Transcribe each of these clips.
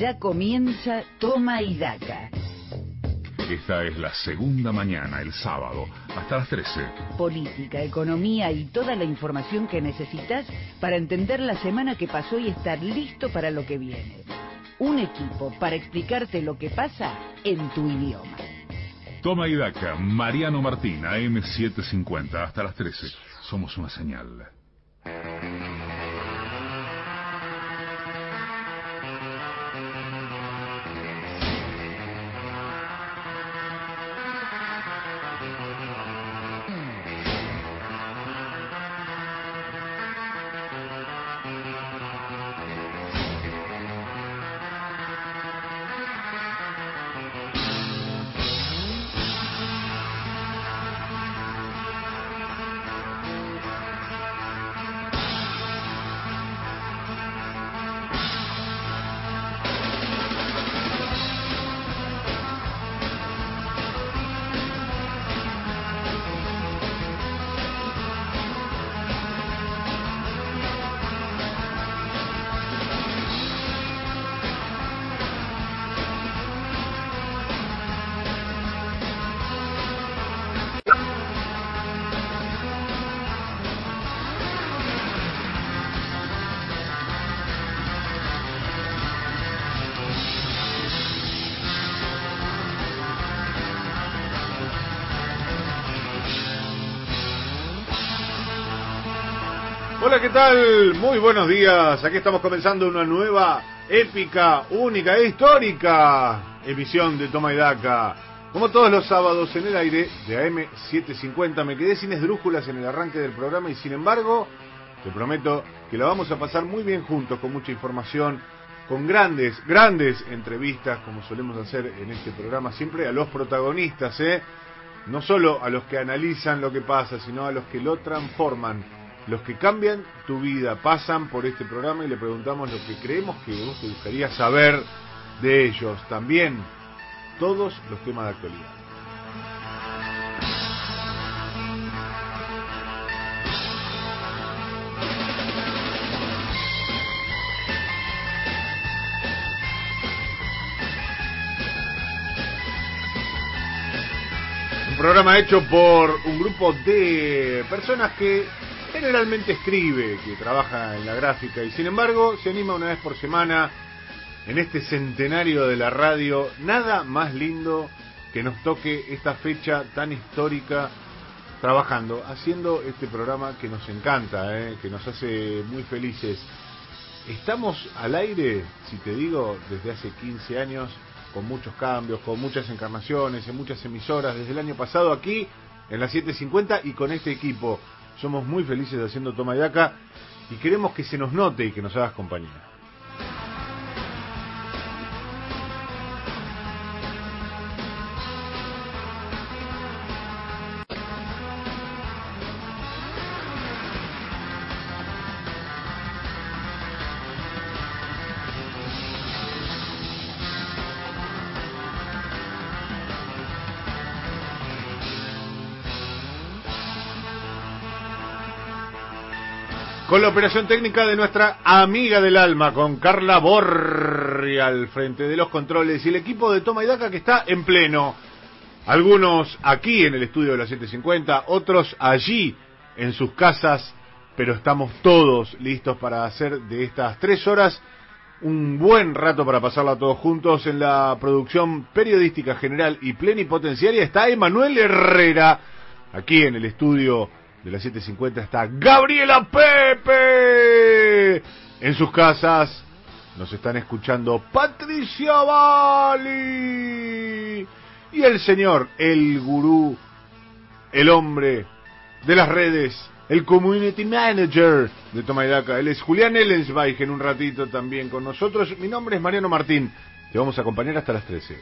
Ya comienza Toma y Daca. Esta es la segunda mañana, el sábado, hasta las 13. Política, economía y toda la información que necesitas para entender la semana que pasó y estar listo para lo que viene. Un equipo para explicarte lo que pasa en tu idioma. Toma y Daca, Mariano Martín, AM750, hasta las 13. Somos una señal. ¿Qué tal? Muy buenos días. Aquí estamos comenzando una nueva, épica, única e histórica emisión de Toma y Daca. Como todos los sábados en el aire de AM750 me quedé sin esdrújulas en el arranque del programa y sin embargo te prometo que la vamos a pasar muy bien juntos con mucha información, con grandes, grandes entrevistas como solemos hacer en este programa siempre a los protagonistas, ¿eh? No solo a los que analizan lo que pasa, sino a los que lo transforman los que cambian tu vida pasan por este programa y le preguntamos lo que creemos que vos te gustaría saber de ellos. También todos los temas de actualidad. Un programa hecho por un grupo de personas que generalmente escribe, que trabaja en la gráfica y sin embargo se anima una vez por semana en este centenario de la radio. Nada más lindo que nos toque esta fecha tan histórica trabajando, haciendo este programa que nos encanta, ¿eh? que nos hace muy felices. Estamos al aire, si te digo, desde hace 15 años, con muchos cambios, con muchas encarnaciones, en muchas emisoras, desde el año pasado aquí en la 750 y con este equipo. Somos muy felices haciendo Toma y Daca y queremos que se nos note y que nos hagas compañía. Con la operación técnica de nuestra amiga del alma, con Carla Borri al frente de los controles y el equipo de Toma y Daca que está en pleno. Algunos aquí en el estudio de la 750, otros allí en sus casas, pero estamos todos listos para hacer de estas tres horas un buen rato para pasarla todos juntos en la producción periodística general y plenipotenciaria. Está Emanuel Herrera aquí en el estudio de las 7.50 está Gabriela Pepe. En sus casas nos están escuchando Patricia Bali y el señor, el gurú, el hombre de las redes, el community manager de Toma Él es Julián Ellensweig en un ratito también con nosotros. Mi nombre es Mariano Martín. Te vamos a acompañar hasta las 13.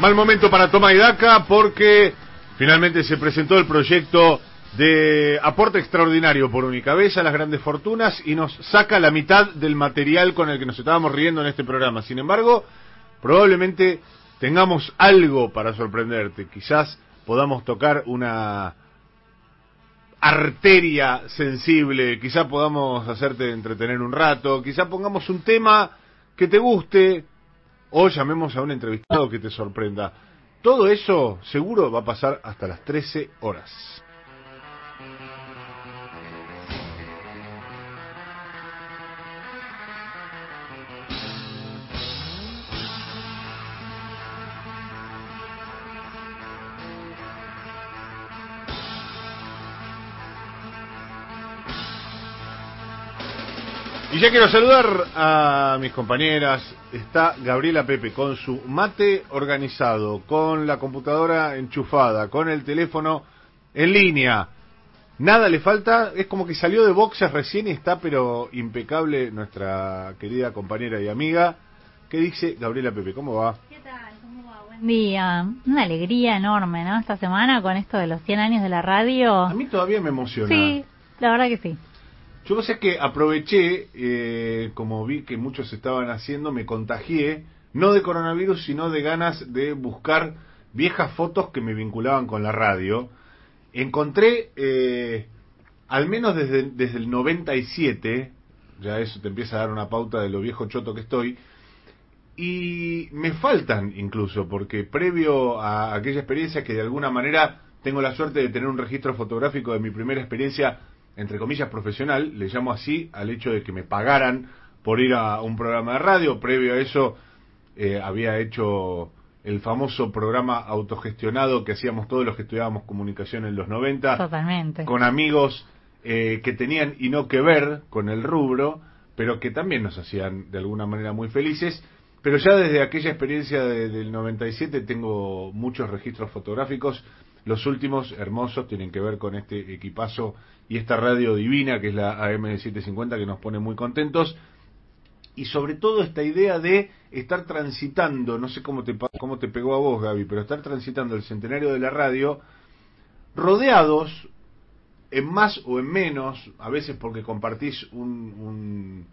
Mal momento para Toma y Daca porque finalmente se presentó el proyecto de aporte extraordinario por Unicabeza, las grandes fortunas, y nos saca la mitad del material con el que nos estábamos riendo en este programa. Sin embargo, probablemente tengamos algo para sorprenderte. Quizás podamos tocar una arteria sensible, quizás podamos hacerte entretener un rato, quizás pongamos un tema que te guste, o llamemos a un entrevistado que te sorprenda. Todo eso seguro va a pasar hasta las 13 horas. Y ya quiero saludar a mis compañeras. Está Gabriela Pepe con su mate organizado, con la computadora enchufada, con el teléfono en línea. Nada le falta, es como que salió de boxes recién y está pero impecable nuestra querida compañera y amiga. ¿Qué dice Gabriela Pepe? ¿Cómo va? ¿Qué tal? ¿Cómo va? Buen día. Una alegría enorme, ¿no? Esta semana con esto de los 100 años de la radio. A mí todavía me emociona. Sí, la verdad que sí. Yo sé que aproveché, eh, como vi que muchos estaban haciendo, me contagié, no de coronavirus, sino de ganas de buscar viejas fotos que me vinculaban con la radio. Encontré, eh, al menos desde, desde el 97, ya eso te empieza a dar una pauta de lo viejo choto que estoy, y me faltan incluso, porque previo a aquella experiencia que de alguna manera tengo la suerte de tener un registro fotográfico de mi primera experiencia entre comillas, profesional, le llamo así al hecho de que me pagaran por ir a un programa de radio. Previo a eso eh, había hecho el famoso programa autogestionado que hacíamos todos los que estudiábamos comunicación en los 90. Totalmente. Con amigos eh, que tenían y no que ver con el rubro, pero que también nos hacían de alguna manera muy felices. Pero ya desde aquella experiencia del 97 tengo muchos registros fotográficos. Los últimos, hermosos, tienen que ver con este equipazo y esta radio divina que es la AM750 que nos pone muy contentos. Y sobre todo esta idea de estar transitando, no sé cómo te, cómo te pegó a vos Gaby, pero estar transitando el centenario de la radio rodeados en más o en menos, a veces porque compartís un,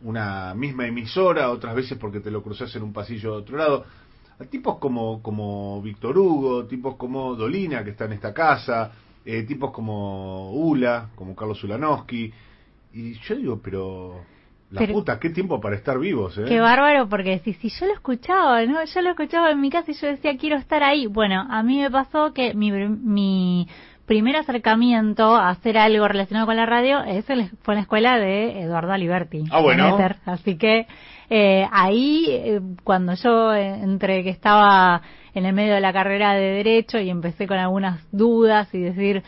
una misma emisora, otras veces porque te lo cruzás en un pasillo de otro lado, a tipos como, como Víctor Hugo, tipos como Dolina que está en esta casa, eh, tipos como Ula, como Carlos Ulanowski. Y yo digo, pero la puta, qué tiempo para estar vivos, ¿eh? Qué bárbaro, porque si, si yo lo escuchaba, ¿no? Yo lo escuchaba en mi casa y yo decía, quiero estar ahí. Bueno, a mí me pasó que mi, mi primer acercamiento a hacer algo relacionado con la radio es fue en la escuela de Eduardo Aliberti. Ah, bueno. Así que eh, ahí, eh, cuando yo entré, que estaba en el medio de la carrera de Derecho y empecé con algunas dudas y decir,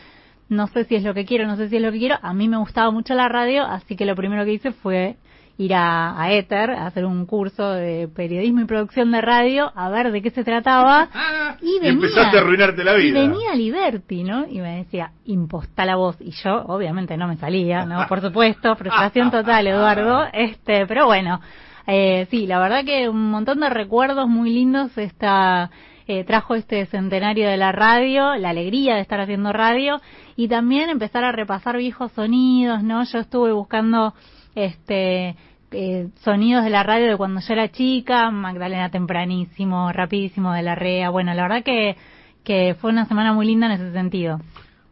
no sé si es lo que quiero, no sé si es lo que quiero, a mí me gustaba mucho la radio, así que lo primero que hice fue ir a, a a hacer un curso de periodismo y producción de radio a ver de qué se trataba. Y, venía, empezaste a arruinarte la vida. y venía Liberty no y me decía imposta la voz y yo obviamente no me salía no por supuesto frustración total Eduardo. Este pero bueno eh, sí la verdad que un montón de recuerdos muy lindos esta eh, trajo este centenario de la radio, la alegría de estar haciendo radio y también empezar a repasar viejos sonidos, ¿no? Yo estuve buscando este eh, sonidos de la radio de cuando yo era chica, Magdalena tempranísimo, rapidísimo de la REA, bueno, la verdad que, fue una semana muy linda en ese sentido.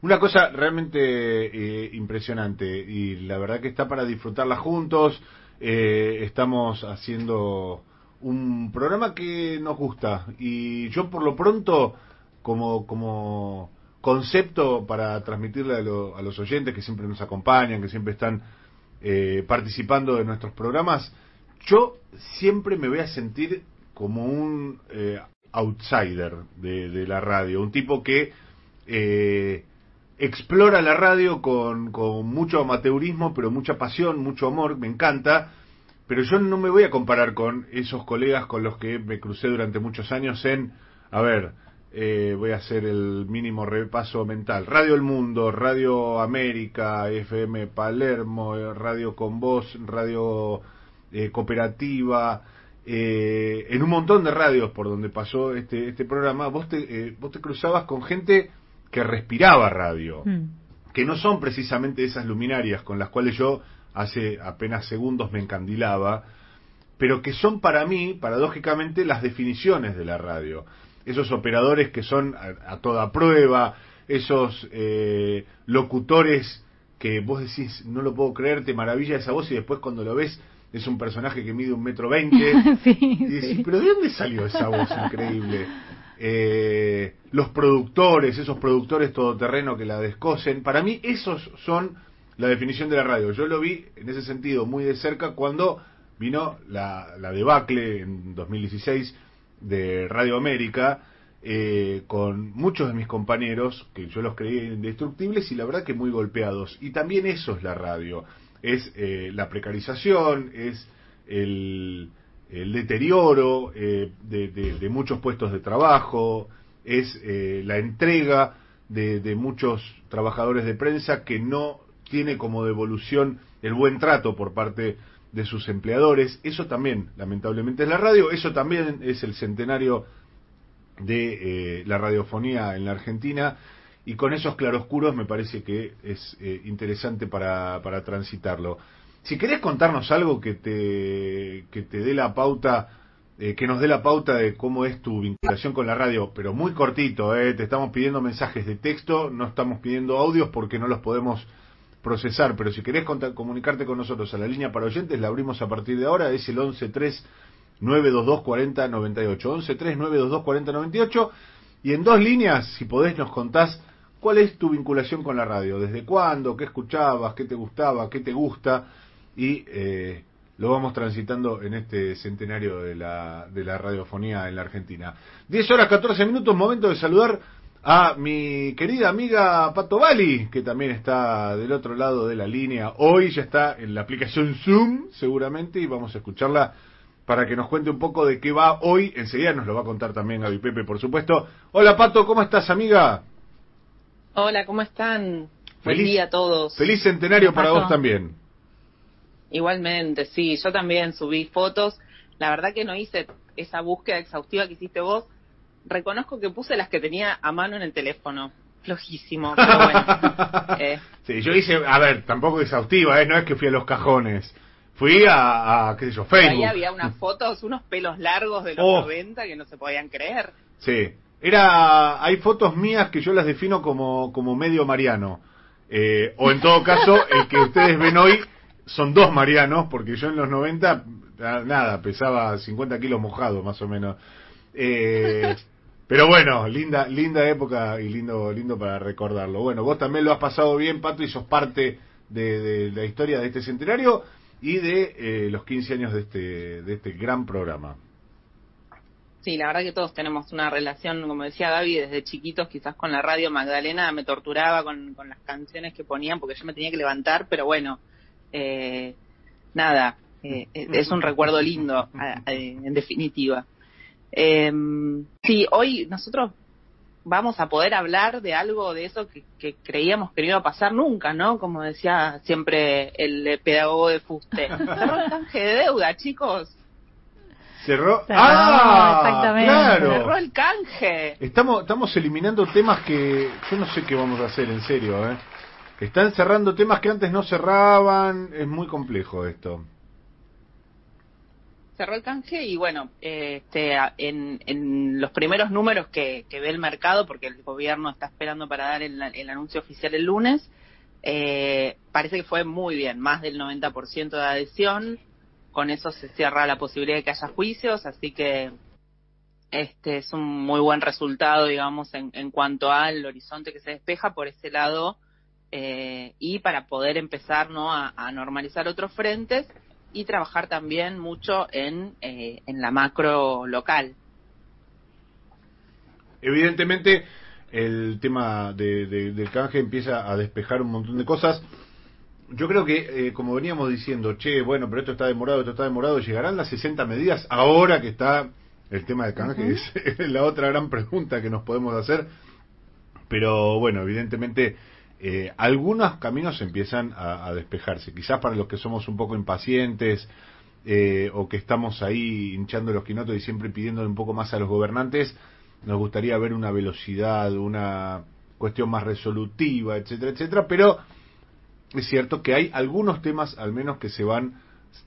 Una cosa realmente eh, impresionante y la verdad que está para disfrutarla juntos. estamos haciendo un programa que nos gusta. Y yo por lo pronto como como concepto para transmitirle a, los oyentes que siempre nos acompañan, que siempre están eh, participando de nuestros programas, yo siempre me voy a sentir como un eh, outsider de, la radio, un tipo que eh, explora la radio con, con mucho amateurismo, pero mucha pasión, mucho amor, me encanta, pero yo no me voy a comparar con esos colegas con los que me crucé durante muchos años en, a ver, eh, voy a hacer el mínimo repaso mental. Radio El Mundo, Radio América, FM Palermo, Radio Con Voz, Radio eh, Cooperativa, eh, en un montón de radios por donde pasó este, este programa, vos te, vos te cruzabas con gente que respiraba radio. Mm. que no son precisamente esas luminarias con las cuales yo hace apenas segundos me encandilaba, pero que son para mí, paradójicamente, las definiciones de la radio. Esos operadores que son a, toda prueba, esos eh, locutores que vos decís, no lo puedo creer, te maravilla esa voz y después cuando lo ves es un personaje que mide un metro veinte. y decís, pero ¿de dónde salió esa voz increíble? Eh, los productores, esos productores todoterreno que la descosen, para mí esos son la definición de la radio. Yo lo vi en ese sentido muy de cerca cuando vino la, la debacle en 2016 de Radio América, eh, con muchos de mis compañeros, que yo los creía indestructibles y la verdad que muy golpeados. Y también eso es la radio, es eh, la precarización, es el, deterioro eh, de, muchos puestos de trabajo, es la entrega de, de muchos trabajadores de prensa que no tiene como devolución el buen trato por parte de sus empleadores. Eso también, lamentablemente, es la radio. Eso también es el centenario de eh, la radiofonía en la Argentina. Y con esos claroscuros me parece que es eh, interesante para, para transitarlo. Si querés contarnos algo que te, que te dé la pauta, eh, que nos dé la pauta de cómo es tu vinculación con la radio, pero muy cortito, te estamos pidiendo mensajes de texto, no estamos pidiendo audios porque no los podemos procesar, pero si querés comunicarte con nosotros a la línea para oyentes, la abrimos a partir de ahora, es el 113 922 40 98, 113 922 40 98, y en dos líneas, si podés, nos contás cuál es tu vinculación con la radio, desde cuándo, qué escuchabas, qué te gustaba, qué te gusta, y eh, lo vamos transitando en este centenario de la, de la radiofonía en la Argentina. 10 horas 14 minutos, momento de saludar a mi querida amiga Pato Bali, que también está del otro lado de la línea. Hoy ya está en la aplicación Zoom, seguramente, y vamos a escucharla para que nos cuente un poco de qué va hoy. Enseguida nos lo va a contar también Gaby Pepe, por supuesto. Hola Pato, ¿cómo estás, amiga? Hola, ¿cómo están? Feliz día a todos. Feliz centenario para vos también. Igualmente, sí, yo también subí fotos. La verdad que no hice esa búsqueda exhaustiva que hiciste vos, reconozco que puse las que tenía a mano en el teléfono. Flojísimo, pero bueno. Eh. Sí, yo hice, a ver, tampoco exhaustiva, ¿eh? no es que fui a los cajones. Fui a, qué sé yo, Facebook. Ahí había unas fotos, unos pelos largos de los 90 que no se podían creer. Sí, era, hay fotos mías que yo las defino como, como medio mariano. Eh, o en todo caso, el que ustedes ven hoy son dos marianos, porque yo en los 90, nada, pesaba 50 kilos mojado más o menos. Eh, pero bueno, linda, linda época y lindo, lindo para recordarlo. Bueno, vos también lo has pasado bien, Pato, y sos parte de, la historia de este centenario y de eh, los 15 años de este, de este gran programa. Sí, la verdad que todos tenemos una relación, como decía Gaby, desde chiquitos, quizás con la radio Magdalena me torturaba con, las canciones que ponían porque yo me tenía que levantar, pero bueno, eh, nada, eh, es un recuerdo lindo, en definitiva. Eh, sí, hoy nosotros vamos a poder hablar de algo de eso que, creíamos que no iba a pasar nunca, ¿no? Como decía siempre el pedagogo de Fuste. Cerró el canje de deuda, chicos. Cerró. ah, exactamente. Claro. Cerró el canje. Estamos, estamos eliminando temas que yo no sé qué vamos a hacer, en serio, ¿eh? Están cerrando temas que antes no cerraban. Es muy complejo esto cerró canje y bueno, este, en, los primeros números que, ve el mercado, porque el gobierno está esperando para dar el, anuncio oficial el lunes, eh, parece que fue muy bien, más del 90% de adhesión, con eso se cierra la posibilidad de que haya juicios, así que este es un muy buen resultado, digamos, en, en cuanto al horizonte que se despeja por ese lado eh, y para poder empezar ¿no? a normalizar otros frentes y trabajar también mucho en, eh, en la macro local. Evidentemente, el tema de, del canje empieza a despejar un montón de cosas. Yo creo que, eh, como veníamos diciendo, che, bueno, pero esto está demorado, esto está demorado, ¿llegarán las 60 medidas ahora que está el tema del canje? Es la otra gran pregunta que nos podemos hacer. Pero bueno, evidentemente eh, algunos caminos empiezan a, despejarse. Quizás para los que somos un poco impacientes eh, o que estamos ahí hinchando los quinotos y siempre pidiendo un poco más a los gobernantes, nos gustaría ver una velocidad, una cuestión más resolutiva, etcétera, etcétera, pero es cierto que hay algunos temas al menos que se van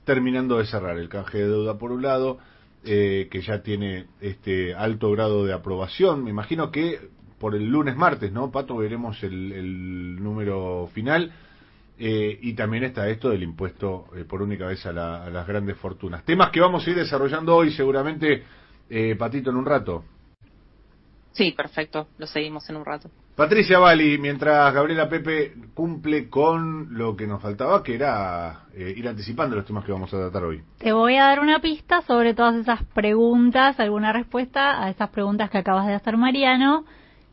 terminando de cerrar. El canje de deuda por un lado, eh, que ya tiene este alto grado de aprobación. Me imagino que por el lunes martes, ¿no, Pato? Veremos el, número final. Eh, y también está esto del impuesto eh, por única vez a, las grandes fortunas. Temas que vamos a ir desarrollando hoy seguramente, Patito, en un rato. Sí, perfecto. Lo seguimos en un rato. Patricia Bali, mientras Gabriela Pepe cumple con lo que nos faltaba, que era eh, ir anticipando los temas que vamos a tratar hoy. Te voy a dar una pista sobre todas esas preguntas, alguna respuesta a esas preguntas que acabas de hacer, Mariano.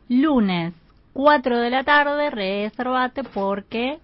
Lunes, 4 de la tarde, reservate porque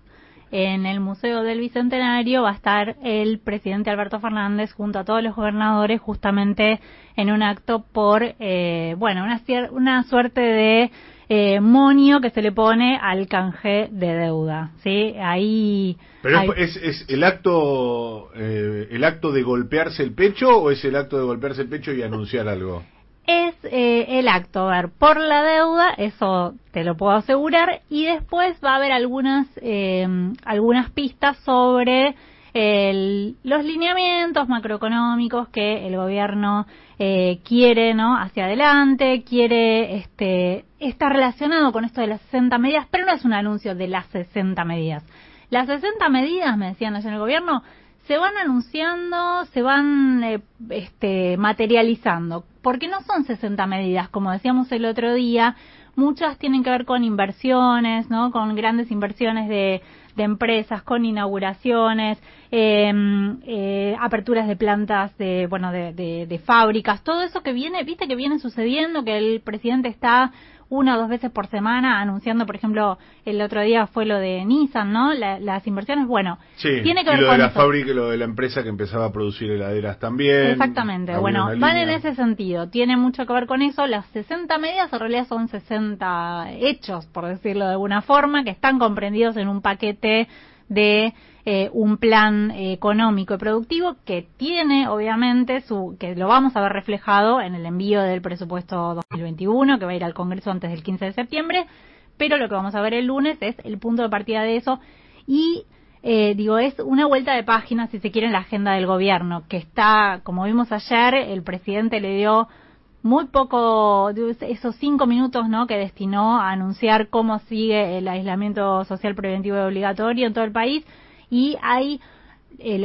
en el Museo del Bicentenario va a estar el presidente Alberto Fernández junto a todos los gobernadores justamente en un acto por, eh, bueno, una, una suerte de eh, monio que se le pone al canje de deuda, ¿sí? Ahí... ¿Pero es, es, el acto eh, el acto de golpearse el pecho o es el acto de golpearse el pecho y anunciar algo? Es eh, el acto, a ver, por la deuda, eso te lo puedo asegurar, y después va a haber algunas, eh, algunas pistas sobre el, los lineamientos macroeconómicos que el gobierno eh, quiere no hacia adelante, quiere este está relacionado con esto de las 60 medidas, pero no es un anuncio de las 60 medidas. Las 60 medidas, me decían allá en el gobierno, se van anunciando, se van eh, este, materializando, porque no son 60 medidas, como decíamos el otro día, muchas tienen que ver con inversiones, ¿no? Con grandes inversiones de, de empresas, con inauguraciones, em, eh, aperturas de plantas, de, bueno, de, de, de fábricas, todo eso que viene, viste que viene sucediendo, que el presidente está una o dos veces por semana anunciando, por ejemplo, el otro día fue lo de Nissan, ¿no? las inversiones, bueno, tiene que ver y lo de la fábrica y lo de la empresa que empezaba a producir heladeras también. Exactamente, bueno, van en ese sentido, tiene mucho que ver con eso, las 60 medidas en realidad son 60 hechos, por decirlo de alguna forma, que están comprendidos en un paquete de eh, un plan económico y productivo que tiene obviamente su que lo vamos a ver reflejado en el envío del presupuesto 2021 que va a ir al Congreso antes del 15 de septiembre pero lo que vamos a ver el lunes es el punto de partida de eso y eh, digo, es una vuelta de página, si se quiere, en la agenda del gobierno, que está, como vimos ayer, el presidente le dio muy poco, esos cinco minutos ¿no? que destinó a anunciar cómo sigue el aislamiento social preventivo y obligatorio en todo el país, y hay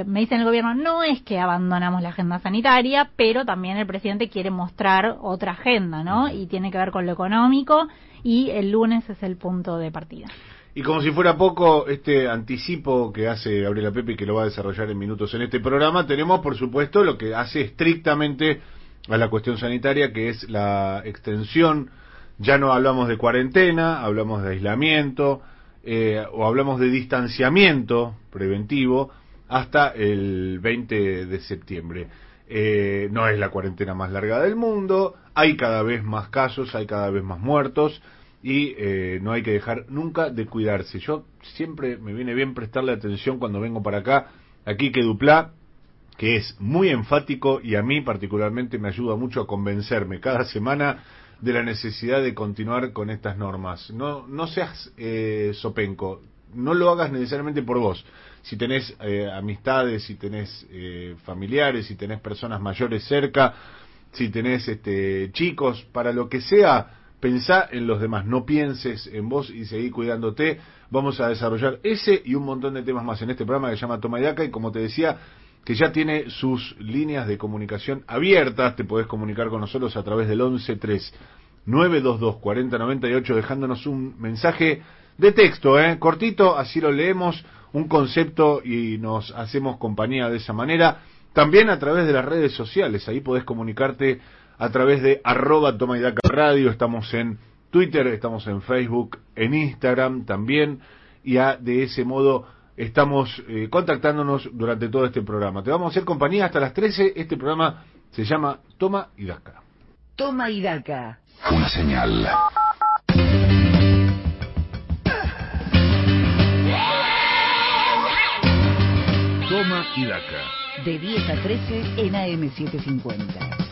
me dice el gobierno, no es que abandonamos la agenda sanitaria, pero también el presidente quiere mostrar otra agenda, ¿no? Y tiene que ver con lo económico y el lunes es el punto de partida. Y como si fuera poco, este anticipo que hace Gabriela Pepe y que lo va a desarrollar en minutos en este programa, tenemos por supuesto lo que hace estrictamente a la cuestión sanitaria, que es la extensión. Ya no hablamos de cuarentena, hablamos de aislamiento, eh, o hablamos de distanciamiento preventivo hasta el 20 de septiembre. Eh, no es la cuarentena más larga del mundo, hay cada vez más casos, hay cada vez más muertos y eh, no hay que dejar nunca de cuidarse. Yo siempre me viene bien prestarle atención cuando vengo para acá, aquí que Duplá, que es muy enfático y a mí particularmente me ayuda mucho a convencerme cada semana de la necesidad de continuar con estas normas. No, no seas eh, sopenco, no lo hagas necesariamente por vos. Si tenés eh, amistades, si tenés eh, familiares, si tenés personas mayores cerca, si tenés este, chicos, para lo que sea, pensá en los demás, no pienses en vos y seguí cuidándote. Vamos a desarrollar ese y un montón de temas más en este programa que se llama Toma y Daca y como te decía, que ya tiene sus líneas de comunicación abiertas. Te podés comunicar con nosotros a través del 113 922 4098 dejándonos un mensaje de texto, ¿eh? cortito, así lo leemos, un concepto y nos hacemos compañía de esa manera. También a través de las redes sociales, ahí podés comunicarte a través de arroba toma y daca radio, estamos en Twitter, estamos en Facebook, en Instagram también, y de ese modo estamos eh, contactándonos durante todo este programa. Te vamos a hacer compañía hasta las 13. Este programa se llama Toma y Daca. Toma y Daca. Una señal. Toma y Daca. De 10 a 13 en AM750.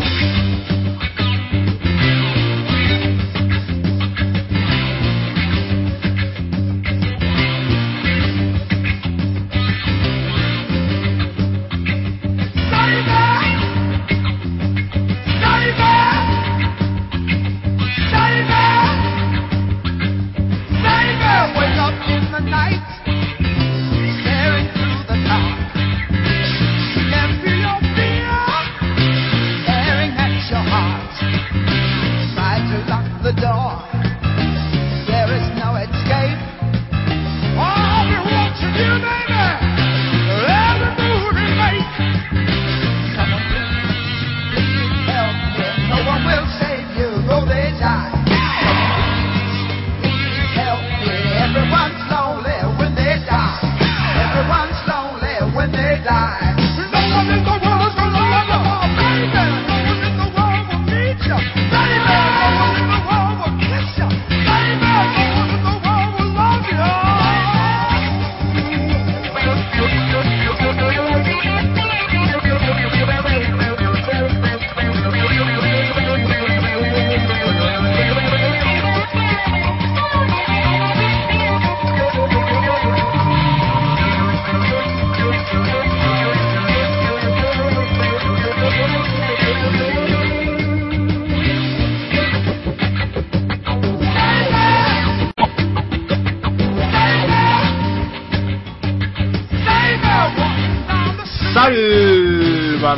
There is no escape. All we want to do,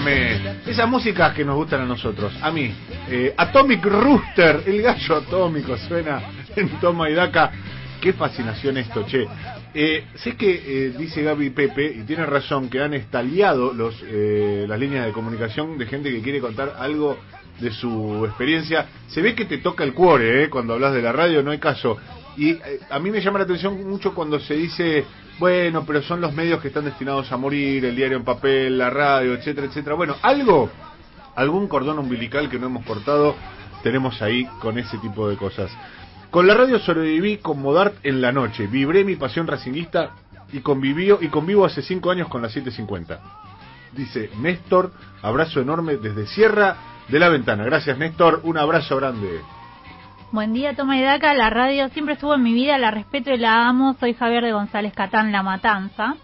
Esas músicas que nos gustan a nosotros, a mí. Eh, Atomic Rooster, el gallo atómico suena en Toma y Daca. Qué fascinación esto, che. Eh, sé que eh, dice Gaby Pepe, y tiene razón, que han estallado los, las líneas de comunicación de gente que quiere contar algo de su experiencia. Se ve que te toca el cuore, cuando hablas de la radio, no hay caso. Y a mí me llama la atención mucho cuando se dice, bueno, pero son los medios que están destinados a morir, el diario en papel, la radio, etcétera, etcétera. Bueno, algo, algún cordón umbilical que no hemos cortado, tenemos ahí con ese tipo de cosas. Con la radio sobreviví con Modart en la noche, vibré mi pasión racinguista y convivió y convivo hace cinco años con la 750. Dice Néstor, abrazo enorme desde Sierra de la Ventana. Gracias Néstor, un abrazo grande. Buen día, Toma y Daca. La radio siempre estuvo en mi vida, la respeto y la amo. Soy Javier de González Catán, La Matanza.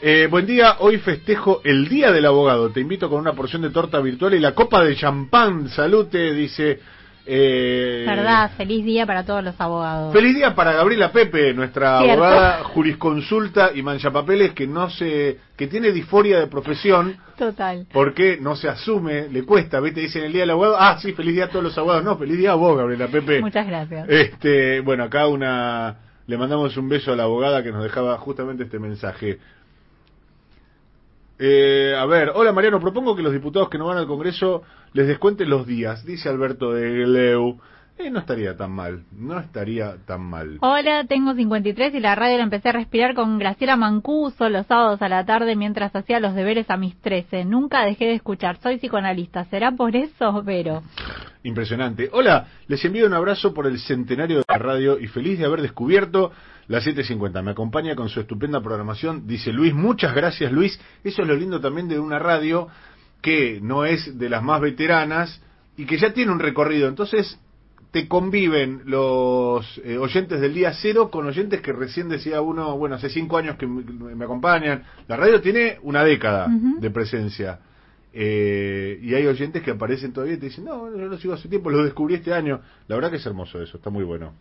Eh, buen día, hoy festejo el Día del Abogado. Te invito con una porción de torta virtual y la copa de champán. Salute, dice. Eh, Verdad, feliz día para todos los abogados. Feliz día para Gabriela Pepe, nuestra Cierto. abogada jurisconsulta y manchapapeles que no se, que tiene disforia de profesión Total. porque no se asume, le cuesta, ¿viste? Dicen el día del abogado, ah, sí, feliz día a todos los abogados. No, feliz día a vos, Gabriela Pepe. Muchas gracias. Este, bueno, acá una le mandamos un beso a la abogada que nos dejaba justamente este mensaje. Eh, a ver, hola Mariano, propongo que los diputados que no van al Congreso les descuenten los días, dice Alberto de Leu. Eh, no estaría tan mal, no estaría tan mal. Hola, tengo 53 y la radio la empecé a respirar con Graciela Mancuso los sábados a la tarde mientras hacía los deberes a mis 13. Nunca dejé de escuchar. Soy psicoanalista. ¿Será por eso, Vero? Impresionante. Hola, les envío un abrazo por el centenario de la radio y feliz de haber descubierto la 750. Me acompaña con su estupenda programación, dice Luis. Muchas gracias, Luis. Eso es lo lindo también de una radio que no es de las más veteranas y que ya tiene un recorrido. Entonces, te conviven los eh, oyentes del día cero con oyentes que recién decía uno, bueno, hace cinco años que me, me acompañan. La radio tiene una década de presencia. Eh, y hay oyentes que aparecen todavía y te dicen, no, yo lo sigo hace tiempo, lo descubrí este año. La verdad que es hermoso eso, está muy bueno.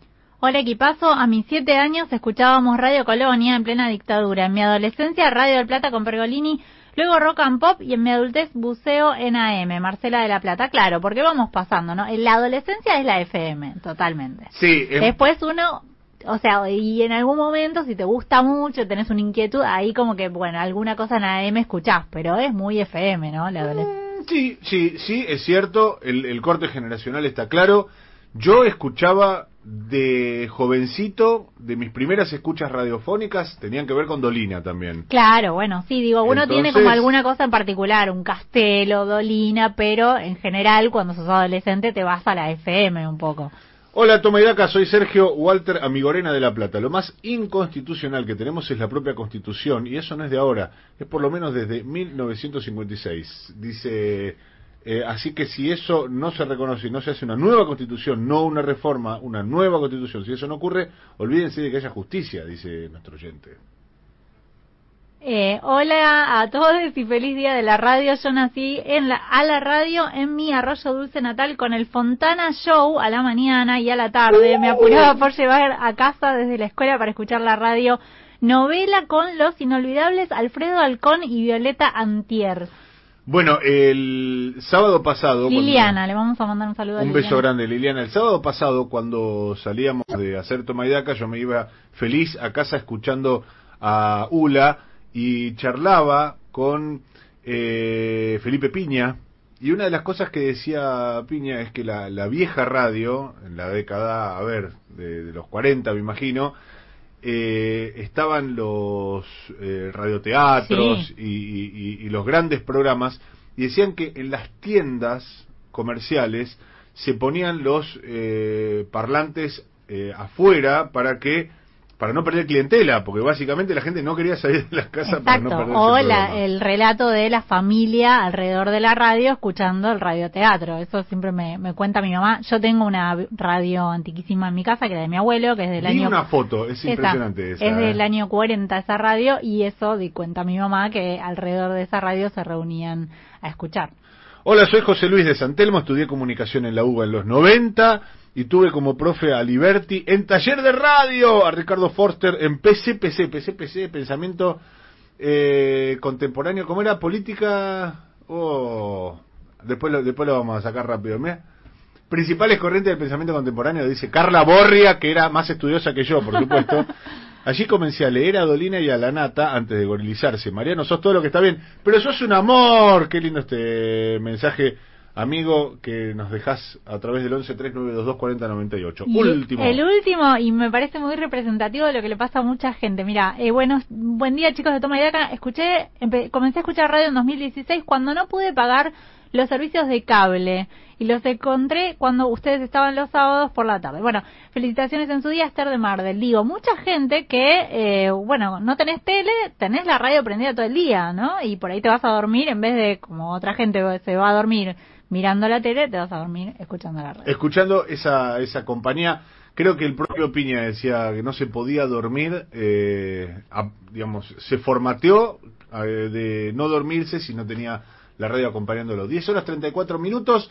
Hola equipazo, a mis siete años escuchábamos Radio Colonia en plena dictadura. En mi adolescencia Radio del Plata con Pergolini, luego Rock and Pop y en mi adultez buceo en AM, Marcela de la Plata. Claro, porque vamos pasando, ¿no? En la adolescencia es la FM, totalmente. Sí, em- Después uno, o sea, y en algún momento si te gusta mucho, tenés una inquietud, ahí como que, bueno, alguna cosa en AM escuchás, pero es muy FM, ¿no? La adolescencia. Mm, Sí, sí, sí, es cierto, el, el corte generacional está claro. Yo escuchaba de jovencito, de mis primeras escuchas radiofónicas, tenían que ver con Dolina también. Claro, bueno, sí, digo, uno tiene como alguna cosa en particular, un castelo, dolina, pero en general cuando sos adolescente te vas a la FM un poco. Hola, Toma y Daca, soy Sergio Walter Amigorena de La Plata. Lo más inconstitucional que tenemos es la propia Constitución, y eso no es de ahora, es por lo menos desde 1956. Dice, eh, así que si eso no se reconoce y no se hace una nueva Constitución, no una reforma, una nueva Constitución, si eso no ocurre, olvídense de que haya justicia, dice nuestro oyente. Eh, hola a todos y feliz día de la radio. Yo nací en la, a la radio en mi arroyo dulce natal con el Fontana Show a la mañana y a la tarde. Me apuraba por llevar a casa desde la escuela para escuchar la radio. Novela con los inolvidables Alfredo Alcón y Violeta Antier. Bueno, el sábado pasado... cuando- Liliana, le vamos a mandar un saludo a Un Liliana. beso grande, Liliana. El sábado pasado, cuando salíamos de hacer toma y daca, yo me iba feliz a casa escuchando a Ula y charlaba con eh, Felipe Piña. Y una de las cosas que decía Piña es que la, la vieja radio, en la década, a ver, de, de los 40 me imagino, eh, estaban los eh, radioteatros Sí. y, y- y- y los grandes programas y decían que en las tiendas comerciales se ponían los eh, parlantes eh, afuera para que para no perder clientela porque básicamente la gente no quería salir de las casas para no Exacto, perder o la- el relato de la familia alrededor de la radio escuchando el radioteatro. Eso siempre me, me cuenta mi mamá. Yo tengo una radio antiquísima en mi casa, que era de mi abuelo, que es del Vi año... una foto es Esa, impresionante esa, es del ¿eh? año 40 esa radio y eso di cuenta mi mamá que alrededor de esa radio se reunían a escuchar. Hola, soy José Luis de Santelmo, estudié comunicación en la UBA en los 90 y tuve como profe a Liberty en taller de radio, a Ricardo Forster en PCPC, PCPC, pensamiento eh, contemporáneo, ¿cómo era? Política... Oh, después, lo, después lo vamos a sacar rápido, mira. Principales corrientes del pensamiento contemporáneo, dice Carla Borria, que era más estudiosa que yo, por supuesto. Allí comencé a leer a Dolina y a la Nata antes de gorilizarse. Mariano, sos todo lo que está bien, pero sos un amor. Qué lindo este mensaje, amigo, que nos dejás a través del 11 3922 4098. Y Último. El último, y me parece muy representativo de lo que le pasa a mucha gente. Mira, eh, bueno, buen día chicos de Toma y Daca. Escuché, comencé a escuchar radio en 2016 cuando no pude pagar los servicios de cable y los encontré cuando ustedes estaban los sábados por la tarde. Bueno, felicitaciones en su día, Esther de Mardel. Digo, mucha gente que, eh, bueno, no tenés tele, tenés la radio prendida todo el día, ¿no? Y por ahí te vas a dormir en vez de, como otra gente se va a dormir mirando la tele, te vas a dormir escuchando la radio. Escuchando esa, esa compañía, creo que el propio Piña decía que no se podía dormir, eh, a- digamos, se formateó eh, de no dormirse si no tenía la radio acompañándolo. 10 horas 34 minutos.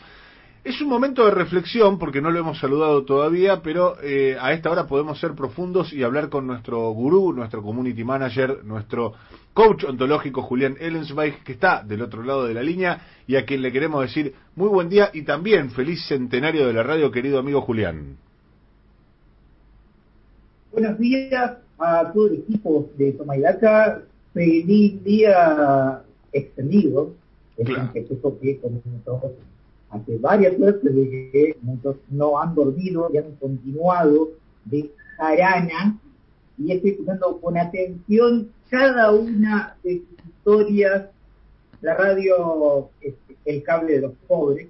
Es un momento de reflexión porque no lo hemos saludado todavía, pero eh, a esta hora podemos ser profundos y hablar con nuestro gurú, nuestro community manager, nuestro coach ontológico Julián Ellensweig, que está del otro lado de la línea y a quien le queremos decir muy buen día y también feliz centenario de la radio, querido amigo Julián. Buenos días a todo el equipo de Tomayaca. Feliz día extendido. Es Claro. un que comenzó hace varias veces de que muchos no han dormido y han continuado de jarana. Y estoy escuchando con atención cada una de sus historias. La radio, es el cable de los pobres.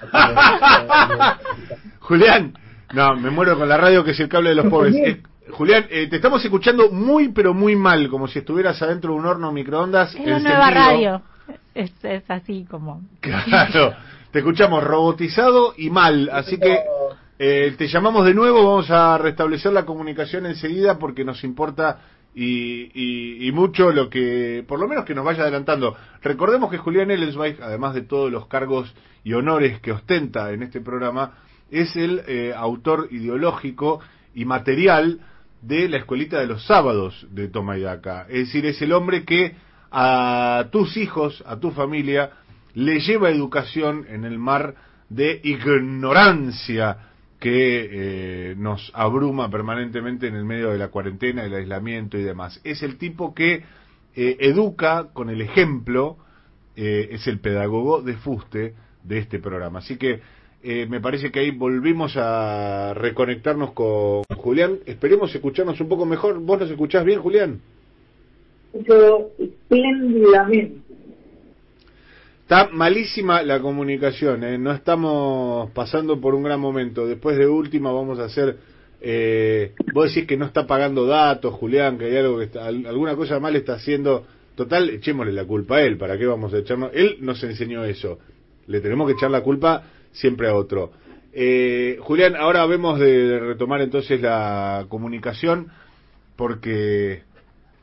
Julián, no, me muero con la radio que es el cable de los pobres. Eh, Julián, eh, te estamos escuchando muy pero muy mal, como si estuvieras adentro de un horno microondas. Es la nueva sentido- radio. Es, es así como. Claro, te escuchamos robotizado y mal, así que eh, te llamamos de nuevo, vamos a restablecer la comunicación enseguida porque nos importa y, y- mucho lo que, por lo menos que nos vaya adelantando. Recordemos que Julián Ellensweig, además de todos los cargos y honores que ostenta en este programa, es el eh, autor ideológico y material de la escuelita de los sábados de Toma y Daca. Es decir, es el hombre que a tus hijos, a tu familia, le lleva educación en el mar de ignorancia que eh, nos abruma permanentemente en el medio de la cuarentena, el aislamiento y demás. Es el tipo que eh, educa con el ejemplo, eh, es el pedagogo de fuste de este programa. Así que eh, me parece que ahí volvimos a reconectarnos con Julián. Esperemos escucharnos un poco mejor. ¿Vos nos escuchás bien, Julián? Escucho espléndidamente. Está malísima la comunicación, ¿eh? no estamos pasando por un gran momento. Después de última vamos a hacer... Eh, vos decís que no está pagando datos, Julián, que hay algo que está, al- alguna cosa mal está haciendo. Total, echémosle la culpa a él, ¿para qué vamos a echarnos? Él nos enseñó eso. Le tenemos que echar la culpa siempre a otro. Eh, Julián, ahora vemos de retomar entonces la comunicación porque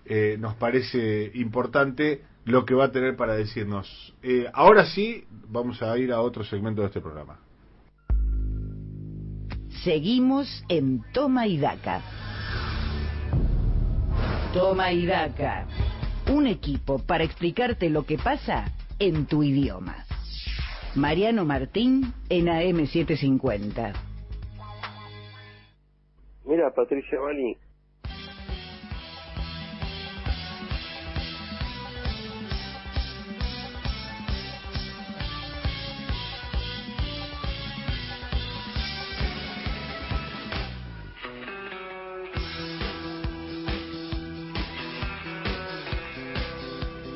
eh, nos parece importante lo que va a tener para decirnos. Eh, ahora sí, vamos a ir a otro segmento de este programa. Seguimos en Toma y Daca. Toma y Daca. Un equipo para explicarte lo que pasa en tu idioma. Mariano Martín en AM750. Mira, Patricia Bali,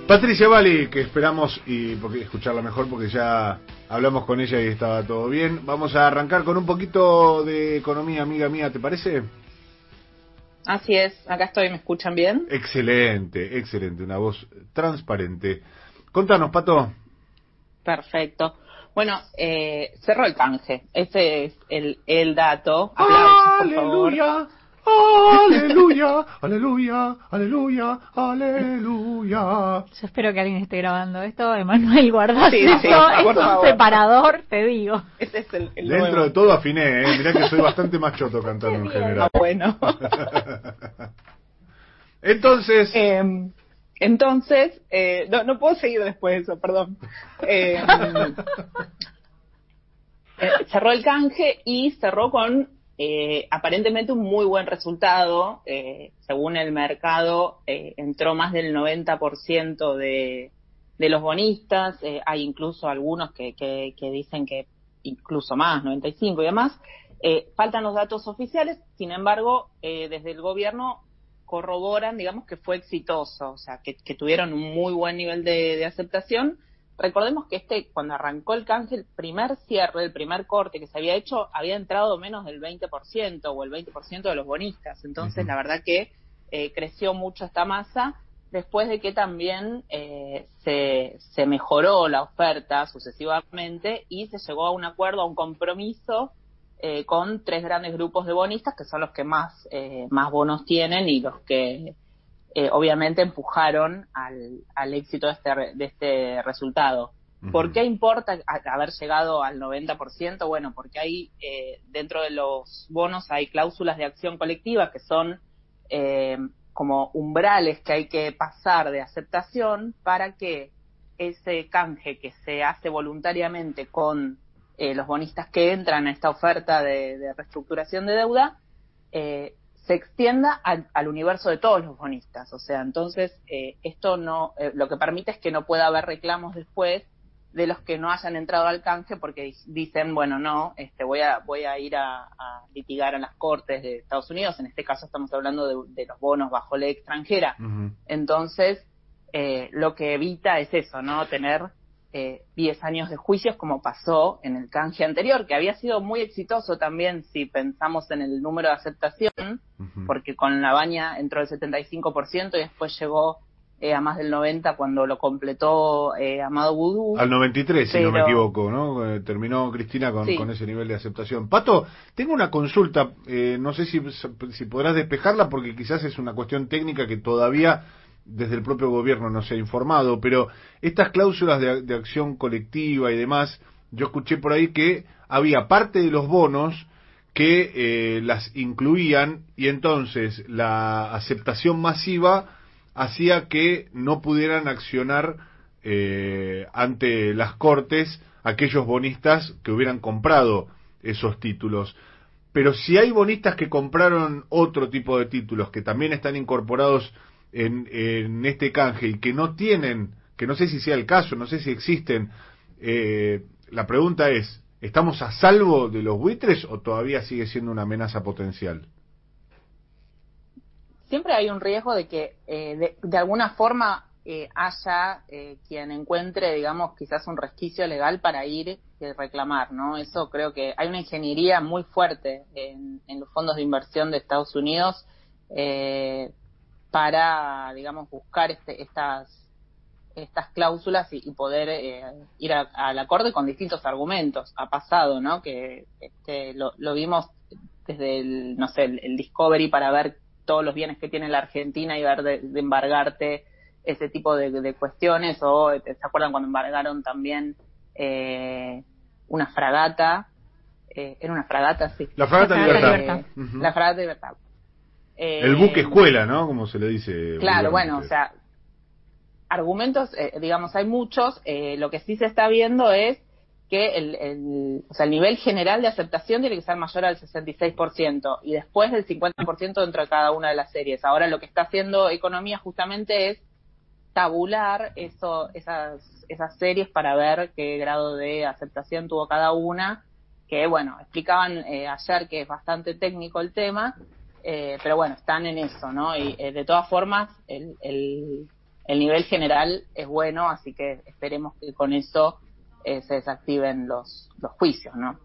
Patricia Bali, que esperamos y porque escucharla mejor porque ya hablamos con ella y estaba todo bien. Vamos a arrancar con un poquito de economía, amiga mía, ¿te parece? Así es, acá estoy, ¿me escuchan bien? Excelente, excelente, una voz transparente. Contanos, Pato. Perfecto. Bueno, eh, cerró el canje. Ese es el, el dato. Aplausos, por favor. Aleluya, aleluya, aleluya, aleluya. Yo espero que alguien esté grabando esto. Emanuel, guardás Sí, eso. sí, es un favor. separador, te digo. Ese es el, el Dentro nuevo. de todo afiné, ¿eh? mirá que soy bastante más choto cantando en general. Ah, bueno. Entonces, Eh, entonces, eh, no, no puedo seguir después de eso, perdón. Eh, eh, cerró el canje y cerró con eh, aparentemente un muy buen resultado. Eh, según el mercado, eh, entró más del 90% de, de los bonistas. Eh, hay incluso algunos que, que, que dicen que incluso más, 95 y demás. Eh, faltan los datos oficiales, sin embargo, desde el gobierno corroboran, digamos, que fue exitoso, o sea, que, que tuvieron un muy buen nivel de, de aceptación. Recordemos que este, cuando arrancó el canje, el primer cierre, el primer corte que se había hecho, había entrado menos del 20% o el 20% de los bonistas. Entonces, la verdad que eh, creció mucho esta masa después de que también eh, se, se mejoró la oferta sucesivamente y se llegó a un acuerdo, a un compromiso eh, con tres grandes grupos de bonistas que son los que más, eh, más bonos tienen y los que eh, obviamente empujaron al, al éxito de este, re- de este resultado. ¿Por qué importa haber llegado al 90%? Bueno, porque hay eh, dentro de los bonos hay cláusulas de acción colectiva que son eh, como umbrales que hay que pasar de aceptación para que ese canje que se hace voluntariamente con eh, los bonistas que entran a esta oferta de, de reestructuración de deuda eh, se extienda al, al universo de todos los bonistas. O sea, entonces eh, esto no, eh, lo que permite es que no pueda haber reclamos después de los que no hayan entrado al canje porque di- dicen, bueno, no, este, voy a voy a ir a, a litigar a las cortes de Estados Unidos. En este caso estamos hablando de, de los bonos bajo ley extranjera. Entonces, eh, lo que evita es eso, ¿no? Tener eh, 10 años de juicios como pasó en el canje anterior, que había sido muy exitoso también si pensamos en el número de aceptación, porque con la baña entró el 75% y después llegó eh, a más del 90% cuando lo completó eh, Amado Vudú. Al 93, si no me Pero- equivoco, ¿no? Eh, Terminó Cristina con, Sí. con ese nivel de aceptación. Pato, tengo una consulta, eh, no sé si, si podrás despejarla porque quizás es una cuestión técnica que todavía desde el propio gobierno no se ha informado, pero estas cláusulas de, acción colectiva y demás, yo escuché por ahí que había parte de los bonos que eh, las incluían y entonces la aceptación masiva hacía que no pudieran accionar eh, ante las cortes aquellos bonistas que hubieran comprado esos títulos. Pero si hay bonistas que compraron otro tipo de títulos que también están incorporados en, este canje y que no tienen, que no sé si sea el caso, no sé si existen, eh, la pregunta es, ¿estamos a salvo de los buitres o todavía sigue siendo una amenaza potencial? siempre hay un riesgo de que eh, de, de alguna forma eh, haya eh, quien encuentre, digamos, quizás un resquicio legal para ir y reclamar, ¿no? Eso creo que hay una ingeniería muy fuerte en, en los fondos de inversión de Estados Unidos eh, para, digamos, buscar este, estas estas cláusulas y, y poder eh, ir al acorde con distintos argumentos. Ha pasado, ¿no? Que este, lo, lo vimos desde el, no sé, el, el Discovery para ver todos los bienes que tiene la Argentina y ver de, de embargarte ese tipo de, de, cuestiones o se acuerdan cuando embargaron también eh, una fragata eh, era una fragata sí la fragata La libertad. Uh -huh. la fragata libertad el buque escuela no como se le dice claro bueno o sea argumentos, eh, digamos, hay muchos. Eh, lo que sí se está viendo es que el, el, o sea, el nivel general de aceptación tiene que ser mayor al 66% y después del 50% dentro de cada una de las series. Ahora lo que está haciendo Economía justamente es tabular eso, esas, esas series para ver qué grado de aceptación tuvo cada una, que bueno, explicaban eh, ayer que es bastante técnico el tema, eh, pero bueno, están en eso, ¿no? Y eh, de todas formas, el, el, el nivel general es bueno, así que esperemos que con eso eh, se desactiven los, los juicios, ¿no?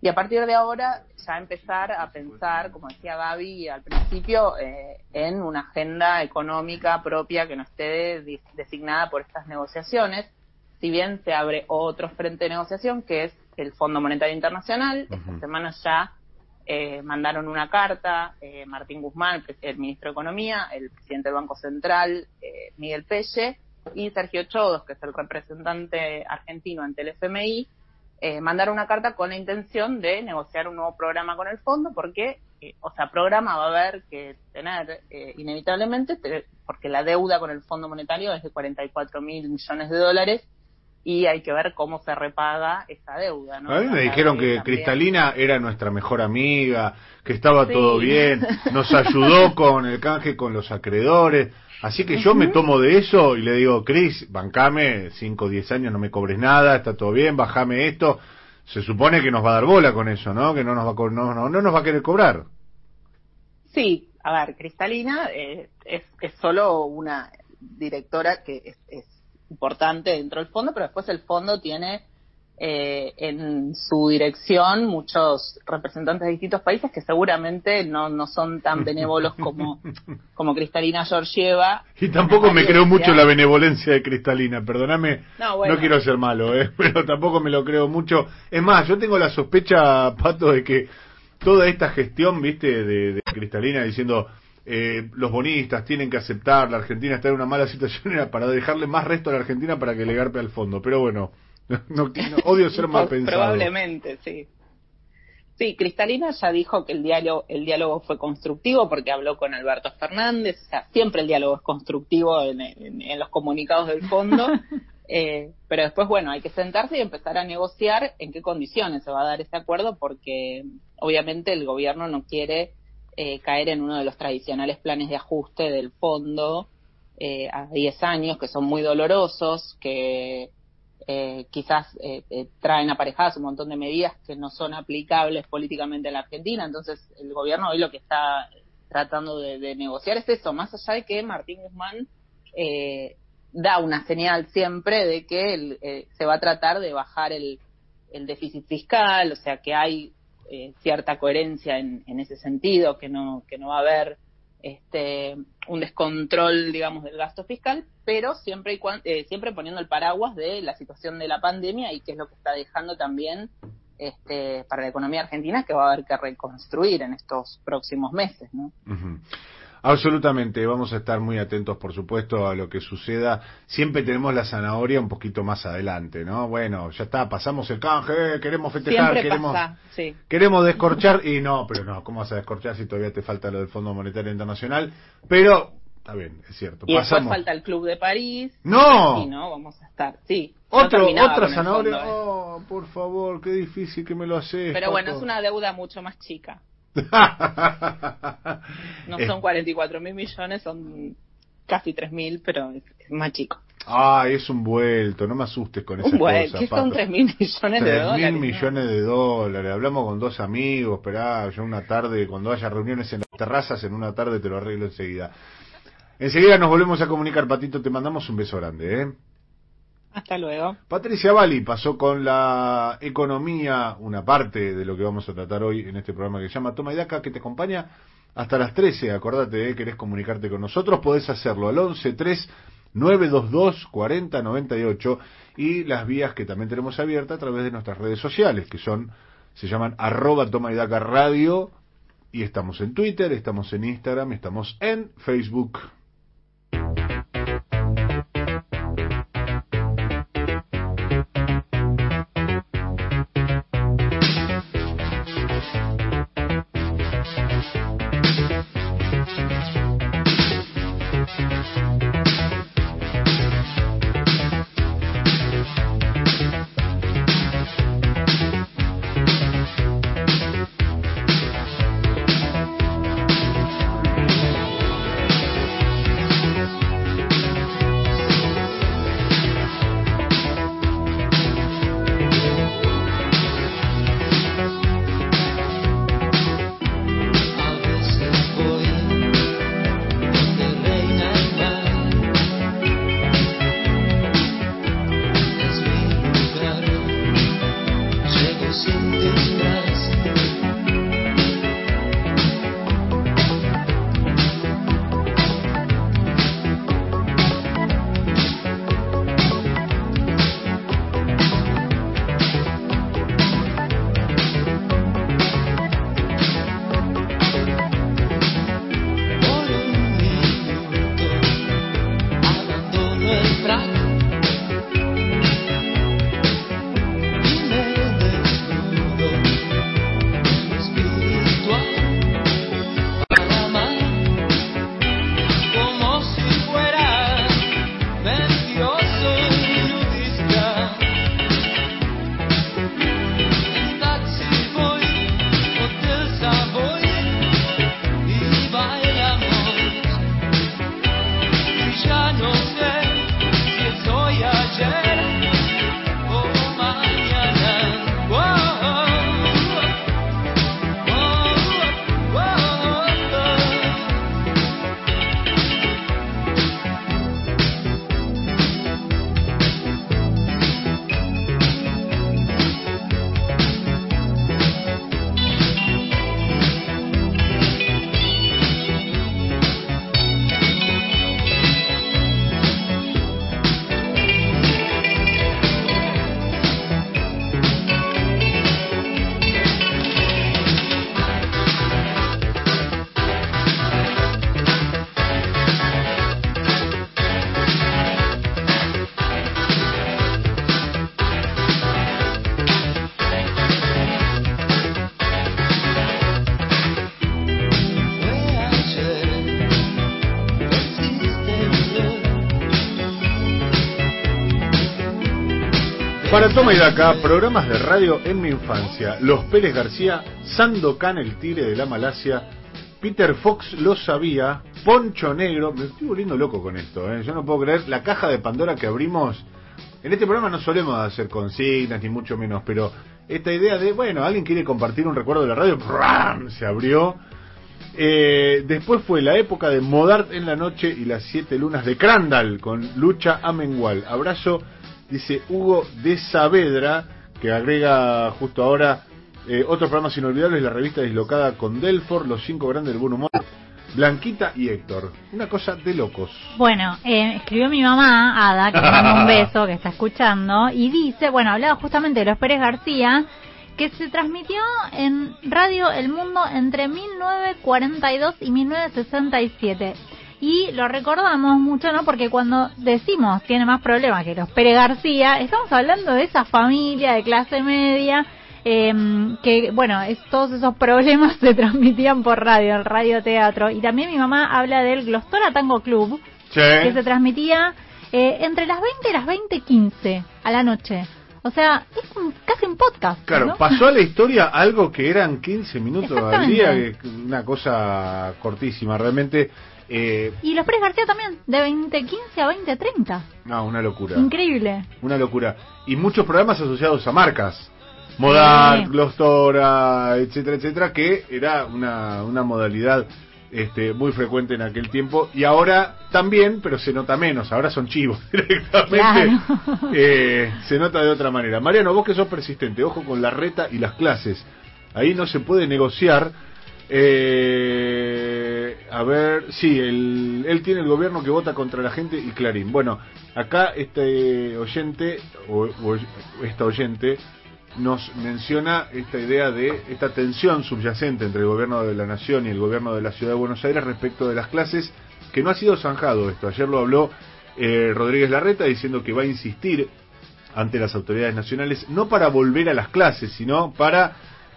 Y a partir de ahora ya empezar a pensar, como decía Gaby al principio, eh, en una agenda económica propia que no esté de- designada por estas negociaciones, si bien se abre otro frente de negociación que es el Fondo Monetario Internacional. Esta semana ya eh, mandaron una carta, eh, Martín Guzmán, el, ministro de Economía, el presidente del Banco Central, eh, Miguel Pelle, y Sergio Chodos, que es el representante argentino ante el FMI, eh, mandaron una carta con la intención de negociar un nuevo programa con el fondo, porque, eh, o sea, programa va a haber que tener eh, inevitablemente, te- porque la deuda con el Fondo Monetario es de 44 mil millones de dólares y hay que ver cómo se repaga esa deuda. ¿no? A mí me dijeron que también- Cristalina era nuestra mejor amiga, que estaba Sí. todo bien, nos ayudó con el canje con los acreedores. Así que yo me tomo de eso y le digo, Cris, bancame 5 o 10 años, no me cobres nada, está todo bien, bajame esto. Se supone que nos va a dar bola con eso, ¿no? Que no nos va a, no, no, no nos va a querer cobrar. Sí, a ver, Cristalina eh, es, es solo una directora que es, es importante dentro del fondo, pero después el fondo tiene eh, en su dirección muchos representantes de distintos países que seguramente no, no son tan benévolos como, como Cristalina Georgieva. Y tampoco me creo mucho la benevolencia de Cristalina, perdóname, No, bueno. no quiero ser malo, ¿eh? pero tampoco me lo creo mucho. Es más, yo tengo la sospecha, Pato, de que toda esta gestión, viste, de, de Cristalina diciendo eh, los bonistas tienen que aceptar, la Argentina está en una mala situación, era para dejarle más resto a la Argentina para que le garpe al fondo. Pero bueno, no, no- odio ser mal pensado. Probablemente, sí. Sí, Cristalina ya dijo que el diálogo, el diálogo fue constructivo porque habló con Alberto Fernández. O sea, siempre el diálogo es constructivo en, en- en los comunicados del fondo. Eh, pero después, bueno, hay que sentarse y empezar a negociar en qué condiciones se va a dar ese acuerdo porque obviamente el gobierno no quiere eh, caer en uno de los tradicionales planes de ajuste del fondo eh, a 10 años que son muy dolorosos, que eh, quizás eh, eh, traen aparejadas un montón de medidas que no son aplicables políticamente en la Argentina. Entonces, el gobierno hoy lo que está tratando de, negociar es eso, más allá de que Martín Guzmán da una señal siempre de que el, se va a tratar de bajar el, el déficit fiscal, o sea que hay eh, cierta coherencia en, en ese sentido, que no, que no va a haber este, un descontrol, digamos, del gasto fiscal, pero siempre, y cuan- eh, siempre poniendo el paraguas de la situación de la pandemia y que es lo que está dejando también este, para la economía argentina que va a haber que reconstruir en estos próximos meses, ¿no? Absolutamente, vamos a estar muy atentos, por supuesto, a lo que suceda. Siempre tenemos la zanahoria un poquito más adelante, ¿no? Bueno, ya está, pasamos el canje, queremos festejar, Siempre queremos, pasa, sí. queremos descorchar, y no, pero no, ¿cómo vas a descorchar si todavía te falta lo del Fondo Monetario Internacional? Pero, está bien, es cierto, Y después pasamos. falta el Club de París. ¡No! Sí, ¿no? Vamos a estar, sí. Otro, otra zanahoria, fondo, ¿eh? oh, por favor, qué difícil que me lo haces. Pero bueno, es una deuda mucho más chica. No Eh, son 44 mil millones, son casi 3 mil, pero es, más chico. Ay, es un vuelto, no me asustes con esa Un buen, cosa. ¿qué son Pato. 3 mil millones de dólares? mil no? millones de dólares. Hablamos con dos amigos, esperá, yo una tarde, cuando haya reuniones en las terrazas, en una tarde te lo arreglo enseguida. Enseguida nos volvemos a comunicar, Patito, te mandamos un beso grande, ¿eh? Hasta luego. Patricia Bali pasó con la economía, una parte de lo que vamos a tratar hoy en este programa que se llama Toma y Daca, que te acompaña hasta las 13. Acordate, ¿eh? querés comunicarte con nosotros, podés hacerlo al 11 3 922 40 98 y las vías que también tenemos abiertas a través de nuestras redes sociales, que son, se llaman arroba Toma y Daca Radio, y estamos en Twitter, estamos en Instagram, estamos en Facebook. Toma y Daca, programas de radio en mi infancia. Los Pérez García, Sandokan el tigre de la Malasia, Peter Fox lo sabía, Poncho Negro. Me estoy volviendo loco con esto, ¿eh? yo no puedo creer la caja de Pandora que abrimos. En este programa no solemos hacer consignas, ni mucho menos, pero esta idea de, bueno, alguien quiere compartir un recuerdo de la radio, ¡pram! se abrió. Eh, después fue la época de Modart en la noche y las siete lunas de Crandall con Lucha Amengual. Abrazo, dice Hugo de Saavedra, que agrega justo ahora eh, otros programas inolvidables, la revista dislocada con Delfor, Los cinco grandes del buen humor, Blanquita y Héctor. Una cosa de locos. Bueno, eh, escribió mi mamá, Ada, que le mando un beso, que está escuchando, y dice, bueno, hablaba justamente de los Pérez García, que se transmitió en Radio El Mundo entre 1942 y 1967. Y lo recordamos mucho, ¿no? Porque cuando decimos tiene más problemas que los Pérez García, estamos hablando de esa familia de clase media, eh, que, bueno, es, todos esos problemas se transmitían por radio, el radio teatro. Y también mi mamá habla del Glostora Tango Club, que se transmitía eh, entre las 20 y las 20.15 a la noche. O sea, es un- casi un podcast. Claro, ¿no? pasó a la historia algo que eran 15 minutos al día, una cosa cortísima, realmente. Eh, Y los Pérez García también, de 20.15 a 20.30. no, una locura. Increíble. Una locura. Y muchos programas asociados a marcas. Modal, Sí. Glostora, etcétera, etcétera, que era una, una modalidad este, muy frecuente en aquel tiempo. Y ahora también, pero se nota menos. Ahora son chivos directamente. Claro. Eh, se nota de otra manera. Mariano, vos que sos persistente, ojo con la reta y las clases. Ahí no se puede negociar. Eh, a ver, sí, el- él tiene el gobierno que vota contra la gente y Clarín. Bueno, acá este oyente, o, o esta oyente, nos menciona esta idea de esta tensión subyacente entre el gobierno de la nación y el gobierno de la ciudad de Buenos Aires respecto de las clases, que no ha sido zanjado esto. Ayer lo habló eh, Rodríguez Larreta diciendo que va a insistir ante las autoridades nacionales, no para volver a las clases, sino para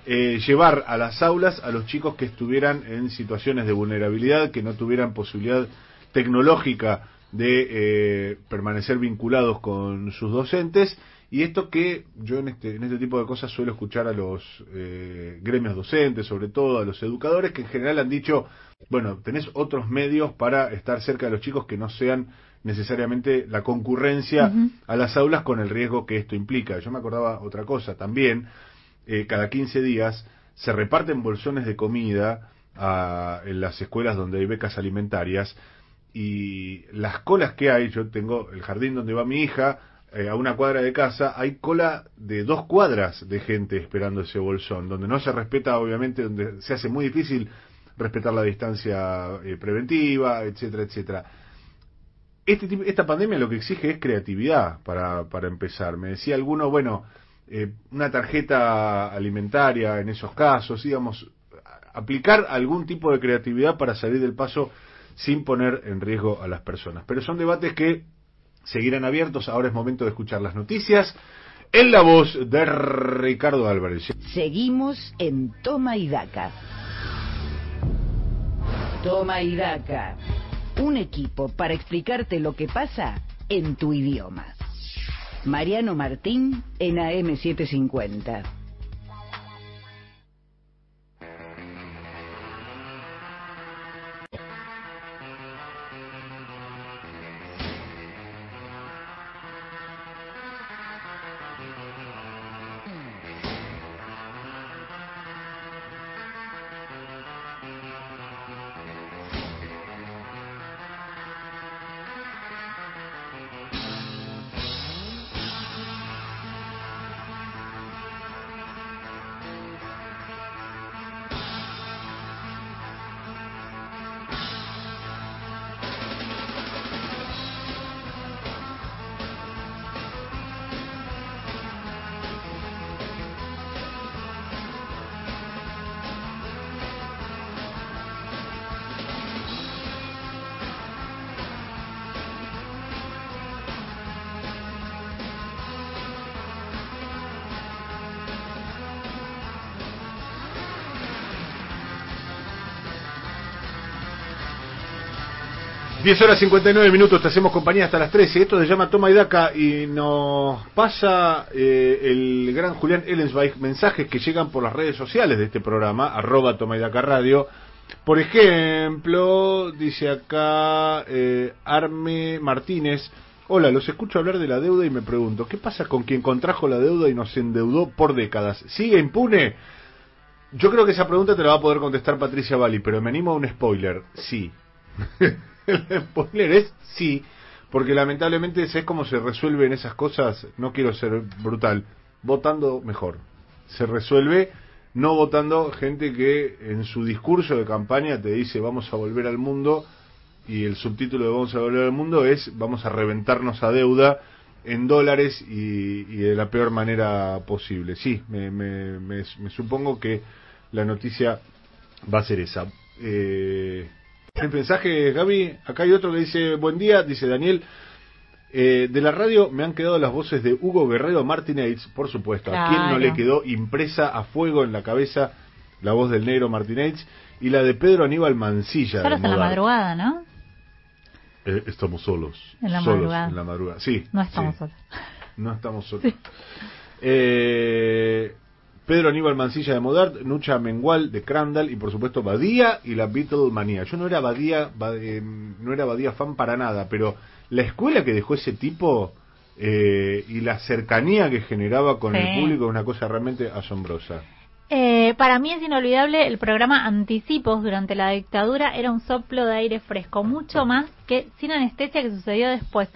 eh, llevar a las aulas a los chicos que estuvieran en situaciones de vulnerabilidad, que no tuvieran posibilidad tecnológica de eh, permanecer vinculados con sus docentes. Y esto que yo en este, en este tipo de cosas suelo escuchar a los eh, gremios docentes, sobre todo a los educadores, que en general han dicho, bueno, tenés otros medios para estar cerca de los chicos que no sean necesariamente la concurrencia a las aulas con el riesgo que esto implica. Yo me acordaba otra cosa también, eh, cada 15 días se reparten bolsones de comida a- en las escuelas donde hay becas alimentarias y las colas que hay, yo tengo el jardín donde va mi hija, eh, a una cuadra de casa, hay cola de dos cuadras de gente esperando ese bolsón, donde no se respeta, obviamente, donde se hace muy difícil respetar la distancia eh, preventiva, etcétera, etcétera. Este, esta pandemia lo que exige es creatividad para, para empezar. Me decía alguno, bueno, eh, una tarjeta alimentaria en esos casos, digamos, aplicar algún tipo de creatividad para salir del paso sin poner en riesgo a las personas. Pero son debates que seguirán abiertos. Ahora es momento de escuchar las noticias en la voz de Ricardo Álvarez. Seguimos en Toma y Daca. Toma y Daca. Un equipo para explicarte lo que pasa en tu idioma. Mariano Martín en AM750. 10 horas 59 minutos, te hacemos compañía hasta las 13. Esto se llama Toma y Daca y nos pasa eh, el gran Julián Ellensweig mensajes que llegan por las redes sociales de este programa, arroba Toma y Daca Radio. Por ejemplo, dice acá eh, Arme Martínez, hola, los escucho hablar de la deuda y me pregunto, ¿qué pasa con quien contrajo la deuda y nos endeudó por décadas? ¿Sigue impune? Yo creo que esa pregunta te la va a poder contestar Patricia Bali, pero me animo a un spoiler, sí. el spoiler es sí, porque lamentablemente es cómo se resuelven esas cosas, no quiero ser brutal, votando mejor. Se resuelve no votando gente que en su discurso de campaña te dice vamos a volver al mundo y el subtítulo de vamos a volver al mundo es vamos a reventarnos a deuda en dólares y, y de la peor manera posible. Sí, me, me, me, me supongo que la noticia va a ser esa. Eh, el mensaje, Gaby, acá hay otro que dice, buen día, dice Daniel, eh, de la radio me han quedado las voces de Hugo Guerrero Martínez, por supuesto, a quien no le quedó impresa a fuego en la cabeza la voz del negro Martínez y la de Pedro Aníbal Mancilla. De en la madrugada, ¿no? Eh, estamos solos. En la solos madrugada. en la madrugada. Sí. No estamos sí. solos. No estamos solos. Eh, Pedro Aníbal Mancilla de Modart, Nucha Mengual de Crandall y por supuesto Badía y la Beatlemanía. Yo no era Badía, Ba- eh, no era Badía fan para nada, pero la escuela que dejó ese tipo eh, y la cercanía que generaba con Sí. el público es una cosa realmente asombrosa. Eh, para mí es inolvidable el programa Anticipos durante la dictadura era un soplo de aire fresco, mucho más que sin anestesia que sucedió después.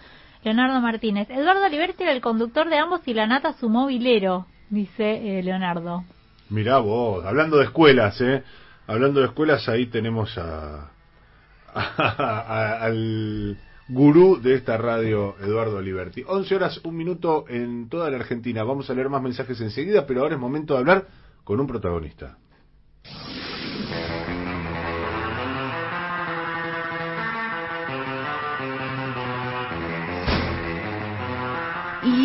Leonardo Martínez. Eduardo Liberti era el conductor de ambos y la nata su movilero, dice eh, Leonardo. Mirá vos, hablando de escuelas, ¿eh? Hablando de escuelas, ahí tenemos a, al gurú de esta radio, Eduardo Liberti. 11 horas, un minuto en toda la Argentina. Vamos a leer más mensajes enseguida, pero ahora es momento de hablar con un protagonista.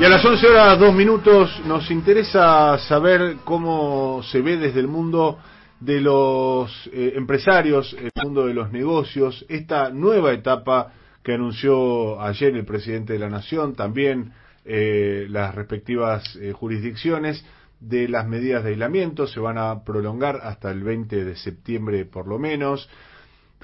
Y a las 11 horas 2 minutos nos interesa saber cómo se ve desde el mundo de los eh, empresarios, el mundo de los negocios, esta nueva etapa que anunció ayer el presidente de la Nación, también eh, las respectivas eh, jurisdicciones de las medidas de aislamiento se van a prolongar hasta el 20 de septiembre por lo menos.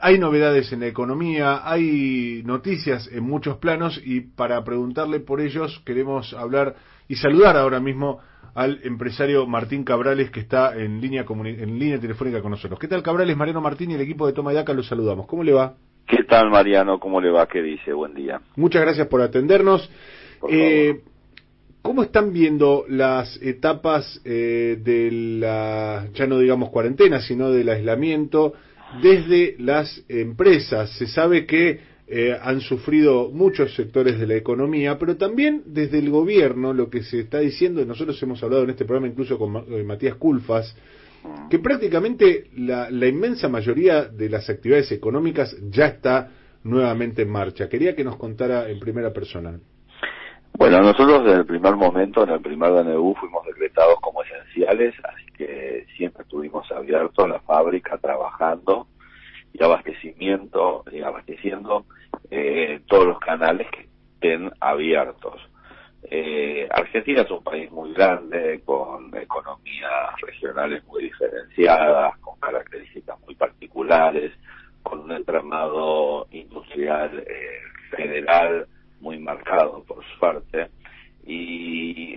Hay novedades en la economía, hay noticias en muchos planos y para preguntarle por ellos queremos hablar y saludar ahora mismo al empresario Martín Cabrales que está en línea en línea telefónica con nosotros. ¿Qué tal Cabrales? Mariano Martín y el equipo de Toma y Daca los saludamos. ¿Cómo le va? ¿Qué tal, Mariano? ¿Cómo le va? ¿Qué dice? Buen día. Muchas gracias por atendernos. Por Eh, ¿Cómo están viendo las etapas eh, de la, ya no digamos cuarentena, sino del aislamiento desde las empresas? Se sabe que eh, han sufrido muchos sectores de la economía, pero también desde el gobierno, lo que se está diciendo, nosotros hemos hablado en este programa incluso con eh, Matías Culfas, que prácticamente la, la inmensa mayoría de las actividades económicas ya está nuevamente en marcha. Quería que nos contara en primera persona. Bueno, nosotros desde el primer momento, en el primer DNU, fuimos decretados como esenciales, que siempre estuvimos abiertos, la fábrica trabajando y abastecimiento, y abasteciendo eh, todos los canales que estén abiertos. Eh, Argentina es un país muy grande, con economías regionales muy diferenciadas, con características muy particulares, con un entramado industrial eh, federal muy marcado, por suerte, y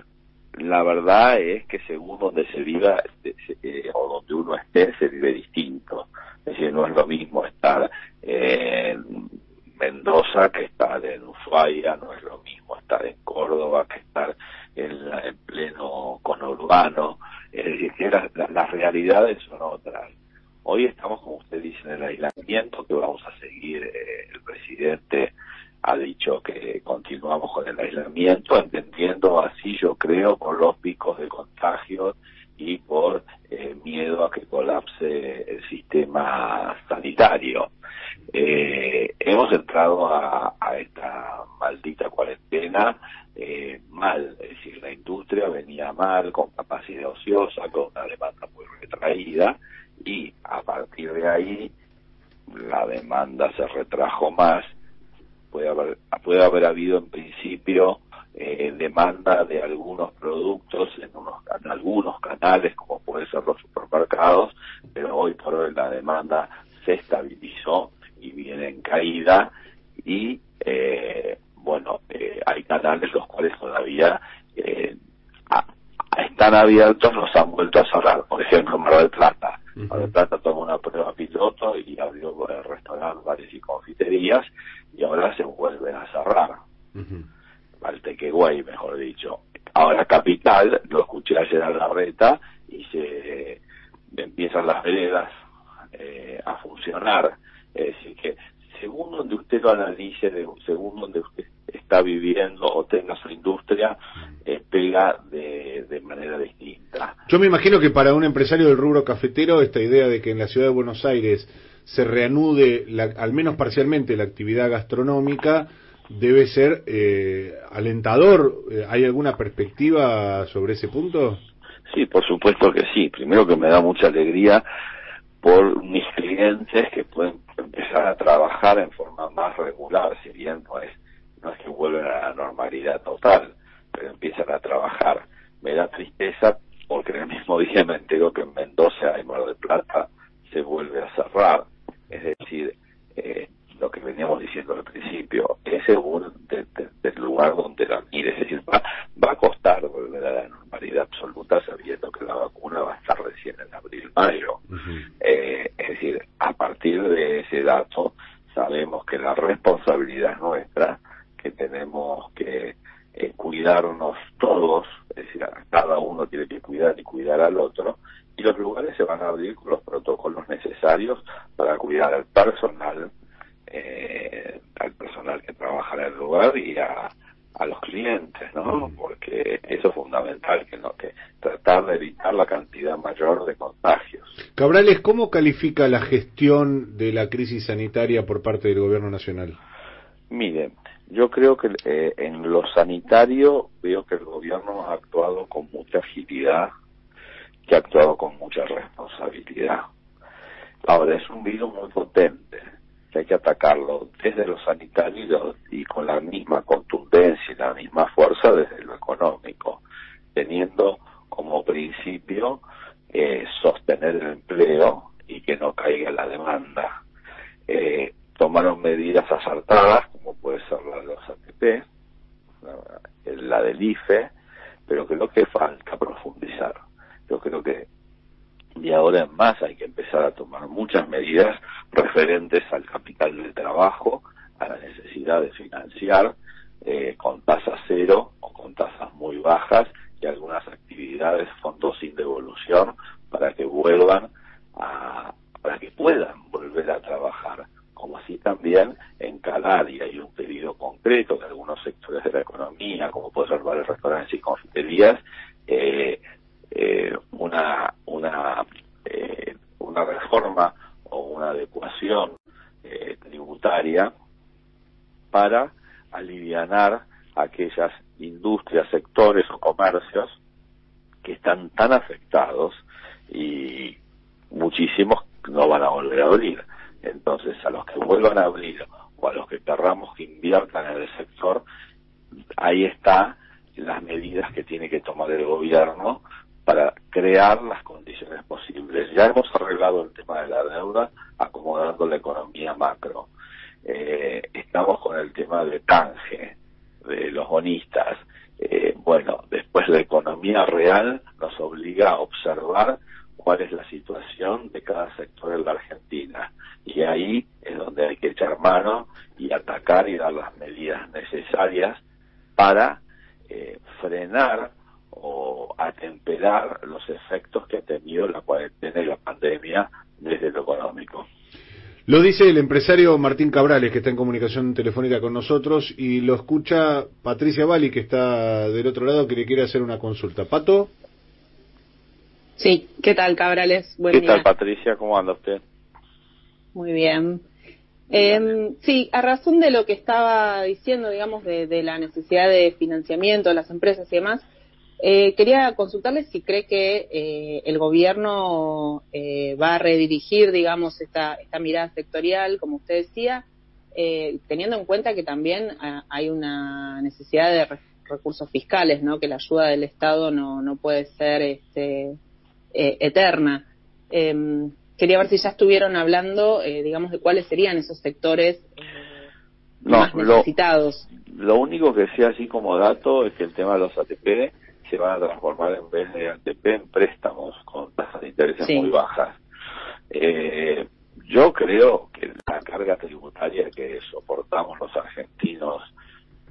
la verdad es que según donde se viva se- eh, o donde uno esté, se vive distinto. Es decir, no es lo mismo estar en Mendoza que estar en Ushuaia, no es lo mismo estar en Córdoba que estar en, la- en pleno conurbano. Es decir, que las- las realidades son otras. Hoy estamos, como usted dice, en el aislamiento que vamos a seguir. eh, el presidente ha dicho que continuamos con el aislamiento, entendiendo así, yo creo, por los picos de contagios y por eh, miedo a que colapse el sistema sanitario. Eh, hemos entrado a, esta maldita cuarentena eh, mal, es decir, la industria venía mal, con capacidad ociosa, con una demanda muy retraída y a partir de ahí la demanda se retrajo más. Puede haber, puede haber habido en principio eh, demanda de algunos productos en, unos, en algunos canales, como pueden ser los supermercados, pero hoy por hoy la demanda se estabilizó y viene en caída y eh, bueno, eh, hay canales los cuales todavía eh, están abiertos, los han vuelto a cerrar. Por ejemplo, Mar del Plata. Mar del Plata tomó una prueba piloto y abrió restaurantes, bares y confiterías y ahora se vuelven a cerrar. Valtequeguay, mejor dicho. Ahora Capital, lo escuché ayer a la reta y se empiezan las veredas eh, a funcionar. Es decir, que según donde usted lo analice, de- según donde usted está viviendo o tenga su industria, eh, pega de, de manera distinta. Yo me imagino que para un empresario del rubro cafetero esta idea de que en la ciudad de Buenos Aires se reanude, la- al menos parcialmente, la actividad gastronómica debe ser eh, alentador. Eh, ¿Hay alguna perspectiva sobre ese punto? Sí, por supuesto que sí. Primero que me da mucha alegría por mis clientes que pueden empezar a trabajar en forma más regular, si bien no es, no es que vuelven a la normalidad total, pero empiezan a trabajar. Me da tristeza porque en el mismo día me entero que en Mendoza y Mar del Plata se vuelve a cerrar. Es decir, eh, lo que veníamos diciendo al principio, es según de- de- del lugar donde la mire. Es decir, va, va a costar volver a la normalidad absoluta sabiendo que la vacuna va a estar recién en abril-mayo. Eh, es decir, a partir de ese dato sabemos que la responsabilidad es nuestra, que tenemos que eh, cuidarnos todos, es decir, cada uno tiene que cuidar y cuidar al otro, y los lugares se van a abrir con los protocolos necesarios para cuidar al personal, eh, al personal que trabaja en el lugar y a, a los clientes, ¿no? Porque eso es fundamental, que no que tratar de evitar la cantidad mayor de contagios. Cabrales, ¿cómo califica la gestión de la crisis sanitaria por parte del gobierno nacional? Miren, yo creo que eh, en lo sanitario veo que el gobierno ha actuado con mucha agilidad, que ha actuado con mucha responsabilidad. Ahora, es un virus muy potente, que hay que atacarlo desde lo sanitario y con la misma contundencia y la misma fuerza desde lo económico, teniendo como principio eh, sostener el empleo y que no caiga la demanda. Eh, tomaron medidas acertadas, como puede ser la de los ATP, la, la del IFE, pero creo que falta profundizar. Yo creo que de ahora en más hay que empezar a tomar muchas medidas referentes al capital del trabajo, a la necesidad de financiar eh, con tasa cero o con tasas muy bajas y algunas actividades, fondos sin devolución, para que vuelvan a, para que puedan volver a trabajar. Como así también encalar, y hay un pedido concreto de algunos sectores de la economía, como puede ser varios restaurantes y confiterías, eh, eh, una, una, eh, una reforma o una adecuación eh, tributaria para alivianar aquellas industrias, sectores o comercios que están tan afectados y muchísimos no van a volver a abrir. Entonces, a los que vuelvan a abrir o a los que querramos que inviertan en el sector, ahí está las medidas que tiene que tomar el gobierno para crear las condiciones posibles. Ya hemos arreglado el tema de la deuda, acomodando la economía macro. Eh, estamos con el tema de canje, de los bonistas. Eh, bueno, después la economía real nos obliga a observar cuál es la situación de cada sector en la Argentina. Y ahí es donde hay que echar mano y atacar y dar las medidas necesarias para eh, frenar o atemperar los efectos que ha tenido la cuarentena y la pandemia desde lo económico. Lo dice el empresario Martín Cabrales, que está en comunicación telefónica con nosotros, y lo escucha Patricia Bali, que está del otro lado, que le quiere hacer una consulta. Pato, Sí, ¿qué tal, Cabrales? Buen ¿Qué día. tal, Patricia? ¿Cómo anda usted? Muy bien. Eh, sí, a razón de lo que estaba diciendo, digamos, de, de la necesidad de financiamiento de las empresas y demás, eh, quería consultarle si cree que eh, el gobierno eh, va a redirigir, digamos, esta, esta mirada sectorial, como usted decía, eh, teniendo en cuenta que también ah, hay una necesidad de re- recursos fiscales, ¿no? Que la ayuda del Estado no, no puede ser este, eh, eterna. Em, quería ver si ya estuvieron hablando, eh, digamos, de cuáles serían esos sectores No, más lo- necesitados. Lo único que sé así como dato es que el tema de los ATP se van a transformar en vez de ATP en préstamos con tasas de interés Sí. muy bajas. Eh, yo creo que la carga tributaria que soportamos los argentinos,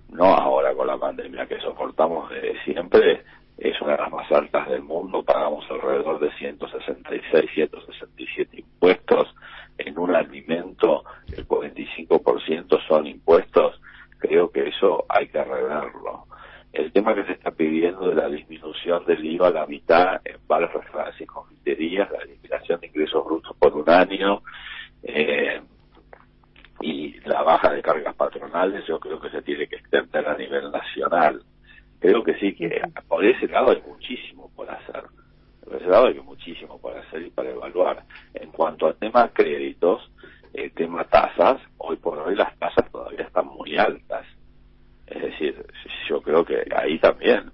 no ahora con la pandemia, que soportamos desde siempre, es una de las más altas del mundo. Pagamos alrededor de 166, 167 impuestos en un alimento, el 45% son impuestos. Creo que eso hay que reverlo. El tema que se está pidiendo de la disminución del IVA a la mitad en bares, restaurantes y confiterías, la eliminación de ingresos brutos por un año, eh, y la baja de cargas patronales, yo creo que se tiene que extender a nivel nacional. Creo que sí, que por ese lado hay muchísimo por hacer. Por ese lado hay muchísimo por hacer y para evaluar. En cuanto al tema créditos, el tema tasas, hoy por hoy las tasas todavía están muy altas. Es decir, yo creo que ahí también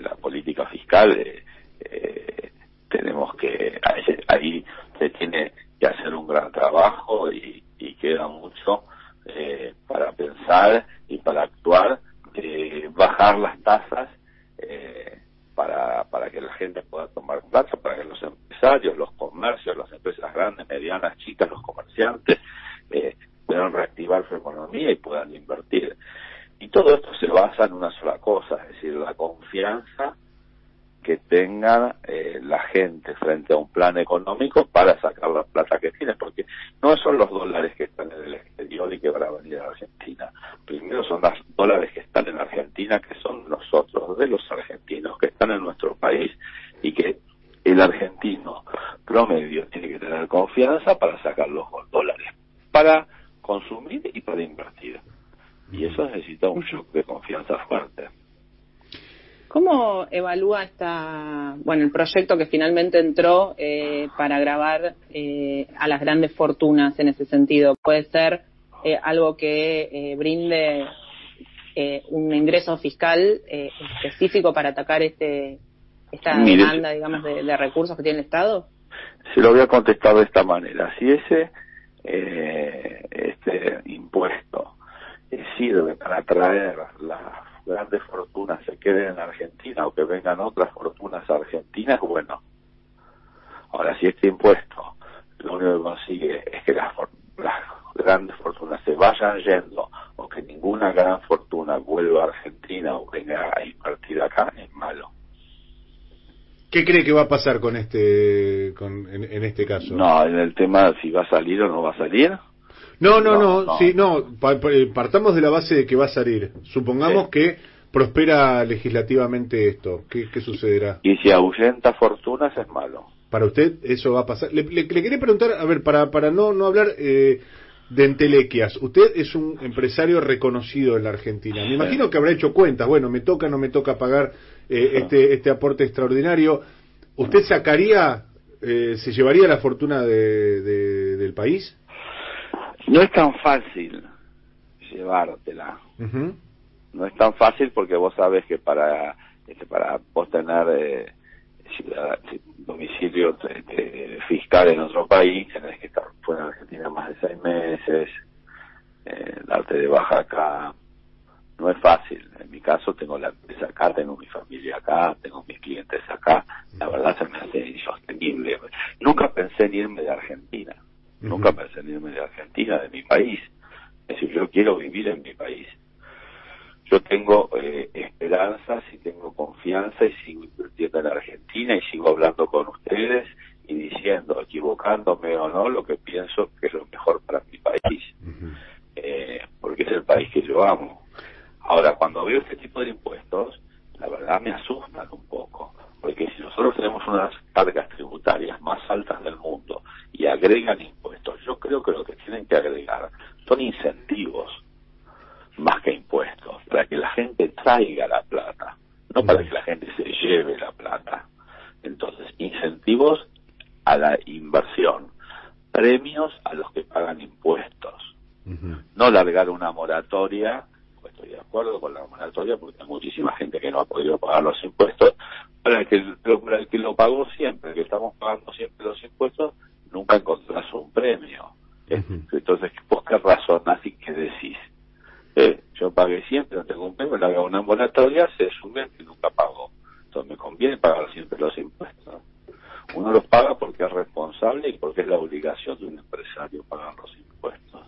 la política fiscal eh, eh, tenemos que ahí se tiene que hacer un gran trabajo y, y queda mucho eh, para pensar y para actuar de bajar las tasas eh, para, para que la gente pueda tomar plata, para que los empresarios, los comercios, las empresas grandes, medianas, chicas, los comerciantes eh, puedan reactivar su economía y puedan invertir. Y todo esto se basa en una sola cosa, es decir, la confianza que tenga eh, la gente frente a un plan económico para sacar la plata que tiene, porque no son los dólares que están en el exterior y que van a venir a Argentina. Primero son los dólares que están en Argentina, que son nosotros, de los argentinos que están en nuestro país y que el argentino promedio tiene que tener confianza para sacar los dólares, para consumir y para invertir. Y eso necesita un shock de confianza fuerte. ¿Cómo evalúa esta, bueno, el proyecto que finalmente entró eh, para grabar eh, a las grandes fortunas en ese sentido? ¿Puede ser eh, algo que eh, brinde eh, un ingreso fiscal eh, específico para atacar este esta Mire, demanda, digamos, de, de recursos que tiene el Estado? Se lo voy a contestar de esta manera. Si ese eh, este impuesto sirve para atraer las grandes fortunas se queden en Argentina o que vengan otras fortunas argentinas, bueno. Ahora, si este impuesto lo único que consigue es que las, las grandes fortunas se vayan yendo o que ninguna gran fortuna vuelva a Argentina o venga a invertir acá, es malo. ¿qué cree que va a pasar con este, con, en, en este caso? No, en el tema si va a salir o no va a salir, No, no, No, sí, no, eh, partamos de la base de que va a salir. Supongamos Sí. que prospera legislativamente esto. ¿Qué, qué sucederá? y si ahuyenta fortunas es malo. ¿Para usted eso va a pasar? Le, le- le quería preguntar, a ver, para, para no, no hablar eh, de entelequias. Usted es un empresario reconocido en la Argentina. Me imagino que habrá hecho cuentas. Bueno, me toca, no me toca pagar eh, este, este aporte extraordinario. ¿Usted sacaría, eh, se llevaría la fortuna de, de- del país? No es tan fácil llevártela. No es tan fácil porque vos sabes que para este, para vos tener eh, ciudad- domicilio eh, eh, fiscal en otro país tenés que estar fuera de Argentina más de seis meses, eh, darte de baja acá. No es fácil. En mi caso tengo la empresa acá, tengo mi familia acá, tengo mis clientes acá. La verdad se me hace insostenible. Nunca pensé en irme de Argentina. Nunca pensé en irme de Argentina, de mi país. Es decir, yo quiero vivir en mi país. yo tengo eh, esperanzas y tengo confianza y sigo invirtiendo en Argentina y sigo hablando con ustedes y diciendo, equivocándome o no, lo que pienso que es lo mejor para mi país, eh, porque es el país que yo amo. Ahora, cuando veo este tipo de impuestos, la verdad me asustan un poco, porque si nosotros tenemos unas cargas tributarias más altas del mundo y agregan impuestos, yo creo que lo que tienen que agregar son incentivos más que impuestos, para que la gente traiga la plata, no para que la gente se lleve la plata. Entonces, incentivos a la inversión, premios a los que pagan impuestos, no largar una moratoria, estoy de acuerdo con la moratoria porque hay muchísima gente que no ha podido pagar los impuestos, para el que, para el que lo pagó siempre, que estamos pagando siempre los impuestos, nunca encontrás un premio. Entonces, ¿vos qué razonás y qué decís? Eh, yo pagué siempre, no tengo un premio, le hago una moratoria, se sube que nunca pagó. Entonces me conviene pagar siempre los impuestos. Uno los paga porque es responsable y porque es la obligación de un empresario pagar los impuestos.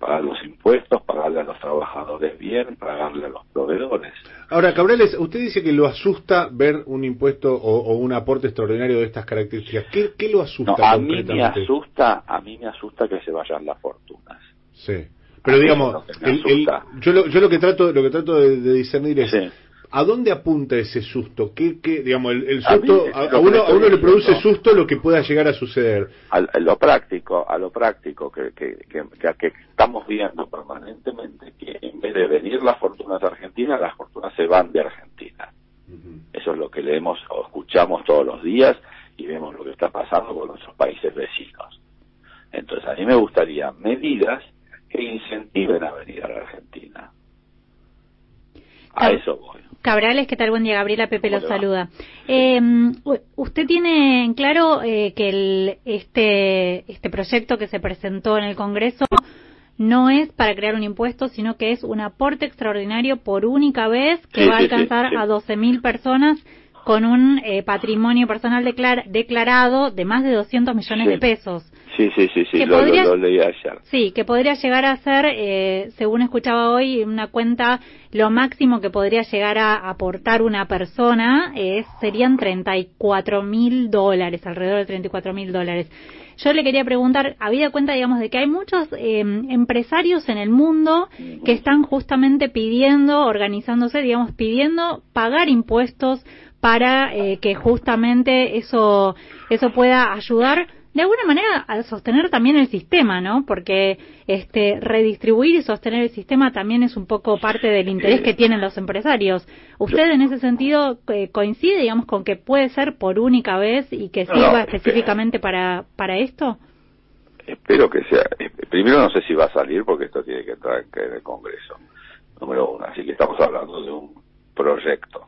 Pagar los impuestos, pagarle a los trabajadores bien, pagarle a los proveedores. Ahora, Cabrales, usted dice que lo asusta ver un impuesto o, o un aporte extraordinario de estas características. ¿Qué, qué lo asusta No, a mí me asusta, a mí me asusta que se vayan las fortunas. Sí. Pero A digamos, el- el- yo, lo, yo lo que trato, lo que trato de, de discernir es Sí. ¿A dónde apunta ese susto? ¿Qué, qué, digamos, el, susto, a, uno, le a uno le produce susto lo que pueda llegar a suceder. A lo práctico, a lo práctico que, que, que, que- que estamos viendo permanentemente que en vez de venir las fortunas argentinas, las fortunas se van de Argentina. Eso es lo que leemos o escuchamos todos los días y vemos lo que está pasando con nuestros países vecinos. Entonces, a mí me gustaría medidas que incentiven a venir a la Argentina. A Cab- eso voy. Cabrales, ¿qué tal? Buen día, Gabriela Pepe ¿Cómo los saluda. Eh, usted tiene en claro eh, que el, este, este proyecto que se presentó en el Congreso no es para crear un impuesto, sino que es un aporte extraordinario por única vez que Sí, va a sí, sí, alcanzar sí. a 12.000 personas con un eh, patrimonio personal declar- declarado de más de 200 millones de pesos. Sí, sí, sí, sí, lo, lo- podría- lo leí ayer. Sí, que podría llegar a ser, eh, según escuchaba hoy, una cuenta, lo máximo que podría llegar a aportar una persona eh, serían 34 mil dólares, alrededor de 34 mil dólares. Yo le quería preguntar, habida cuenta, digamos, de que hay muchos eh, empresarios en el mundo que están justamente pidiendo, organizándose, digamos, pidiendo pagar impuestos para eh, que justamente eso, eso pueda ayudar de alguna manera a sostener también el sistema, ¿no? Porque este redistribuir y sostener el sistema también es un poco parte del interés que tienen los empresarios. ¿Usted en ese sentido eh, coincide, digamos, con que puede ser por única vez y que sirva no, específicamente para para esto? Espero que sea. eh, Primero no sé si va a salir porque esto tiene que entrar en el Congreso. Número uno, así que estamos hablando de un proyecto.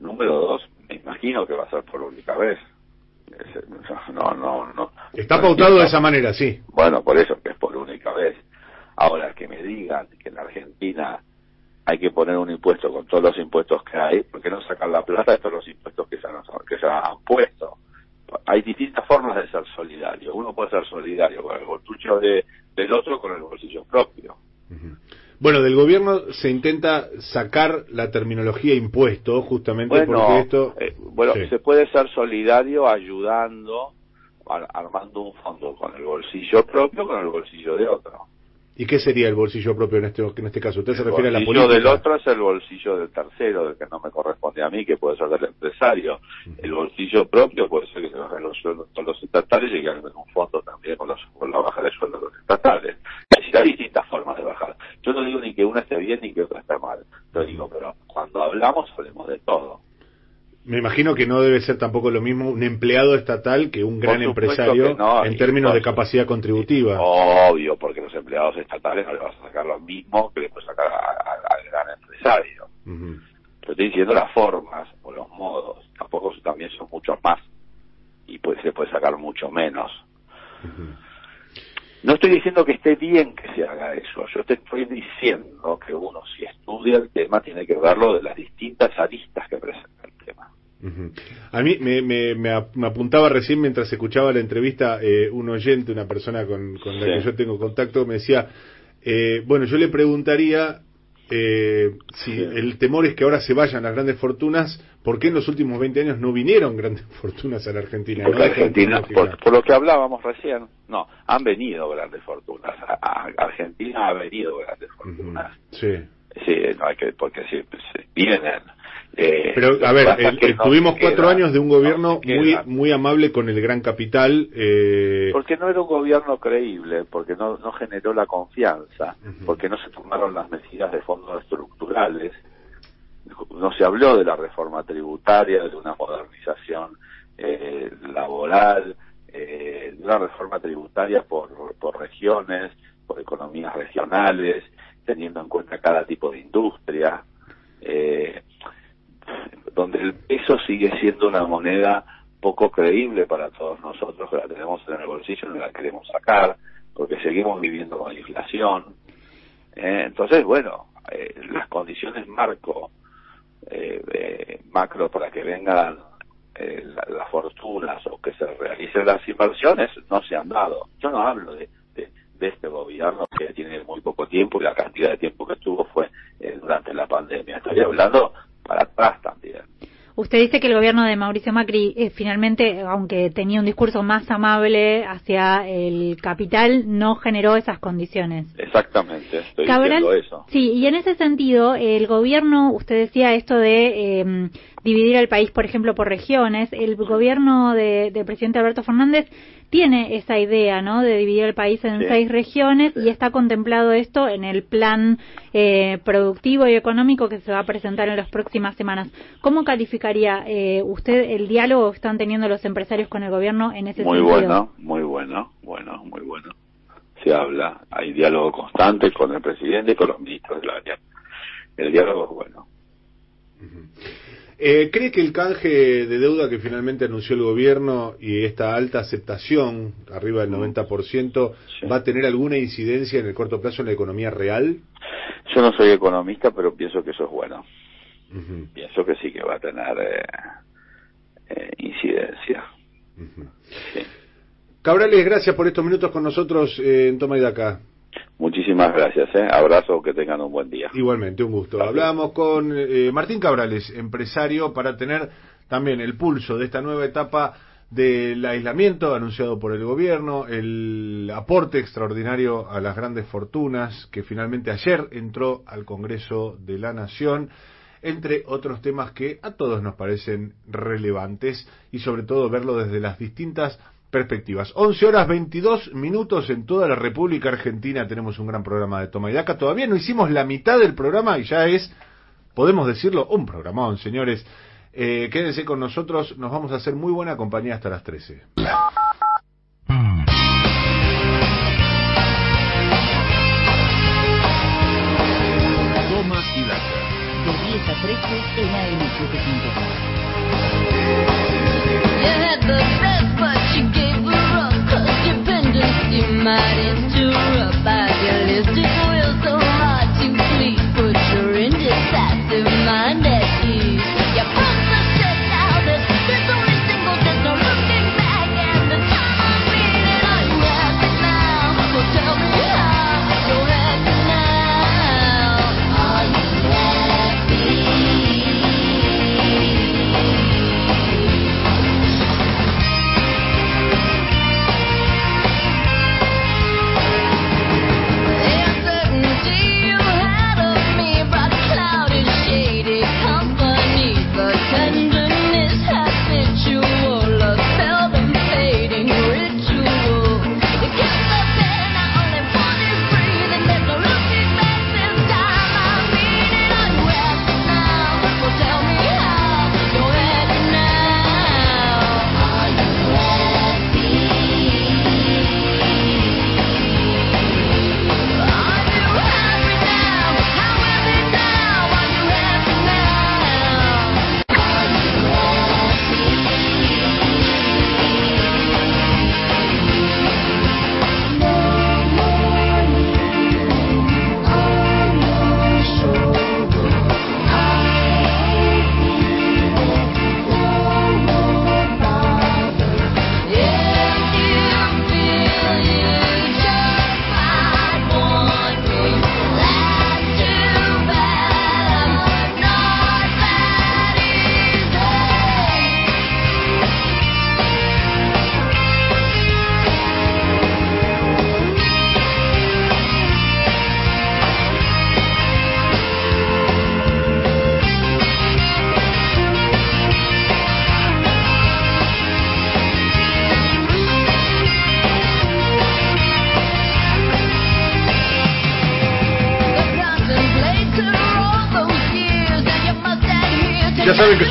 Número dos, me imagino que va a ser por única vez. No, no, no. Está pautado de esa manera, sí. Bueno, por eso que es por única vez. Ahora, que me digan que en Argentina hay que poner un impuesto con todos los impuestos que hay, porque no sacan la plata de todos los impuestos que se han, que se han puesto? Hay distintas formas de ser solidario. Uno puede ser solidario con el bolsillo de, del otro con el bolsillo propio. Bueno, del gobierno se intenta sacar la terminología impuesto, justamente porque esto... eh, bueno Sí. se puede ser solidario ayudando, ar- armando un fondo con el bolsillo propio, con el bolsillo de otro. ¿Y qué sería el bolsillo propio en este, en este caso? ¿Usted se El refiere a la bolsillo política? del otro es el bolsillo del tercero, del que no me corresponde a mí, que puede ser del empresario. El bolsillo propio puede ser que se bajen los sueldos con los estatales y que hagan un fondo también con, los, con la baja de sueldos de los estatales. Es decir, hay distintas formas de bajar. Yo no digo ni que una esté bien ni que otra esté mal. Yo digo, pero cuando hablamos, hablemos de todo. Me imagino que no debe ser tampoco lo mismo un empleado estatal que un gran empresario no, en términos de capacidad contributiva. Obvio, porque los empleados estatales no le vas a sacar lo mismo que le puedes sacar al gran empresario. Yo estoy diciendo las formas o los modos. Tampoco también son muchos más. Y pues se puede sacar mucho menos. No estoy diciendo que esté bien que se haga eso. Yo te estoy diciendo que uno, si estudia el tema, tiene que verlo de las distintas aristas que presenta el tema. A mí me, me, me ap- me apuntaba recién mientras escuchaba la entrevista eh, un oyente, una persona con, con la Sí. que yo tengo contacto, me decía, eh, bueno, yo le preguntaría eh, si el temor es que ahora se vayan las grandes fortunas, ¿por qué en los últimos 20 años no vinieron grandes fortunas a la Argentina? Porque No Argentina, por, por lo que hablábamos recién, no, han venido grandes fortunas. A, a- Argentina ha venido grandes fortunas. Sí. Sí, no hay que, porque sí, sí, vienen. Eh, Pero, a ver, el- que no se cuatro queda, años de un no gobierno muy muy amable con el gran capital. eh, Porque no era un gobierno creíble, porque no, no generó la confianza, porque no se tomaron las medidas de fondos estructurales, no se habló de la reforma tributaria, de una modernización eh, laboral, eh, de una reforma tributaria por, por regiones, por economías regionales, teniendo en cuenta cada tipo de industria, eh, donde el peso sigue siendo una moneda poco creíble para todos nosotros que la tenemos en el bolsillo y no la queremos sacar, porque seguimos viviendo con inflación. Eh, entonces, bueno, eh, las condiciones marco, eh, eh, macro para que vengan la- las fortunas o que se realicen las inversiones no se han dado. Yo no hablo de, de, de este gobierno que tiene muy poco tiempo y la cantidad de tiempo que tuvo fue durante la pandemia. Estoy hablando para atrás también. Usted dice que el gobierno de Mauricio Macri eh, finalmente, aunque tenía un discurso más amable hacia el capital, no generó esas condiciones. Exactamente, estoy Cabral, diciendo eso. sí, y en ese sentido, el gobierno, usted decía esto de eh, dividir el país, por ejemplo, por regiones. El gobierno de- del presidente Alberto Fernández tiene esa idea, ¿no? De dividir el país en Sí. seis regiones y está contemplado esto en el plan eh, productivo y económico que se va a presentar en las próximas semanas. ¿Cómo calificaría eh, usted el diálogo que están teniendo los empresarios con el gobierno en ese Muy sentido? bueno, muy bueno, bueno, muy bueno. Se habla, hay diálogo constante con el presidente y con los ministros del área. El diálogo es bueno. Eh, ¿Cree que el canje de deuda que finalmente anunció el gobierno y esta alta aceptación, arriba del 90%, Sí. va a tener alguna incidencia en el corto plazo en la economía real? Yo no soy economista, pero pienso que eso es bueno. Pienso que sí que va a tener eh, eh, incidencia. Sí. Cabrales, gracias por estos minutos con nosotros eh, en Toma y Daca. Muchísimas gracias, ¿eh? Abrazo, que tengan un buen día. Igualmente, un gusto. Gracias. Hablábamos con eh, Martín Cabrales, empresario, para tener también el pulso de esta nueva etapa del aislamiento anunciado por el gobierno, el aporte extraordinario a las grandes fortunas que finalmente ayer entró al Congreso de la Nación, entre otros temas que a todos nos parecen relevantes y sobre todo verlo desde las distintas perspectivas. 11 horas 22 minutos en toda la República Argentina tenemos un gran programa de Toma y Daca. Todavía no hicimos la mitad del programa y ya es, podemos decirlo, un programón, señores. Eh, quédense con nosotros, nos vamos a hacer muy buena compañía hasta las 13. Toma y daca. De 10 a 13 en AM750. You might interrupt by your list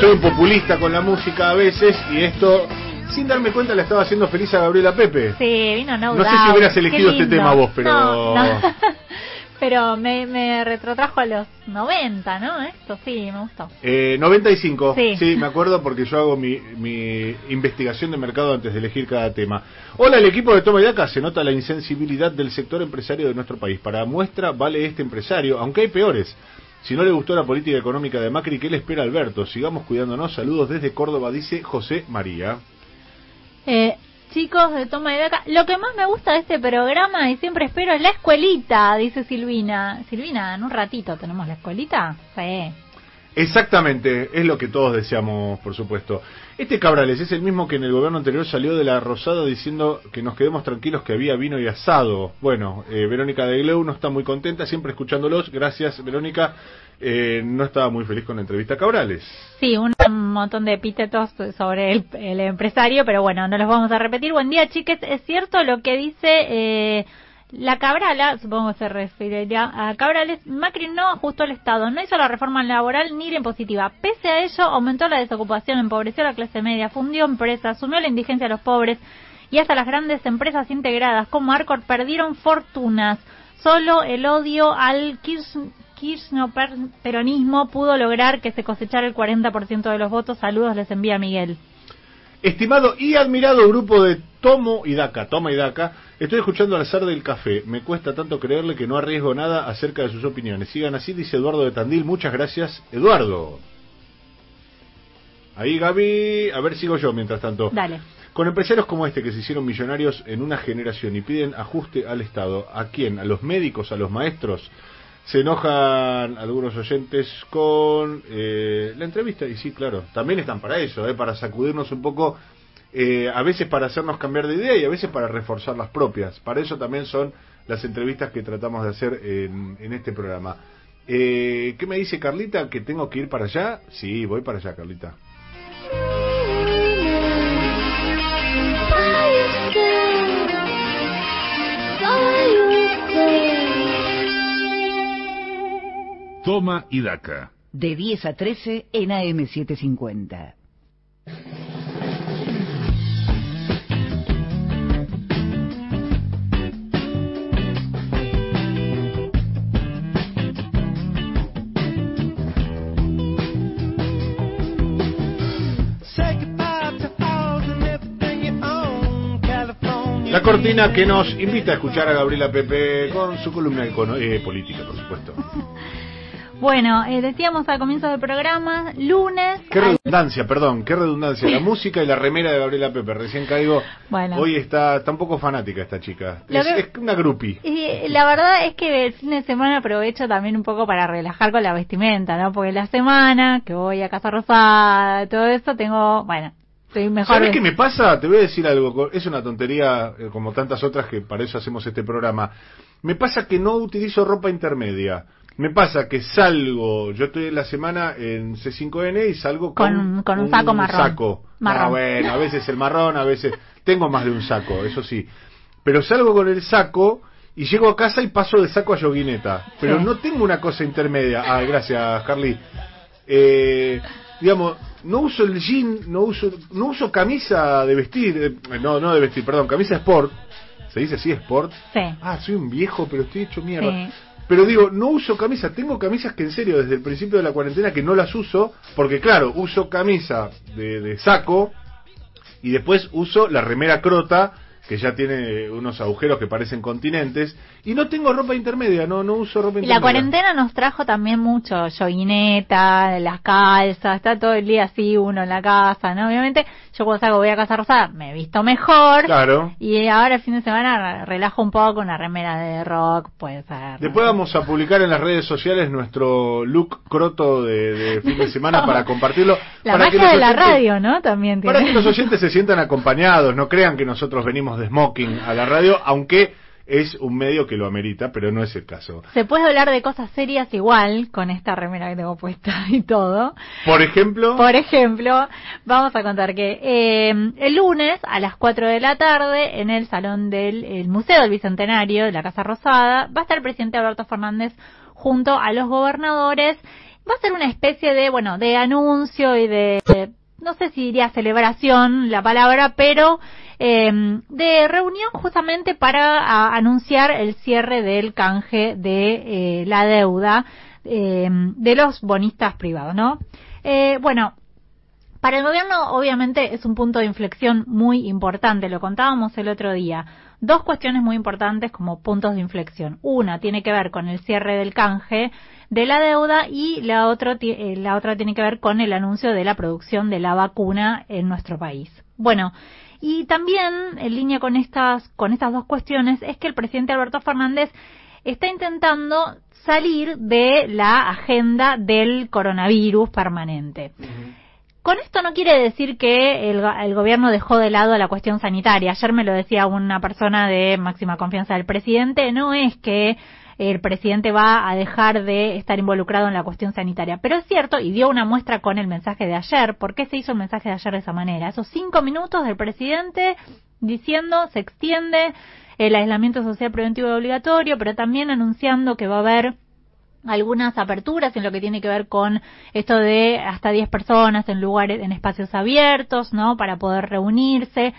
soy un populista con la música a veces y esto, sin darme cuenta, le estaba haciendo feliz a Gabriela Pepe. Sí, vino No No sé si hubieras elegido este tema vos, pero- No, no. pero me, me retrotrajo a los 90, ¿no? Esto sí, me gustó. Eh, 95, sí. Sí. me acuerdo porque yo hago mi, mi investigación de mercado antes de elegir cada tema. Hola, el equipo de Toma y Daca, se nota la insensibilidad del sector empresario de nuestro país. Para muestra vale este empresario, aunque hay peores. Si no le gustó la política económica de Macri, ¿qué le espera Alberto? Sigamos cuidándonos. Saludos desde Córdoba, dice José María. Eh, chicos de Toma de Daca, lo que más me gusta de este programa y siempre espero es la escuelita, dice Silvina. Silvina, en un ratito tenemos la escuelita. Sí. Exactamente, es lo que todos deseamos, por supuesto. Este Cabrales es el mismo que en el gobierno anterior salió de la Rosada diciendo que nos quedemos tranquilos que había vino y asado. Bueno, eh, Verónica de Gleu no está muy contenta, siempre escuchándolos. Gracias, Verónica. Eh, no estaba muy feliz con la entrevista Cabrales. Sí, un montón de epítetos sobre el, el empresario, pero bueno, no los vamos a repetir. Buen día, chiques. Es cierto lo que dice eh, la Cabrala, supongo que se referiría a Cabrales. Macri no ajustó el Estado, no hizo la reforma laboral ni la impositiva. Pese a ello, aumentó la desocupación, empobreció a la clase media, fundió empresas, sumió la indigencia a los pobres y hasta las grandes empresas integradas como Arcor perdieron fortunas. Solo el odio al Kirchner peronismo pudo lograr que se cosechara el 40% de los votos. Saludos les envía Miguel. Estimado y admirado grupo de Tomo y Daca, Toma y Daca, estoy escuchando al azar del café. Me cuesta tanto creerle que no arriesgo nada acerca de sus opiniones. Sigan así, dice Eduardo de Tandil. Muchas gracias, Eduardo. Ahí Gaby, a ver sigo yo mientras tanto. Dale. Con empresarios como este que se hicieron millonarios en una generación y piden ajuste al Estado, ¿a quién? ¿A los médicos? ¿A los maestros? Se enojan algunos oyentes con eh, la entrevista y sí, claro, también están para eso, eh, para sacudirnos un poco, eh, a veces para hacernos cambiar de idea y a veces para reforzar las propias. Para eso también son las entrevistas que tratamos de hacer en, en este programa. Eh, ¿Qué me dice Carlita? ¿Que tengo que ir para allá? Sí, voy para allá, Carlita. Toma y Daca. De 10 a 13 en AM750. Say goodbye to all and everything you own. California. La cortina que nos invita a escuchar a Gabriela Pepe con su columna econo- eh, política, por supuesto. Bueno, eh, decíamos al comienzo del programa, lunes. Qué al- redundancia, perdón, qué redundancia. La música y la remera de Gabriela Pepe. Recién caigo. Bueno. Hoy está, está un poco fanática esta chica. Es, que- es una groupie. Y la verdad es que el fin de semana aprovecho también un poco para relajar con la vestimenta, ¿no? Porque la semana que voy a Casa Rosada, todo eso, tengo, bueno, estoy mejor. ¿Sabes qué me pasa? Te voy a decir algo. Es una tontería, eh, como tantas otras que para eso hacemos este programa. Me pasa que no utilizo ropa intermedia. Me pasa que salgo, yo estoy en la semana en C5N y salgo con, Con- con un saco marrón. saco. Marrón. Ah, bueno, a veces el marrón, a veces tengo más de un saco, eso sí. Pero salgo con el saco y llego a casa y paso de saco a yoguineta. Pero Sí. no tengo una cosa intermedia. Ah, gracias, Carly. Eh, digamos, no uso el jean, no uso, no uso camisa de vestir, eh, no, no de vestir, perdón, camisa sport. ¿Se dice así, sport? Sí. Ah, soy un viejo, pero estoy hecho mierda. Sí. Pero digo, no uso camisa. Tengo camisas que en serio, desde el principio de la cuarentena, que no las uso, porque claro, uso camisa de, de saco y después uso la remera crota, que ya tiene unos agujeros que parecen continentes, y no tengo ropa intermedia, no, no uso ropa Y intermedia. la cuarentena nos trajo también mucho yoguineta, las calzas, está todo el día así uno en la casa, ¿no? Obviamente, yo cuando salgo voy a Casa Rosada, me he visto mejor. Claro. Y ahora el fin de semana relajo un poco, una remera de rock, puede ser. Después vamos a publicar en las redes sociales nuestro look croto de, de fin de semana para compartirlo. La para magia de la oyentes- radio, ¿no? También Para tiene. que los oyentes se sientan acompañados, no crean que nosotros venimos de smoking a la radio, aunque es un medio que lo amerita, pero no es el caso. Se puede hablar de cosas serias igual con esta remera que tengo puesta y todo. Por ejemplo, Por ejemplo, vamos a contar que eh, el lunes a las 4 de la tarde en el salón del el Museo del Bicentenario de la Casa Rosada va a estar el presidente Alberto Fernández junto a los gobernadores va a ser una especie de, bueno, de anuncio y de, de- no sé si diría celebración la palabra, pero eh, de reunión justamente para anunciar el cierre del canje de eh, la deuda eh, de los bonistas privados, ¿no? Eh, bueno, para el gobierno, obviamente, es un punto de inflexión muy importante, lo contábamos el otro día. Dos cuestiones muy importantes como puntos de inflexión. Una tiene que ver con el cierre del canje de la deuda y la, otro, eh, la otra tiene que ver con el anuncio de la producción de la vacuna en nuestro país. Bueno, y también en línea con estas, con estas dos cuestiones es que el presidente Alberto Fernández está intentando salir de la agenda del coronavirus permanente. Con esto no quiere decir que el, el gobierno dejó de lado la cuestión sanitaria. Ayer me lo decía una persona de máxima confianza del presidente. No es que el presidente va a dejar de estar involucrado en la cuestión sanitaria. Pero es cierto, y dio una muestra con el mensaje de ayer. ¿Por qué se hizo el mensaje de ayer de esa manera? Esos cinco minutos del presidente diciendo se extiende el aislamiento social preventivo obligatorio, pero también anunciando que va a haber algunas aperturas en lo que tiene que ver con esto de hasta 10 personas en lugares, en espacios abiertos, ¿no? Para poder reunirse.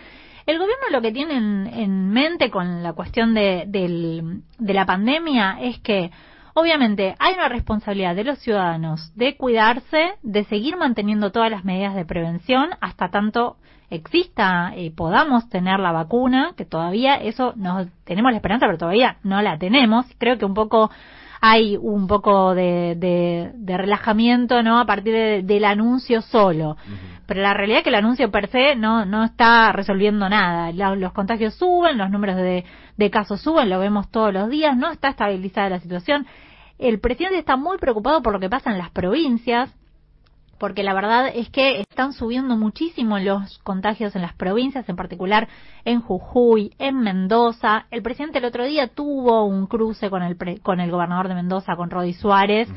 El gobierno lo que tiene en, en mente con la cuestión de, del- de la pandemia es que, obviamente, hay una responsabilidad de los ciudadanos de cuidarse, de seguir manteniendo todas las medidas de prevención hasta tanto exista y podamos tener la vacuna, que todavía eso nos tenemos la esperanza, pero todavía no la tenemos. Creo que un poco hay un poco de, de, de relajamiento, ¿no? A partir de- del anuncio solo. Pero la realidad es que el anuncio per se no, no está resolviendo nada. La- los contagios suben, los números de, de casos suben, lo vemos todos los días, no está estabilizada la situación. El presidente está muy preocupado por lo que pasa en las provincias, porque la verdad es que están subiendo muchísimo los contagios en las provincias, en particular en Jujuy, en Mendoza. El presidente el otro día tuvo un cruce con el, pre- con el gobernador de Mendoza, con Rodi Suárez,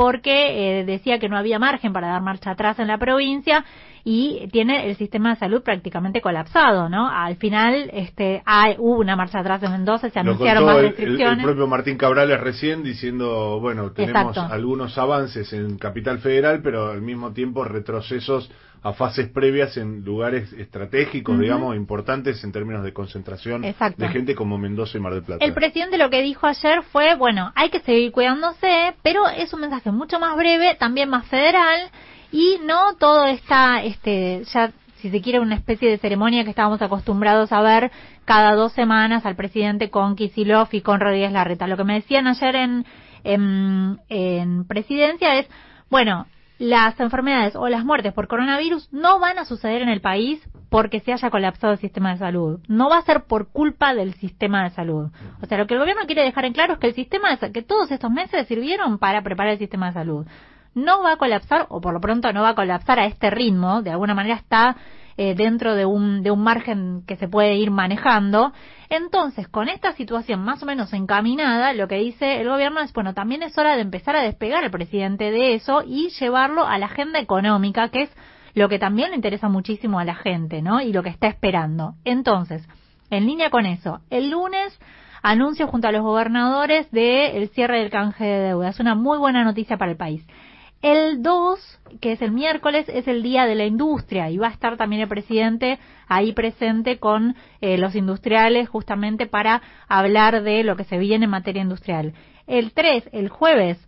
porque eh, decía que no había margen para dar marcha atrás en la provincia y tiene el sistema de salud prácticamente colapsado, ¿no? Al final este, hay, hubo una marcha atrás en Mendoza, se Lo anunciaron más el- restricciones. el propio Martín Cabrales recién diciendo, bueno, tenemos Exacto. algunos avances en Capital Federal, pero al mismo tiempo retrocesos a fases previas en lugares estratégicos, digamos, importantes en términos de concentración Exacto. de gente como Mendoza y Mar del Plata. El presidente lo que dijo ayer fue, bueno, hay que seguir cuidándose, pero es un mensaje mucho más breve, también más federal, y no todo está, este, ya, si se quiere, una especie de ceremonia que estábamos acostumbrados a ver cada dos semanas al presidente con Kisilov y con Rodríguez Larreta. Lo que me decían ayer en, en, en presidencia es, bueno, las enfermedades o las muertes por coronavirus no van a suceder en el país porque se haya colapsado el sistema de salud. No va a ser por culpa del sistema de salud. O sea, lo que el gobierno quiere dejar en claro es que el sistema de que todos estos meses sirvieron para preparar el sistema de salud. No va a colapsar, o por lo pronto no va a colapsar a este ritmo, de alguna manera está eh, dentro de un, de un margen que se puede ir manejando. Entonces, con esta situación más o menos encaminada, lo que dice el gobierno es, bueno, también es hora de empezar a despegar al presidente de eso y llevarlo a la agenda económica, que es lo que también le interesa muchísimo a la gente, ¿no? Y lo que está esperando. Entonces, en línea con eso, el lunes anuncio junto a los gobernadores de el cierre del canje de deuda. Es una muy buena noticia para el país. El 2, que es el miércoles, es el Día de la Industria y va a estar también el presidente ahí presente con eh, los industriales justamente para hablar de lo que se viene en materia industrial. El 3, el jueves,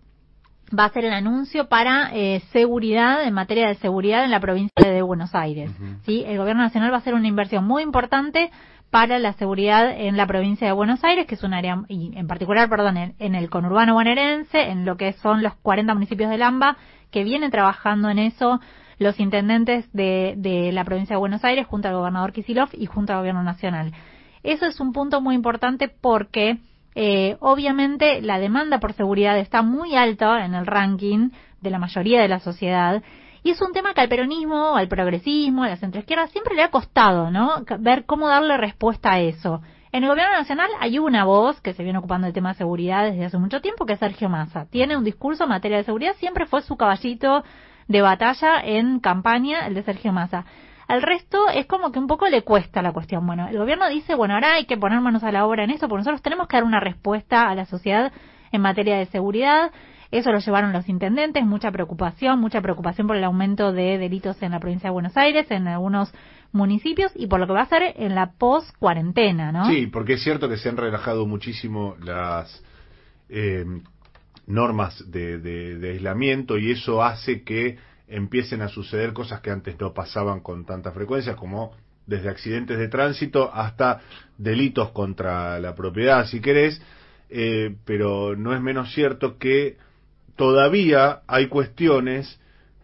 va a ser el anuncio para eh, seguridad, en materia de seguridad en la provincia de Buenos Aires. ¿sí? El gobierno nacional va a hacer una inversión muy importante para la seguridad en la provincia de Buenos Aires, que es un área, y en particular, perdón, en, el conurbano bonaerense, en lo que son los 40 municipios del AMBA, que vienen trabajando en eso los intendentes de, de la provincia de Buenos Aires junto al gobernador Kisilov y junto al gobierno nacional. Eso es un punto muy importante porque eh, obviamente la demanda por seguridad está muy alta en el ranking de la mayoría de la sociedad y es un tema que al peronismo, al progresismo, a la centroizquierda siempre le ha costado, ¿no? Ver cómo darle respuesta a eso. En el gobierno nacional hay una voz que se viene ocupando del tema de seguridad desde hace mucho tiempo, que es Sergio Massa. Tiene un discurso en materia de seguridad, siempre fue su caballito de batalla en campaña, el de Sergio Massa. Al resto es como que un poco le cuesta la cuestión. Bueno, el gobierno dice, bueno, ahora hay que poner manos a la obra en esto, porque nosotros tenemos que dar una respuesta a la sociedad en materia de seguridad. Eso lo llevaron los intendentes, mucha preocupación, mucha preocupación por el aumento de delitos en la provincia de Buenos Aires, en algunos municipios y por lo que va a ser en la post-cuarentena, ¿no? Sí, porque es cierto que se han relajado muchísimo las eh, normas de, de- de aislamiento y eso hace que empiecen a suceder cosas que antes no pasaban con tanta frecuencia, como desde accidentes de tránsito hasta delitos contra la propiedad, si querés, eh, pero no es menos cierto que todavía hay cuestiones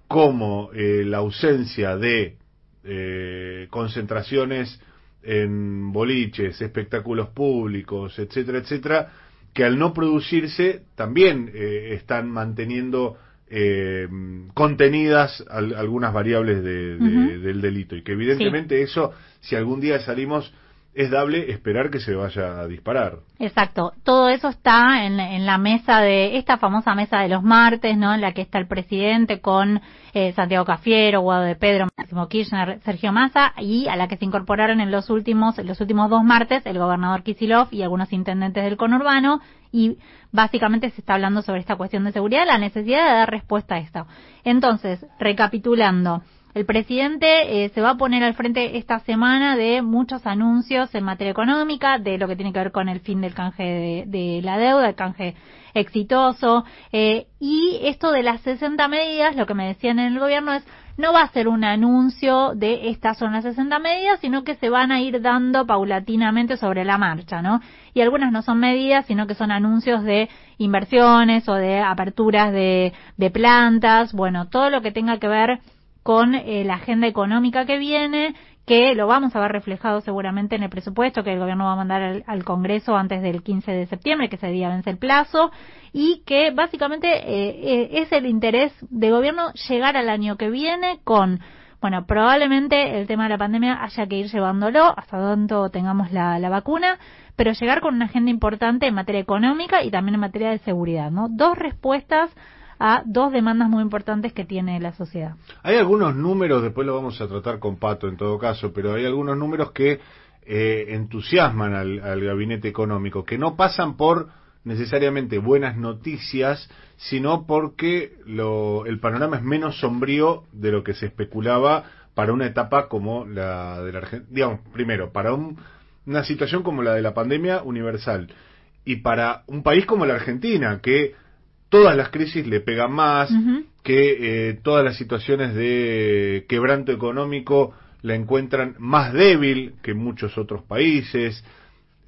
como eh, la ausencia de eh, concentraciones en boliches, espectáculos públicos, etcétera, etcétera, que al no producirse también eh, están manteniendo eh, contenidas al- algunas variables de- del delito. Y que evidentemente eso, si algún día salimos, es dable esperar que se vaya a disparar. Exacto, todo eso está en, la mesa de esta famosa mesa de los martes, ¿no? En la que está el presidente con eh, Santiago Cafiero, Guado de Pedro, Máximo Kirchner, Sergio Massa y a la que se incorporaron en los últimos en los últimos dos martes el gobernador Kisilov y algunos intendentes del conurbano y básicamente se está hablando sobre esta cuestión de seguridad, la necesidad de dar respuesta a esto. Entonces, recapitulando, el presidente eh, se va a poner al frente esta semana de muchos anuncios en materia económica, de lo que tiene que ver con el fin del canje de, de la deuda, el canje exitoso. eh, y esto de las 60 medidas, lo que me decían en el gobierno es, no va a ser un anuncio de estas son las 60 medidas, sino que se van a ir dando paulatinamente sobre la marcha, ¿no? Y algunas no son medidas, sino que son anuncios de inversiones o de aperturas de, de plantas, bueno, todo lo que tenga que ver con eh, la agenda económica que viene, que lo vamos a ver reflejado seguramente en el presupuesto que el gobierno va a mandar al, al Congreso antes del 15 de septiembre, que ese día vence el plazo, y que básicamente eh, eh, es el interés del gobierno llegar al año que viene con, bueno, probablemente el tema de la pandemia haya que ir llevándolo hasta tanto tengamos la, la vacuna, pero llegar con una agenda importante en materia económica y también en materia de seguridad, ¿no? Dos respuestas a dos demandas muy importantes que tiene la sociedad. Hay algunos números, después lo vamos a tratar con Pato en todo caso, pero hay algunos números que eh, entusiasman al, al gabinete económico, que no pasan por necesariamente buenas noticias, sino porque lo, el panorama es menos sombrío de lo que se especulaba para una etapa como la de la Argentina. Digamos, primero, para un- una situación como la de la pandemia universal y para un país como la Argentina, que todas las crisis le pegan más, que eh, todas las situaciones de quebranto económico la encuentran más débil que muchos otros países.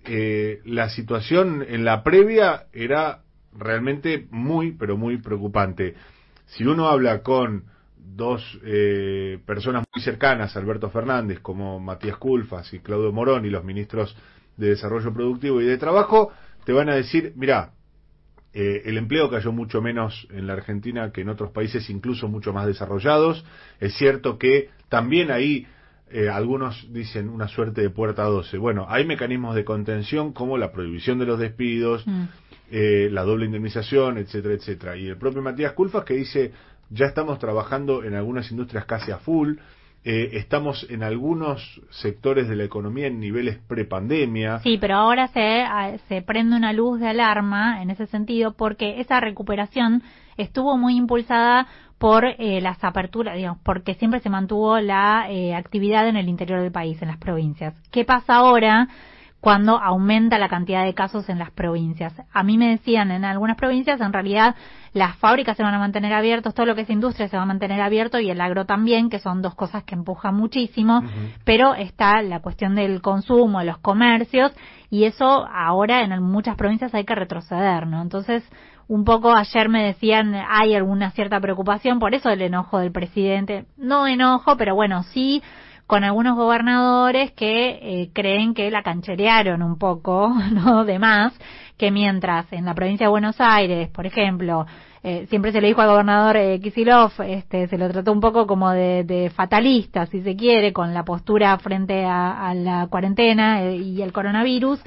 Eh, la situación en la previa era realmente muy, pero muy preocupante. Si uno habla con dos eh, personas muy cercanas, Alberto Fernández, como Matías Culfas y Claudio Morón, y los ministros de Desarrollo Productivo y de Trabajo, te van a decir, mira, eh, el empleo cayó mucho menos en la Argentina que en otros países, incluso mucho más desarrollados. Es cierto que también ahí eh, algunos dicen una suerte de puerta 12. Bueno, hay mecanismos de contención como la prohibición de los despidos, Mm. eh, la doble indemnización, etcétera, etcétera. Y el propio Matías Culfas que dice, ya estamos trabajando en algunas industrias casi a full, eh, estamos en algunos sectores de la economía en niveles prepandemia. Sí, pero ahora se, a- se prende una luz de alarma en ese sentido porque esa recuperación estuvo muy impulsada por eh, las aperturas, digamos, porque siempre se mantuvo la eh, actividad en el interior del país, en las provincias. ¿Qué pasa ahora? Cuando aumenta la cantidad de casos en las provincias. A mí me decían en algunas provincias, en realidad las fábricas se van a mantener abiertos, todo lo que es industria se va a mantener abierto y el agro también, que son dos cosas que empujan muchísimo, pero está la cuestión del consumo, de los comercios y eso ahora en muchas provincias hay que retroceder, ¿no? Entonces, un poco ayer me decían hay alguna cierta preocupación, por eso el enojo del presidente, no enojo, pero bueno, sí con algunos gobernadores que eh, creen que la cancherearon un poco, ¿no? De más, que mientras en la provincia de Buenos Aires, por ejemplo, eh, siempre se le dijo al gobernador eh, Kisilov, este, se lo trató un poco como de, de fatalista, si se quiere, con la postura frente a, a la cuarentena eh, y el coronavirus.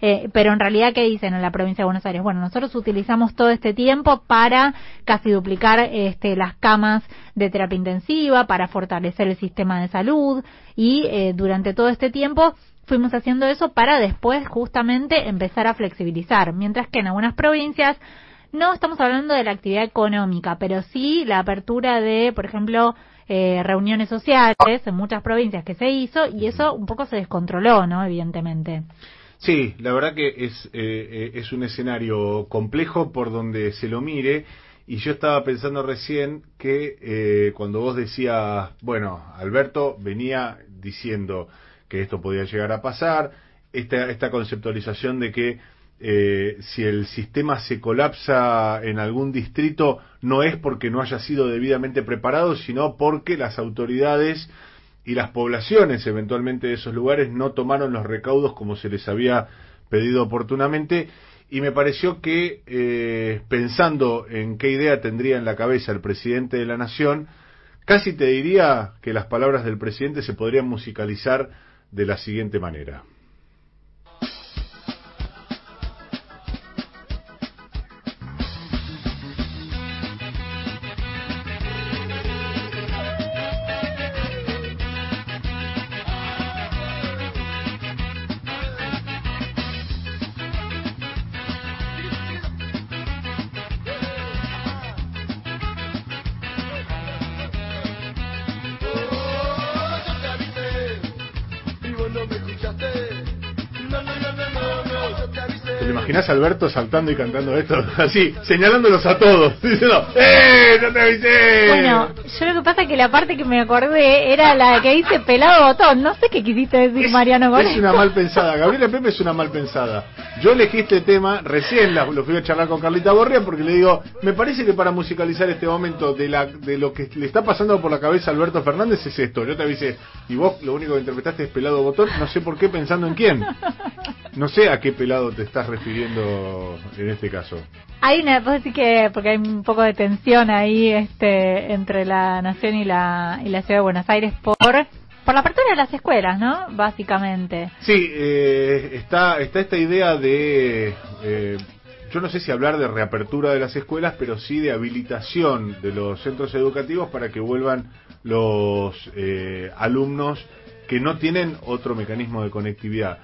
Eh, pero en realidad, ¿qué dicen en la provincia de Buenos Aires? Bueno, nosotros utilizamos todo este tiempo para casi duplicar este, las camas de terapia intensiva, para fortalecer el sistema de salud y eh, durante todo este tiempo fuimos haciendo eso para después justamente empezar a flexibilizar, mientras que en algunas provincias No estamos hablando de la actividad económica, pero sí la apertura de, por ejemplo, eh, reuniones sociales en muchas provincias que se hizo y eso un poco se descontroló, ¿no? Evidentemente. Sí, la verdad que es, eh, eh, es un escenario complejo por donde se lo mire. Y yo estaba pensando recién que eh, cuando vos decías, bueno, Alberto venía diciendo que esto podía llegar a pasar, esta, esta conceptualización de que eh, si el sistema se colapsa en algún distrito no es porque no haya sido debidamente preparado, sino porque las autoridades y las poblaciones eventualmente de esos lugares no tomaron los recaudos como se les había pedido oportunamente y me pareció que eh, pensando en qué idea tendría en la cabeza el presidente de la nación, casi te diría que las palabras del presidente se podrían musicalizar de la siguiente manera. Alberto saltando y cantando esto? Así, señalándolos a todos, diciendo, ¡eh! ¡No te avisé! Bueno, yo lo que pasa es que la parte que me acordé era la que dice pelado botón. No sé qué quisiste decir, Mariano, con Es una mal pensada, Gabriela Pepe es una mal pensada. Yo elegí este tema, recién la- lo fui a charlar con Carlita Borria porque le digo, me parece que para musicalizar este momento de la de lo que le está pasando por la cabeza a Alberto Fernández es esto. Yo te avisé, y vos lo único que interpretaste es pelado botón, no sé por qué pensando en quién. No sé a qué pelado te estás refiriendo en este caso. Hay una, vos decís que, porque hay un poco de tensión ahí este, entre la nación y la, y la ciudad de Buenos Aires por, por la apertura de las escuelas, ¿no? Básicamente. Sí, eh, está, está esta idea de, eh, yo no sé si hablar de reapertura de las escuelas, pero sí de habilitación de los centros educativos para que vuelvan los eh, alumnos que no tienen otro mecanismo de conectividad.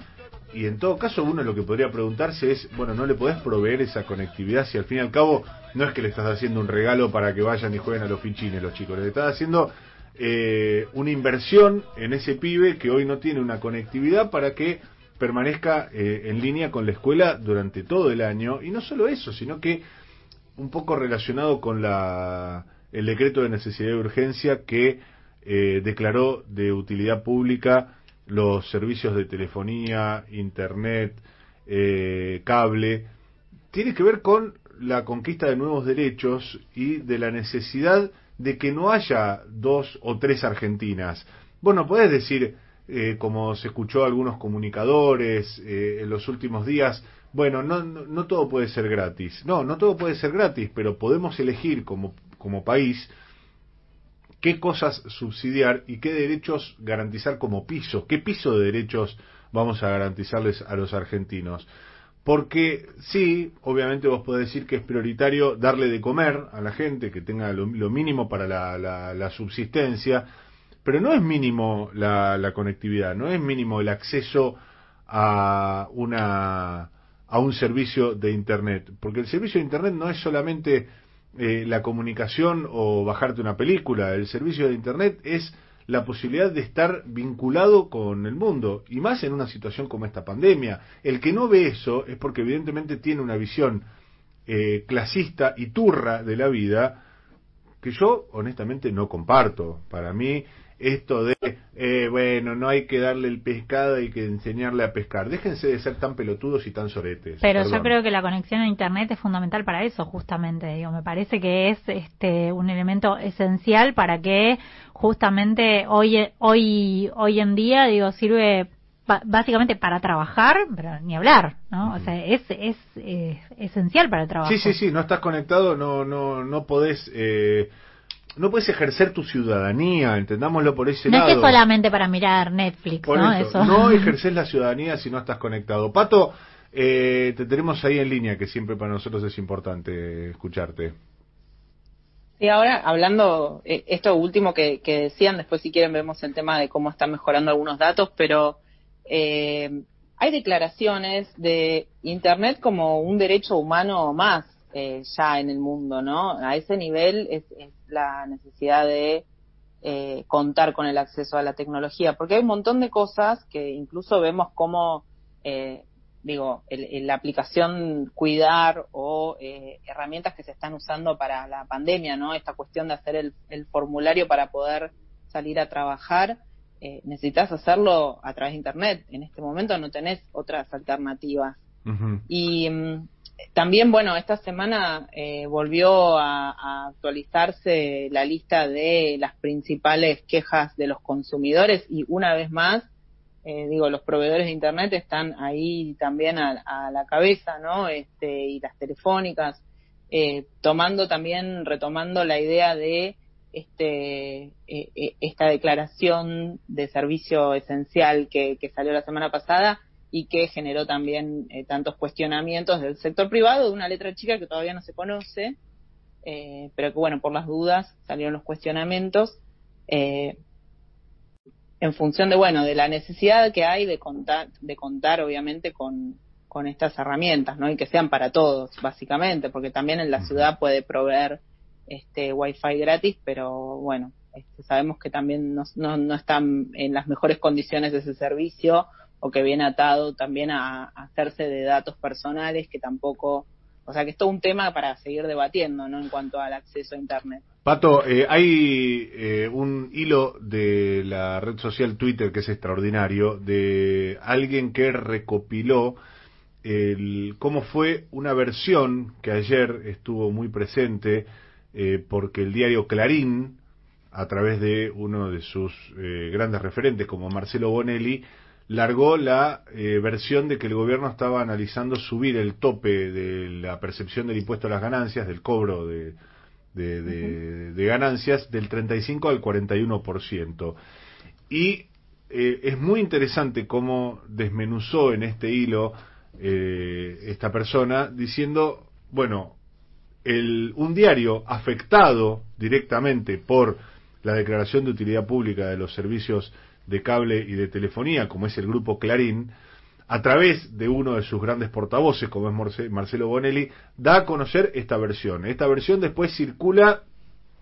Y en todo caso uno lo que podría preguntarse es, bueno, ¿no le podés proveer esa conectividad si al fin y al cabo no es que le estás haciendo un regalo para que vayan y jueguen a los pinchines los chicos? Le estás haciendo eh, una inversión en ese pibe que hoy no tiene una conectividad para que permanezca eh, en línea con la escuela durante todo el año. Y no solo eso, sino que un poco relacionado con la, el decreto de necesidad y urgencia que eh, declaró de utilidad pública los servicios de telefonía, internet, eh, cable, tiene que ver con la conquista de nuevos derechos y de la necesidad de que no haya dos o tres Argentinas. Bueno, podés decir, eh, como se escuchó a algunos comunicadores eh, en los últimos días, bueno, no, no, no todo puede ser gratis. No, no todo puede ser gratis, pero podemos elegir como, como país qué cosas subsidiar y qué derechos garantizar como piso, qué piso de derechos vamos a garantizarles a los argentinos. Porque sí, obviamente vos podés decir que es prioritario darle de comer a la gente, que tenga lo, mínimo para la, la- la subsistencia, pero no es mínimo la, la conectividad, no es mínimo el acceso a una a un servicio de internet, porque el servicio de internet no es solamente eh, la comunicación o bajarte una película, el servicio de internet es la posibilidad de estar vinculado con el mundo, y más en una situación como esta pandemia. El que no ve eso es porque evidentemente tiene una visión eh, clasista y turra de la vida que yo honestamente no comparto. Para mí esto de, eh, bueno, no hay que darle el pescado, hay que enseñarle a pescar. Déjense de ser tan pelotudos y tan soretes. Pero yo creo que la conexión a internet es fundamental para eso, justamente. Digo, me parece que es este un elemento esencial para que justamente hoy hoy hoy en día digo sirve básicamente para trabajar, pero ni hablar, ¿no? O sea, es es eh, esencial para el trabajo. Sí, sí, sí, no estás conectado, no, no, no podés, eh, no puedes ejercer tu ciudadanía, entendámoslo por ese No es lado. que solamente para mirar Netflix, Por ¿no? eso, no ejerces la ciudadanía si no estás conectado. Pato, eh, te tenemos ahí en línea, que siempre para nosotros es importante escucharte. Sí, ahora hablando, eh, esto último que, que decían, después si quieren vemos el tema de cómo están mejorando algunos datos, pero eh, hay declaraciones de Internet como un derecho humano más eh, ya en el mundo, ¿no? A ese nivel es, es la necesidad de eh, contar con el acceso a la tecnología, porque hay un montón de cosas que incluso vemos como, eh, digo, la aplicación cuidar o eh, herramientas que se están usando para la pandemia, ¿no? Esta cuestión de hacer el, el formulario para poder salir a trabajar, eh, necesitas hacerlo a través de Internet. En este momento no tenés otras alternativas. Y mm, también, bueno, esta semana eh, volvió a, actualizarse la lista de las principales quejas de los consumidores y una vez más, eh, digo, los proveedores de Internet están ahí también a, a la cabeza, ¿no? Este, y las telefónicas, eh, tomando también, retomando la idea de este, eh, eh, esta declaración de servicio esencial que, que salió la semana pasada y que generó también eh, tantos cuestionamientos del sector privado de una letra chica que todavía no se conoce, eh, pero que bueno, por las dudas salieron los cuestionamientos eh, en función de bueno, de la necesidad que hay de contar, de contar obviamente con, con estas herramientas, ¿no? Y que sean para todos, básicamente, porque también en la ciudad puede proveer este wifi gratis, pero bueno, este, sabemos que también no, no, no están en las mejores condiciones de ese servicio o que viene atado también a, hacerse de datos personales que tampoco, o sea que es todo un tema para seguir debatiendo, ¿no? En cuanto al acceso a internet. Pato, eh, hay eh, un hilo de la red social Twitter que es extraordinario, de alguien que recopiló el, cómo fue una versión que ayer estuvo muy presente, eh, porque el diario Clarín, a través de uno de sus eh, grandes referentes como Marcelo Bonelli, largó la eh, versión de que el gobierno estaba analizando subir el tope de la percepción del impuesto a las ganancias, del cobro de, de, de- de ganancias, del 35 al 41%. Y eh, es muy interesante cómo desmenuzó en este hilo eh, esta persona diciendo, bueno, el, un diario afectado directamente por la declaración de utilidad pública de los servicios de cable y de telefonía, como es el grupo Clarín, a través de uno de sus grandes portavoces, como es Marcelo Bonelli, da a conocer esta versión. Esta versión después circula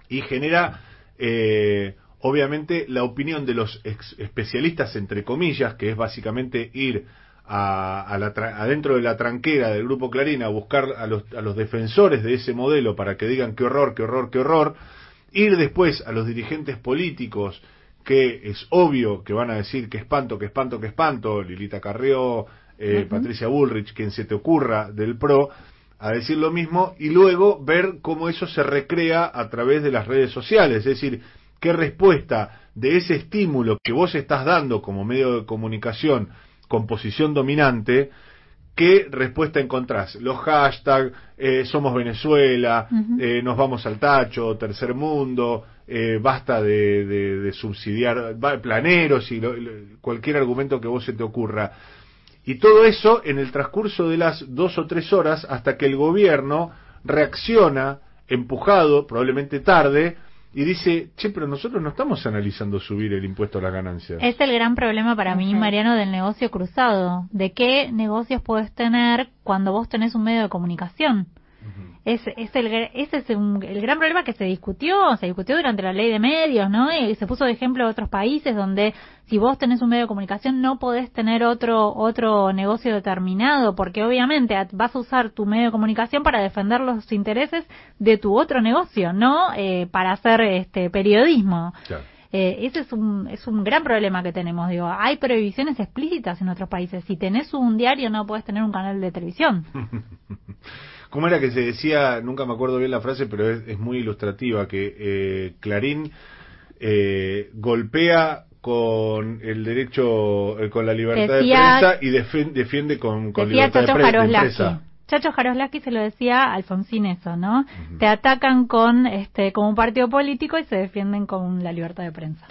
y genera, eh, obviamente, la opinión de los especialistas, entre comillas, que es básicamente ir a la tra- adentro de la tranquera del grupo Clarín a buscar a los, a los defensores de ese modelo para que digan qué horror, qué horror, qué horror, ir después a los dirigentes políticos que es obvio que van a decir que espanto, que espanto, que espanto, Lilita Carrió, eh, Patricia Bullrich, quien se te ocurra del PRO, a decir lo mismo y luego ver cómo eso se recrea a través de las redes sociales, es decir, qué respuesta de ese estímulo que vos estás dando como medio de comunicación con posición dominante, ¿qué respuesta encontrás? Los hashtags, eh, somos Venezuela, eh, nos vamos al tacho, tercer mundo, eh, basta de, de- de subsidiar va- planeros y lo- cualquier argumento que vos se te ocurra. Y todo eso en el transcurso de las dos o tres horas hasta que el gobierno reacciona, empujado, probablemente tarde, y dice, che, pero nosotros no estamos analizando subir el impuesto a las ganancias. Es el gran problema para mí. Mariano, del negocio cruzado. ¿De qué negocios puedes tener cuando vos tenés un medio de comunicación? Es, es el, ese es un- el gran problema que se discutió, se discutió durante la ley de medios, ¿no? Y se puso de ejemplo otros países donde si vos tenés un medio de comunicación no podés tener otro, otro negocio determinado, porque obviamente vas a usar tu medio de comunicación para defender los intereses de tu otro negocio, no eh, para hacer este periodismo. Claro. Eh, ese es un, es un gran problema que tenemos. Digo, hay prohibiciones explícitas en otros países. Si tenés un diario, no podés tener un canal de televisión. ¿Cómo era que se decía? Nunca me acuerdo bien la frase, pero es, es muy ilustrativa, que eh, Clarín eh, golpea con el derecho, eh, con la libertad Decía- de prensa y defen- defiende con, con libertad de, pre- de empresa. Chacho Jaroslaki se lo decía a Alfonsín eso, ¿no? Te atacan con este como un partido político y se defienden con la libertad de prensa.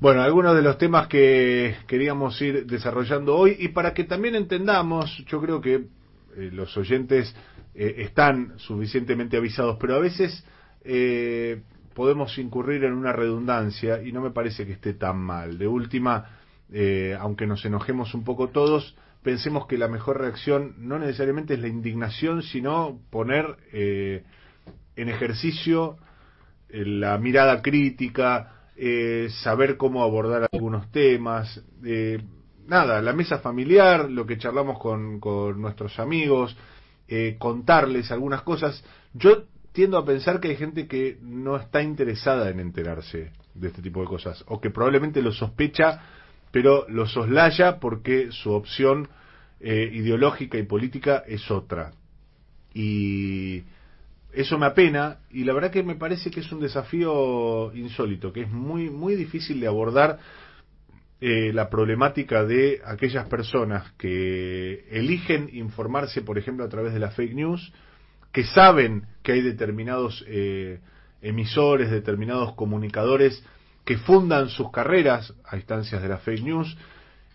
Bueno, algunos de los temas que queríamos ir desarrollando hoy y para que también entendamos, yo creo que eh, los oyentes eh, están suficientemente avisados, pero a veces eh, podemos incurrir en una redundancia y no me parece que esté tan mal. De última, eh, aunque nos enojemos un poco todos, pensemos que la mejor reacción no necesariamente es la indignación, sino poner en ejercicio la mirada crítica, saber cómo abordar algunos temas, nada, la mesa familiar, lo que charlamos con, con nuestros amigos, eh, contarles algunas cosas. Yo tiendo a pensar que hay gente que no está interesada en enterarse de este tipo de cosas, o que probablemente lo sospecha, pero lo soslaya porque su opción eh, ideológica y política es otra. Y eso me apena y la verdad que me parece que es un desafío insólito, que es muy muy difícil de abordar eh, la problemática de aquellas personas que eligen informarse, por ejemplo, a través de la fake news, que saben que hay determinados eh, emisores, determinados comunicadores que fundan sus carreras a instancias de la fake news.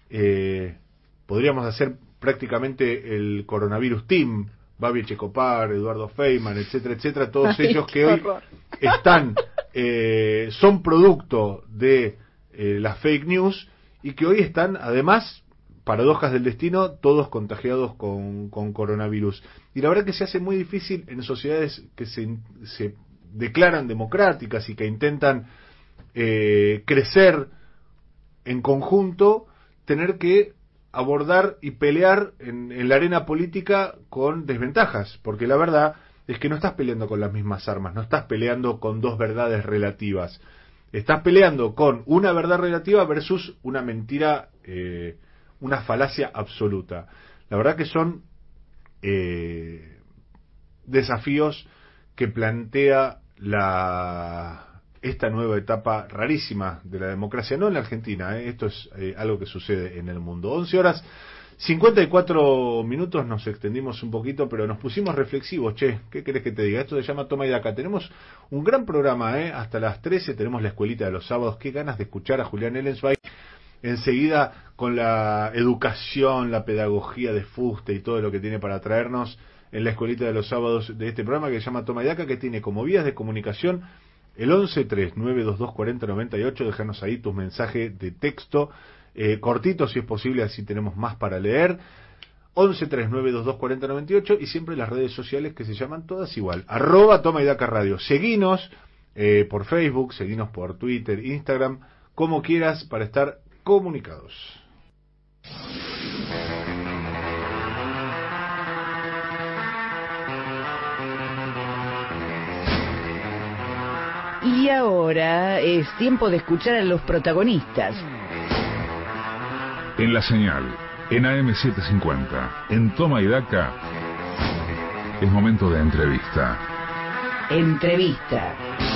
Eh, podríamos hacer prácticamente el coronavirus team, Babi Checopar, Eduardo Feynman, etcétera, etcétera, todos Ay, ellos que hoy están, eh, son producto de eh, las fake news y que hoy están, además, paradojas del destino, todos contagiados con, con coronavirus. Y la verdad que se hace muy difícil en sociedades que se, declaran democráticas y que intentan eh, crecer en conjunto, tener que abordar y pelear en la arena política con desventajas, porque la verdad es que no estás peleando con las mismas armas, no estás peleando con dos verdades relativas, estás peleando con una verdad relativa versus una mentira, eh, una falacia absoluta. La verdad que son eh, desafíos que plantea la esta nueva etapa rarísima de la democracia, no en la Argentina, ¿eh? esto es eh, algo que sucede en el mundo. 11 horas 54 minutos, nos extendimos un poquito, pero nos pusimos reflexivos, che, ¿qué querés que te diga? Esto se llama Toma y Daca. Tenemos un gran programa, ¿eh? hasta las 13 tenemos la escuelita de los sábados, qué ganas de escuchar a Julián Ellensweig enseguida con la educación, la pedagogía de Fuste y todo lo que tiene para traernos en la escuelita de los sábados de este programa que se llama Toma y Daca, que tiene como vías de comunicación el 1139224098, déjanos ahí tus mensajes de texto, eh, cortitos si es posible, así tenemos más para leer. 1139224098 y siempre las redes sociales que se llaman todas igual. Arroba Toma y Daca Radio. Seguinos eh, por Facebook, seguinos por Twitter, Instagram, como quieras para estar comunicados. Y ahora es tiempo de escuchar a los protagonistas. En la señal, en AM750, en Toma y Daca, es momento de entrevista. Entrevista.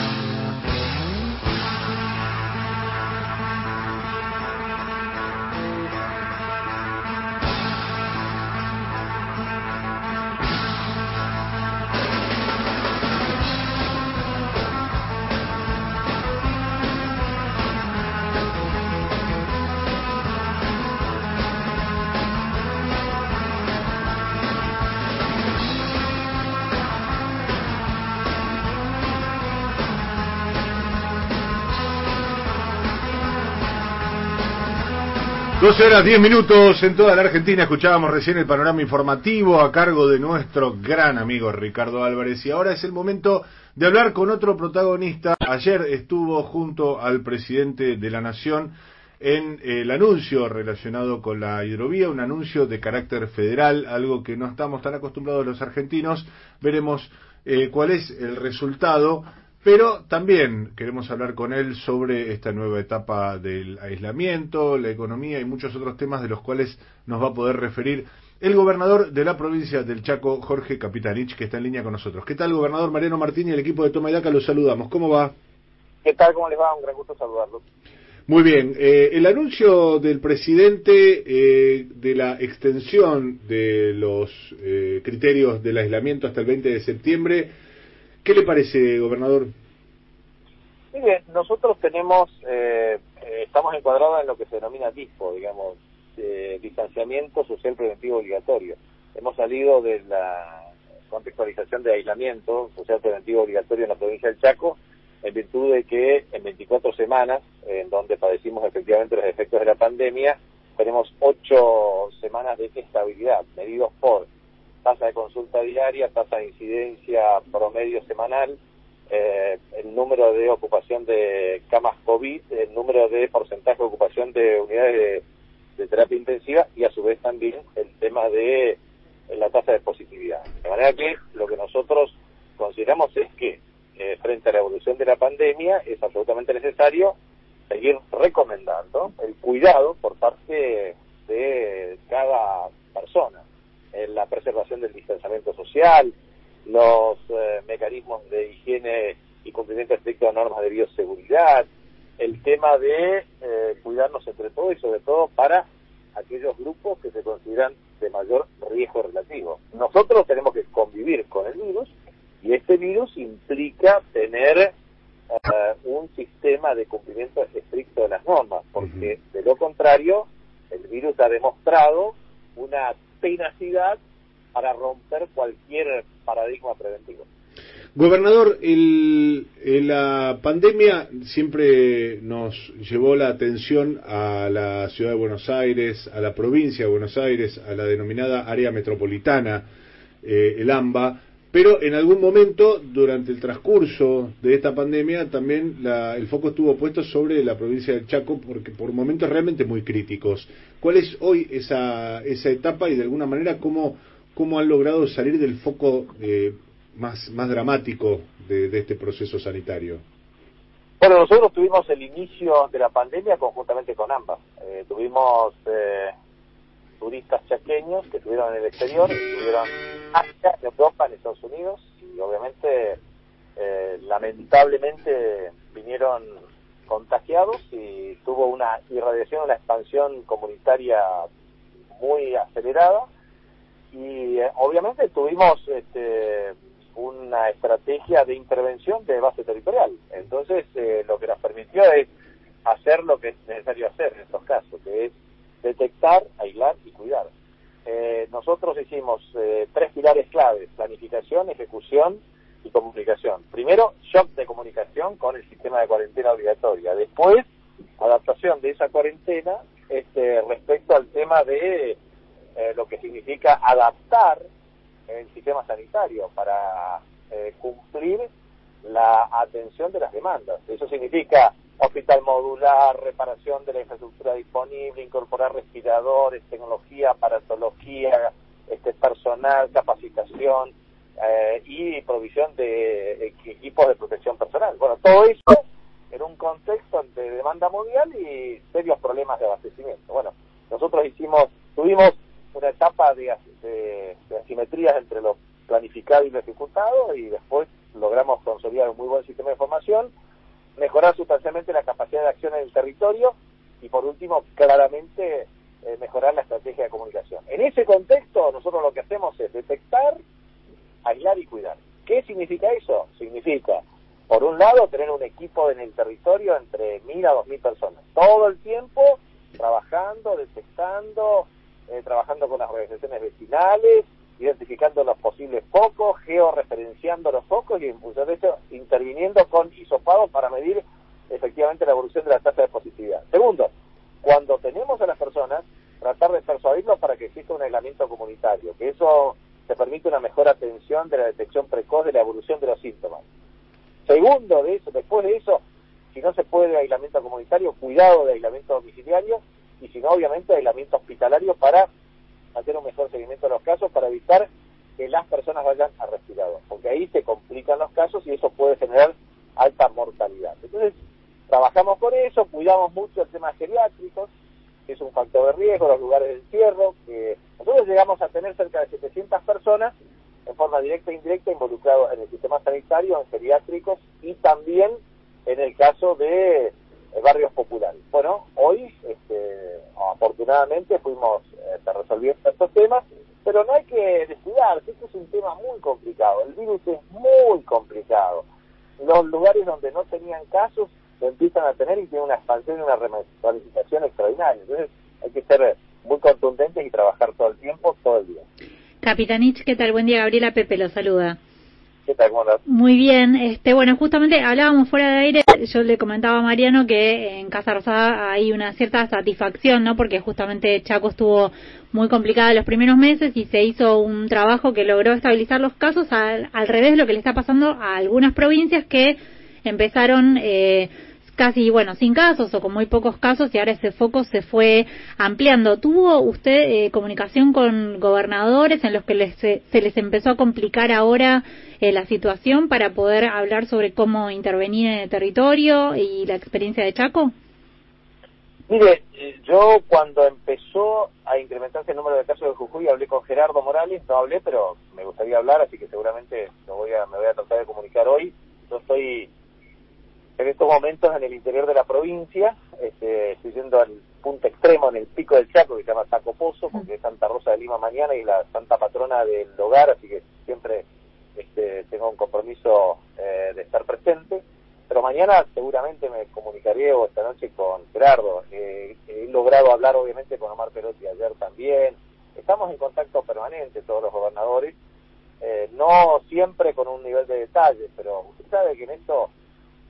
Doce horas 10 minutos en toda la Argentina. Escuchábamos recién el panorama informativo a cargo de nuestro gran amigo Ricardo Álvarez. Y ahora es el momento de hablar con otro protagonista. Ayer estuvo junto al presidente de la Nación en el anuncio relacionado con la hidrovía, un anuncio de carácter federal, algo que no estamos tan acostumbrados los argentinos. Veremos eh, cuál es el resultado. Pero también queremos hablar con él sobre esta nueva etapa del aislamiento, la economía y muchos otros temas de los cuales nos va a poder referir el gobernador de la provincia del Chaco, Jorge Capitanich, que está en línea con nosotros. ¿Qué tal, gobernador Mariano Martín y el equipo de Toma y Daca? Los saludamos. ¿Cómo va? ¿Qué tal? ¿Cómo les va? Un gran gusto saludarlos. Muy bien. Eh, el anuncio del presidente eh, de la extensión de los eh, criterios del aislamiento hasta el 20 de septiembre, ¿qué le parece, gobernador? Mire, nosotros tenemos, eh, eh, estamos encuadrados en lo que se denomina DISPO, digamos, eh, distanciamiento social preventivo obligatorio. Hemos salido de la contextualización de aislamiento social preventivo obligatorio en la provincia del Chaco, en virtud de que en 24 semanas, en donde padecimos efectivamente los efectos de la pandemia, tenemos ocho semanas de estabilidad, medidos por tasa de consulta diaria, tasa de incidencia promedio semanal, eh, el número de ocupación de camas COVID, el número de porcentaje de ocupación de unidades de, terapia intensiva y a su vez también el tema de eh, la tasa de positividad. De manera que lo que nosotros consideramos es que eh, frente a la evolución de la pandemia es absolutamente necesario seguir recomendando el cuidado por parte de cada persona, en la preservación del distanciamiento social, los eh, mecanismos de higiene y cumplimiento estricto de normas de bioseguridad, el tema de eh, cuidarnos entre todos y sobre todo para aquellos grupos que se consideran de mayor riesgo relativo. Nosotros tenemos que convivir con el virus y este virus implica tener eh, un sistema de cumplimiento estricto de las normas, porque de lo contrario el virus ha demostrado una tenacidad para romper cualquier paradigma preventivo. Gobernador, el, el- la pandemia siempre nos llevó la atención a la ciudad de Buenos Aires, a la provincia de Buenos Aires, a la denominada área metropolitana, eh, el AMBA, pero en algún momento durante el transcurso de esta pandemia también la- el foco estuvo puesto sobre la provincia del Chaco porque por momentos realmente muy críticos. ¿Cuál es hoy esa, esa etapa y de alguna manera cómo, cómo han logrado salir del foco eh, más, dramático de, de este proceso sanitario? Bueno, nosotros tuvimos el inicio de la pandemia conjuntamente con ambas. Eh, tuvimos eh, turistas chaqueños que estuvieron en el exterior, estuvieron acá en Europa, en Estados Unidos, y obviamente, eh, lamentablemente, vinieron contagiados y tuvo una irradiación, una expansión comunitaria muy acelerada. Y eh, obviamente tuvimos este, una estrategia de intervención de base territorial. Entonces, eh, lo que nos permitió es hacer lo que es necesario hacer en estos casos, que es detectar, aislar y cuidar. Eh, nosotros hicimos eh, tres pilares claves, planificación, ejecución y comunicación. Primero, shock de comunicación con el sistema de cuarentena obligatoria. Después, adaptación de esa cuarentena este, respecto al tema de eh, lo que significa adaptar el sistema sanitario para eh, cumplir la atención de las demandas. Eso significa hospital modular, reparación de la infraestructura disponible, incorporar respiradores, tecnología, aparatología, este personal, capacitación eh, y provisión de equi- equipos de protección personal. Bueno, todo eso en un contexto de demanda mundial y serios problemas de abastecimiento. Bueno, nosotros hicimos, tuvimos una etapa de, de, de asimetrías entre lo planificado y lo ejecutado y después logramos consolidar un muy buen sistema de información, mejorar sustancialmente la capacidad de acción en el territorio y por último claramente eh, mejorar la estrategia de comunicación. En ese contexto nosotros lo que hacemos es detectar, aislar y cuidar. ¿Qué significa eso? Significa, por un lado, tener un equipo en el territorio entre mil a dos mil personas, todo el tiempo trabajando, detectando, eh, trabajando con las organizaciones vecinales, identificando los posibles focos, georreferenciando los focos y en función de eso interviniendo con hisopados para medir efectivamente la evolución de la tasa de positividad. Segundo, cuando tenemos a las personas, tratar de persuadirlos para que exista un aislamiento comunitario, que eso te permite una mejor atención de la detección precoz de la evolución de los síntomas. Segundo de eso, después de eso, si no se puede aislamiento comunitario, cuidado de aislamiento domiciliario y si no, obviamente, aislamiento hospitalario para hacer un mejor seguimiento de los casos para evitar que las personas vayan a respirador, porque ahí se complican los casos y eso puede generar alta mortalidad. Entonces, trabajamos con eso, cuidamos mucho el tema geriátricos, que es un factor de riesgo, los lugares de encierro, que nosotros llegamos a tener cerca de 700 personas en forma directa e indirecta involucrados en el sistema sanitario, en geriátricos y también en el caso de barrios populares. Bueno, hoy este, afortunadamente fuimos eh, resolviendo estos temas, pero no hay que descuidarse, este es un tema muy complicado, el virus es muy complicado. Los lugares donde no tenían casos lo empiezan a tener y tienen una expansión y una ramificación extraordinaria. Entonces hay que ser muy contundentes y trabajar todo el tiempo, todo el día. Capitanich, ¿qué tal? Buen día, Gabriela Pepe lo saluda. Muy bien, este, bueno, justamente hablábamos fuera de aire, yo le comentaba a Mariano que en Casa Rosada hay una cierta satisfacción, ¿no? Porque justamente Chaco estuvo muy complicada los primeros meses y se hizo un trabajo que logró estabilizar los casos al, al revés de lo que le está pasando a algunas provincias que empezaron eh, casi, bueno, sin casos o con muy pocos casos y ahora ese foco se fue ampliando. ¿Tuvo usted eh, comunicación con gobernadores en los que les, se se les empezó a complicar ahora eh, la situación para poder hablar sobre cómo intervenir en el territorio y la experiencia de Chaco? Mire, eh, yo cuando empezó a incrementarse el número de casos de Jujuy hablé con Gerardo Morales, no hablé, pero me gustaría hablar, así que seguramente lo voy a, me voy a tratar de comunicar hoy. Yo estoy en estos momentos en el interior de la provincia, este, estoy yendo al punto extremo, en el pico del Chaco, que se llama Chaco Pozo, porque es Santa Rosa de Lima mañana y la santa patrona del hogar, así que siempre este, tengo un compromiso eh, de estar presente. Pero mañana seguramente me comunicaré o esta noche con Gerardo. Eh, he logrado hablar obviamente con Omar Perotti ayer también. Estamos en contacto permanente todos los gobernadores, eh, no siempre con un nivel de detalle, pero usted sabe que en esto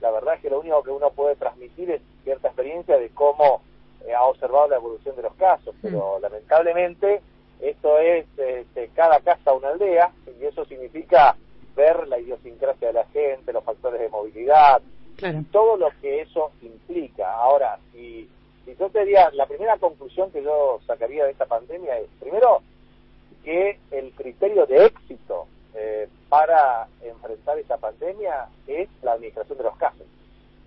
la verdad es que lo único que uno puede transmitir es cierta experiencia de cómo eh, ha observado la evolución de los casos, pero lamentablemente esto es este, cada casa una aldea y eso significa ver la idiosincrasia de la gente, los factores de movilidad, todo lo que eso implica. Ahora, si, si yo te diría, la primera conclusión que yo sacaría de esta pandemia es, primero, que el criterio de éxito eh, para enfrentar esta pandemia es la administración de los casos.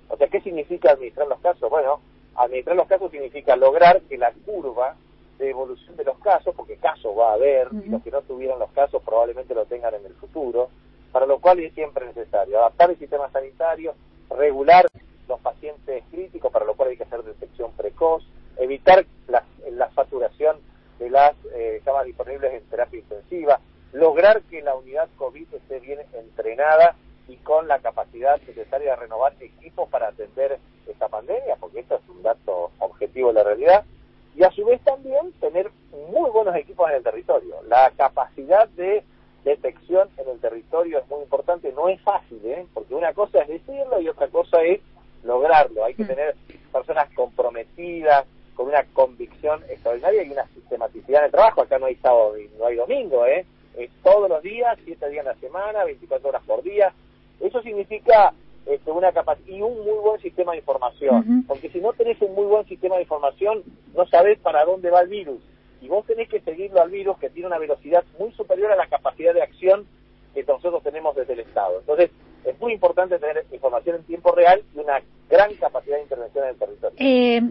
O sea, ¿qué significa administrar los casos? Bueno, administrar los casos significa lograr que la curva de evolución de los casos, porque casos va a haber, y los que no tuvieran los casos probablemente lo tengan en el futuro, para lo cual es siempre necesario adaptar el sistema sanitario, regular los pacientes críticos, para lo cual hay que hacer detección precoz, evitar la, la saturación de las eh, camas disponibles en terapia intensiva, lograr que la unidad COVID esté bien entrenada y con la capacidad necesaria de renovar equipos para atender esta pandemia, porque esto es un dato objetivo de la realidad, y a su vez también tener muy buenos equipos en el territorio. La capacidad de detección en el territorio es muy importante, no es fácil, ¿eh? porque una cosa es decirlo y otra cosa es lograrlo. Hay que tener personas comprometidas, con una convicción extraordinaria y una sistematicidad en el trabajo. Acá no hay sábado y no hay domingo, ¿eh? Es todos los días, siete días a la semana, 24 horas por día. Eso significa este, una capacidad y un muy buen sistema de información. Porque si no tenés un muy buen sistema de información, no sabés para dónde va el virus. Y vos tenés que seguirlo al virus que tiene una velocidad muy superior a la capacidad de acción que nosotros tenemos desde el Estado. Entonces, es muy importante tener información en tiempo real y una gran capacidad de intervención en el territorio. Eh,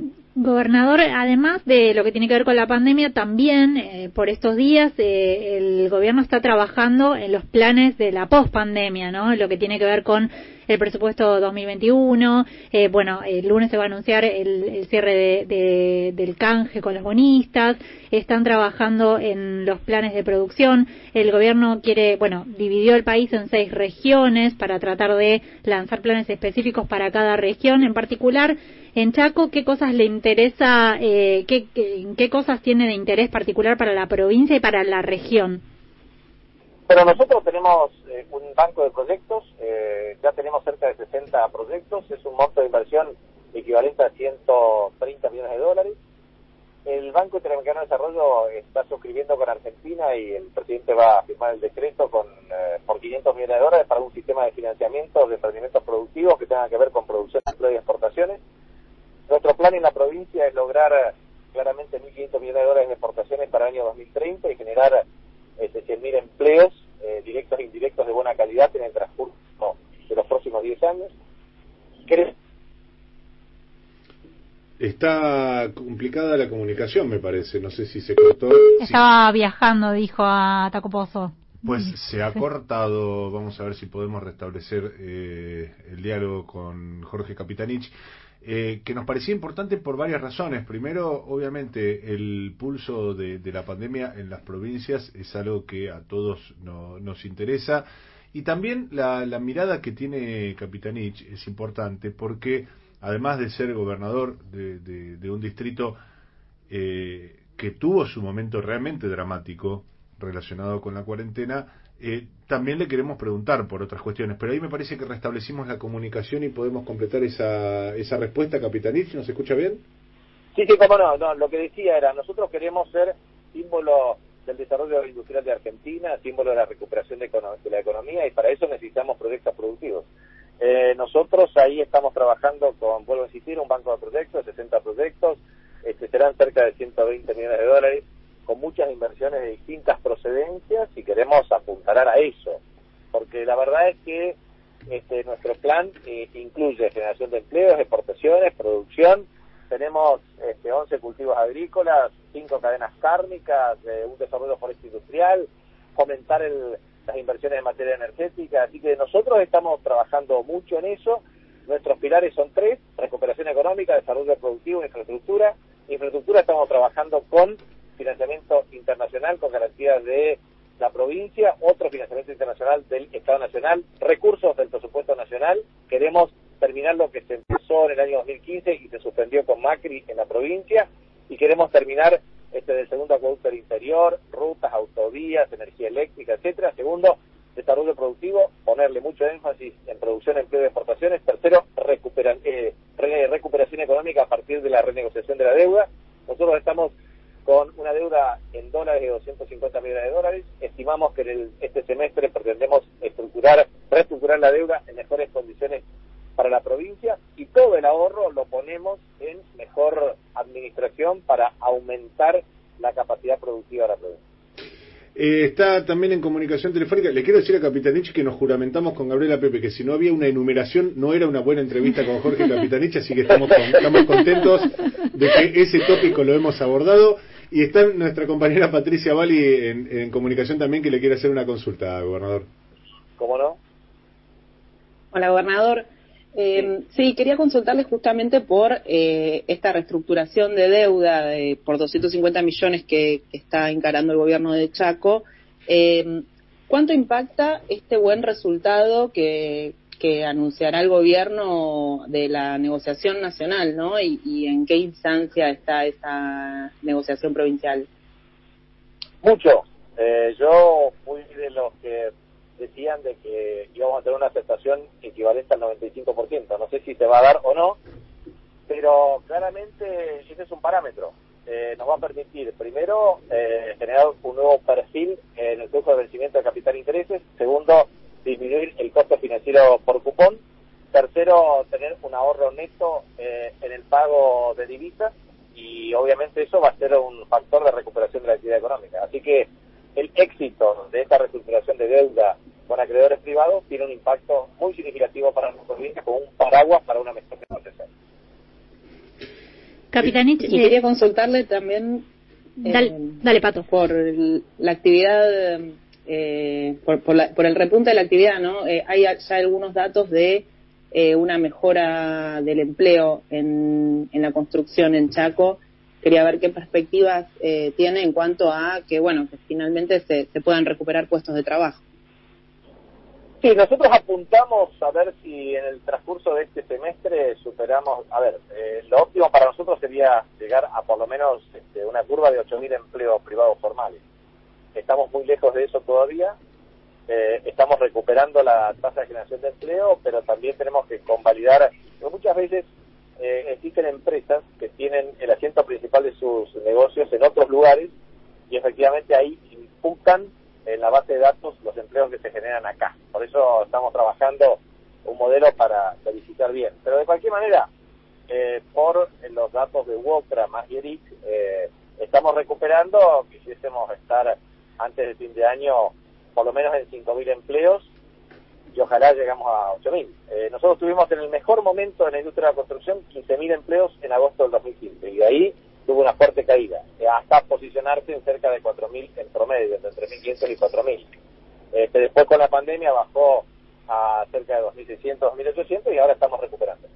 gobernador, además de lo que tiene que ver con la pandemia, también eh, por estos días eh, el gobierno está trabajando en los planes de la pospandemia, ¿no? Lo que tiene que ver con el presupuesto 2021. Eh, bueno, el lunes se va a anunciar el, el cierre de, de, del canje con los bonistas. Están trabajando en los planes de producción. El gobierno quiere, bueno, dividió el país en seis regiones para tratar de lanzar planes específicos para cada región. En particular, en Chaco, ¿qué cosas le interesa, eh, qué, qué cosas tiene de interés particular para la provincia y para la región? Pero nosotros tenemos eh, un banco de proyectos, eh, ya tenemos cerca de 60 proyectos, es un monto de inversión equivalente a 130 millones de dólares. El Banco Interamericano de Desarrollo está suscribiendo con Argentina y el presidente va a firmar el decreto con eh, por 500 millones de dólares para un sistema de financiamiento de emprendimientos productivos que tenga que ver con producción de y exportaciones. Nuestro plan en la provincia es lograr eh, claramente 1.500 millones de dólares de exportaciones para el año 2030 y generar este, 100.000 empleos eh, directos e indirectos de buena calidad en el transcurso de los próximos 10 años. Cre Está complicada la comunicación, me parece. No sé si se cortó. Estaba viajando, dijo a Tacopozo. Pues se ha cortado. Vamos a ver si podemos restablecer eh, el diálogo con Jorge Capitanich. Eh, que nos parecía importante por varias razones. Primero, obviamente, el pulso de, la pandemia en las provincias es algo que a todos no, nos interesa. Y también la, la mirada que tiene Capitanich es importante porque, además de ser gobernador de, de, de un distrito eh, que tuvo su momento realmente dramático relacionado con la cuarentena, eh, también le queremos preguntar por otras cuestiones, pero ahí me parece que restablecimos la comunicación y podemos completar esa, esa respuesta, Capitanich. ¿Nos escucha bien? Sí, sí, cómo no, no. Lo que decía era, nosotros queremos ser símbolo del desarrollo industrial de Argentina, símbolo de la recuperación de, de la economía y para eso necesitamos proyectos productivos. Eh, nosotros ahí estamos trabajando con, vuelvo a insistir, un banco de proyectos, 60 proyectos, este, serán cerca de 120 millones de dólares, con muchas inversiones de distintas procedencias y queremos apuntalar a eso, porque la verdad es que este, nuestro plan eh, incluye generación de empleos, exportaciones, producción, tenemos este, 11 cultivos agrícolas, 5 cadenas cárnicas, eh, un desarrollo forestal industrial, fomentar el- las inversiones en materia energética. Así que nosotros estamos trabajando mucho en eso. Nuestros pilares son tres, recuperación económica, desarrollo productivo, infraestructura. Infraestructura estamos trabajando con financiamiento internacional, con garantías de la provincia, otro financiamiento internacional del Estado Nacional, recursos del presupuesto nacional. Queremos terminar lo que se empezó en el año 2015 y se suspendió con Macri en la provincia y queremos terminar este del segundo acueducto del interior, rutas, autovías, energía eléctrica, etcétera. Segundo, desarrollo productivo, ponerle mucho énfasis en producción, empleo y exportaciones. Tercero, recupera- eh, re- recuperación económica a partir de la renegociación de la deuda. Nosotros estamos con una deuda en dólares de 250 millones de dólares. Estimamos que en el- este semestre pretendemos estructurar, reestructurar la deuda en mejores condiciones para la provincia y todo el ahorro lo ponemos en mejor administración para aumentar la capacidad productiva de la provincia. Eh, está también en comunicación telefónica. Le quiero decir a Capitanich que nos juramentamos con Gabriela Pepe que si no había una enumeración no era una buena entrevista con Jorge Capitanich, así que estamos, estamos contentos de que ese tópico lo hemos abordado. Y está nuestra compañera Patricia Bali en, en comunicación también que le quiere hacer una consulta, gobernador. ¿Cómo no? Hola, gobernador. Eh, sí, quería consultarle justamente por eh, esta reestructuración de deuda de, por 250 millones que, que está encarando el gobierno de Chaco. Eh, ¿Cuánto impacta este buen resultado que, que anunciará el gobierno de la negociación nacional, ¿no? Y, y en qué instancia está esa negociación provincial? Mucho. Eh, yo fui de los que decían de que íbamos a tener una aceptación equivalente al 95%. No sé si se va a dar o no, pero claramente ese es un parámetro. Eh, nos va a permitir, primero, eh, generar un nuevo perfil en el flujo de vencimiento de capital e intereses. Segundo, disminuir el costo financiero por cupón. Tercero, tener un ahorro neto eh, en el pago de divisas. Y obviamente eso va a ser un factor de recuperación de la actividad económica. Así que el éxito de esta reestructuración de deuda con acreedores privados tiene un impacto muy significativo para nuestros clientes como un paraguas para una mejor negociación. Capitanich, Y eh, quería consultarle también dale, eh, dale, Pato. por la actividad, eh, por, por, la- por el repunte de la actividad, ¿no? Eh, hay ya algunos datos de eh, una mejora del empleo en, en la construcción en Chaco. Quería ver qué perspectivas tiene en cuanto a que, bueno, que finalmente se, se puedan recuperar puestos de trabajo. Sí, nosotros apuntamos a ver si en el transcurso de este semestre superamos, a ver, eh, lo óptimo para nosotros sería llegar a por lo menos este, una curva de 8.000 empleos privados formales. Estamos muy lejos de eso todavía, eh, estamos recuperando la tasa de generación de empleo, pero también tenemos que convalidar, muchas veces eh, existen empresas que tienen el asiento principal de sus negocios en otros lugares y efectivamente ahí imputan en la base de datos los empleos que se generan acá. Por eso estamos trabajando un modelo para verificar bien. Pero de cualquier manera, eh, por los datos de Wokra más Yeric, eh, estamos recuperando, quisiésemos estar antes del fin de año por lo menos en 5.000 empleos y ojalá llegamos a 8.000. Eh, nosotros tuvimos en el mejor momento en la industria de la construcción 15.000 empleos en agosto del 2015 y de ahí tuvo una fuerte caída, eh, hasta posicionarse en cerca de 4.000 en promedio, entre 3.500 y 4.000. Este, después con la pandemia bajó a cerca de 2.600, 2.800 y ahora estamos recuperando.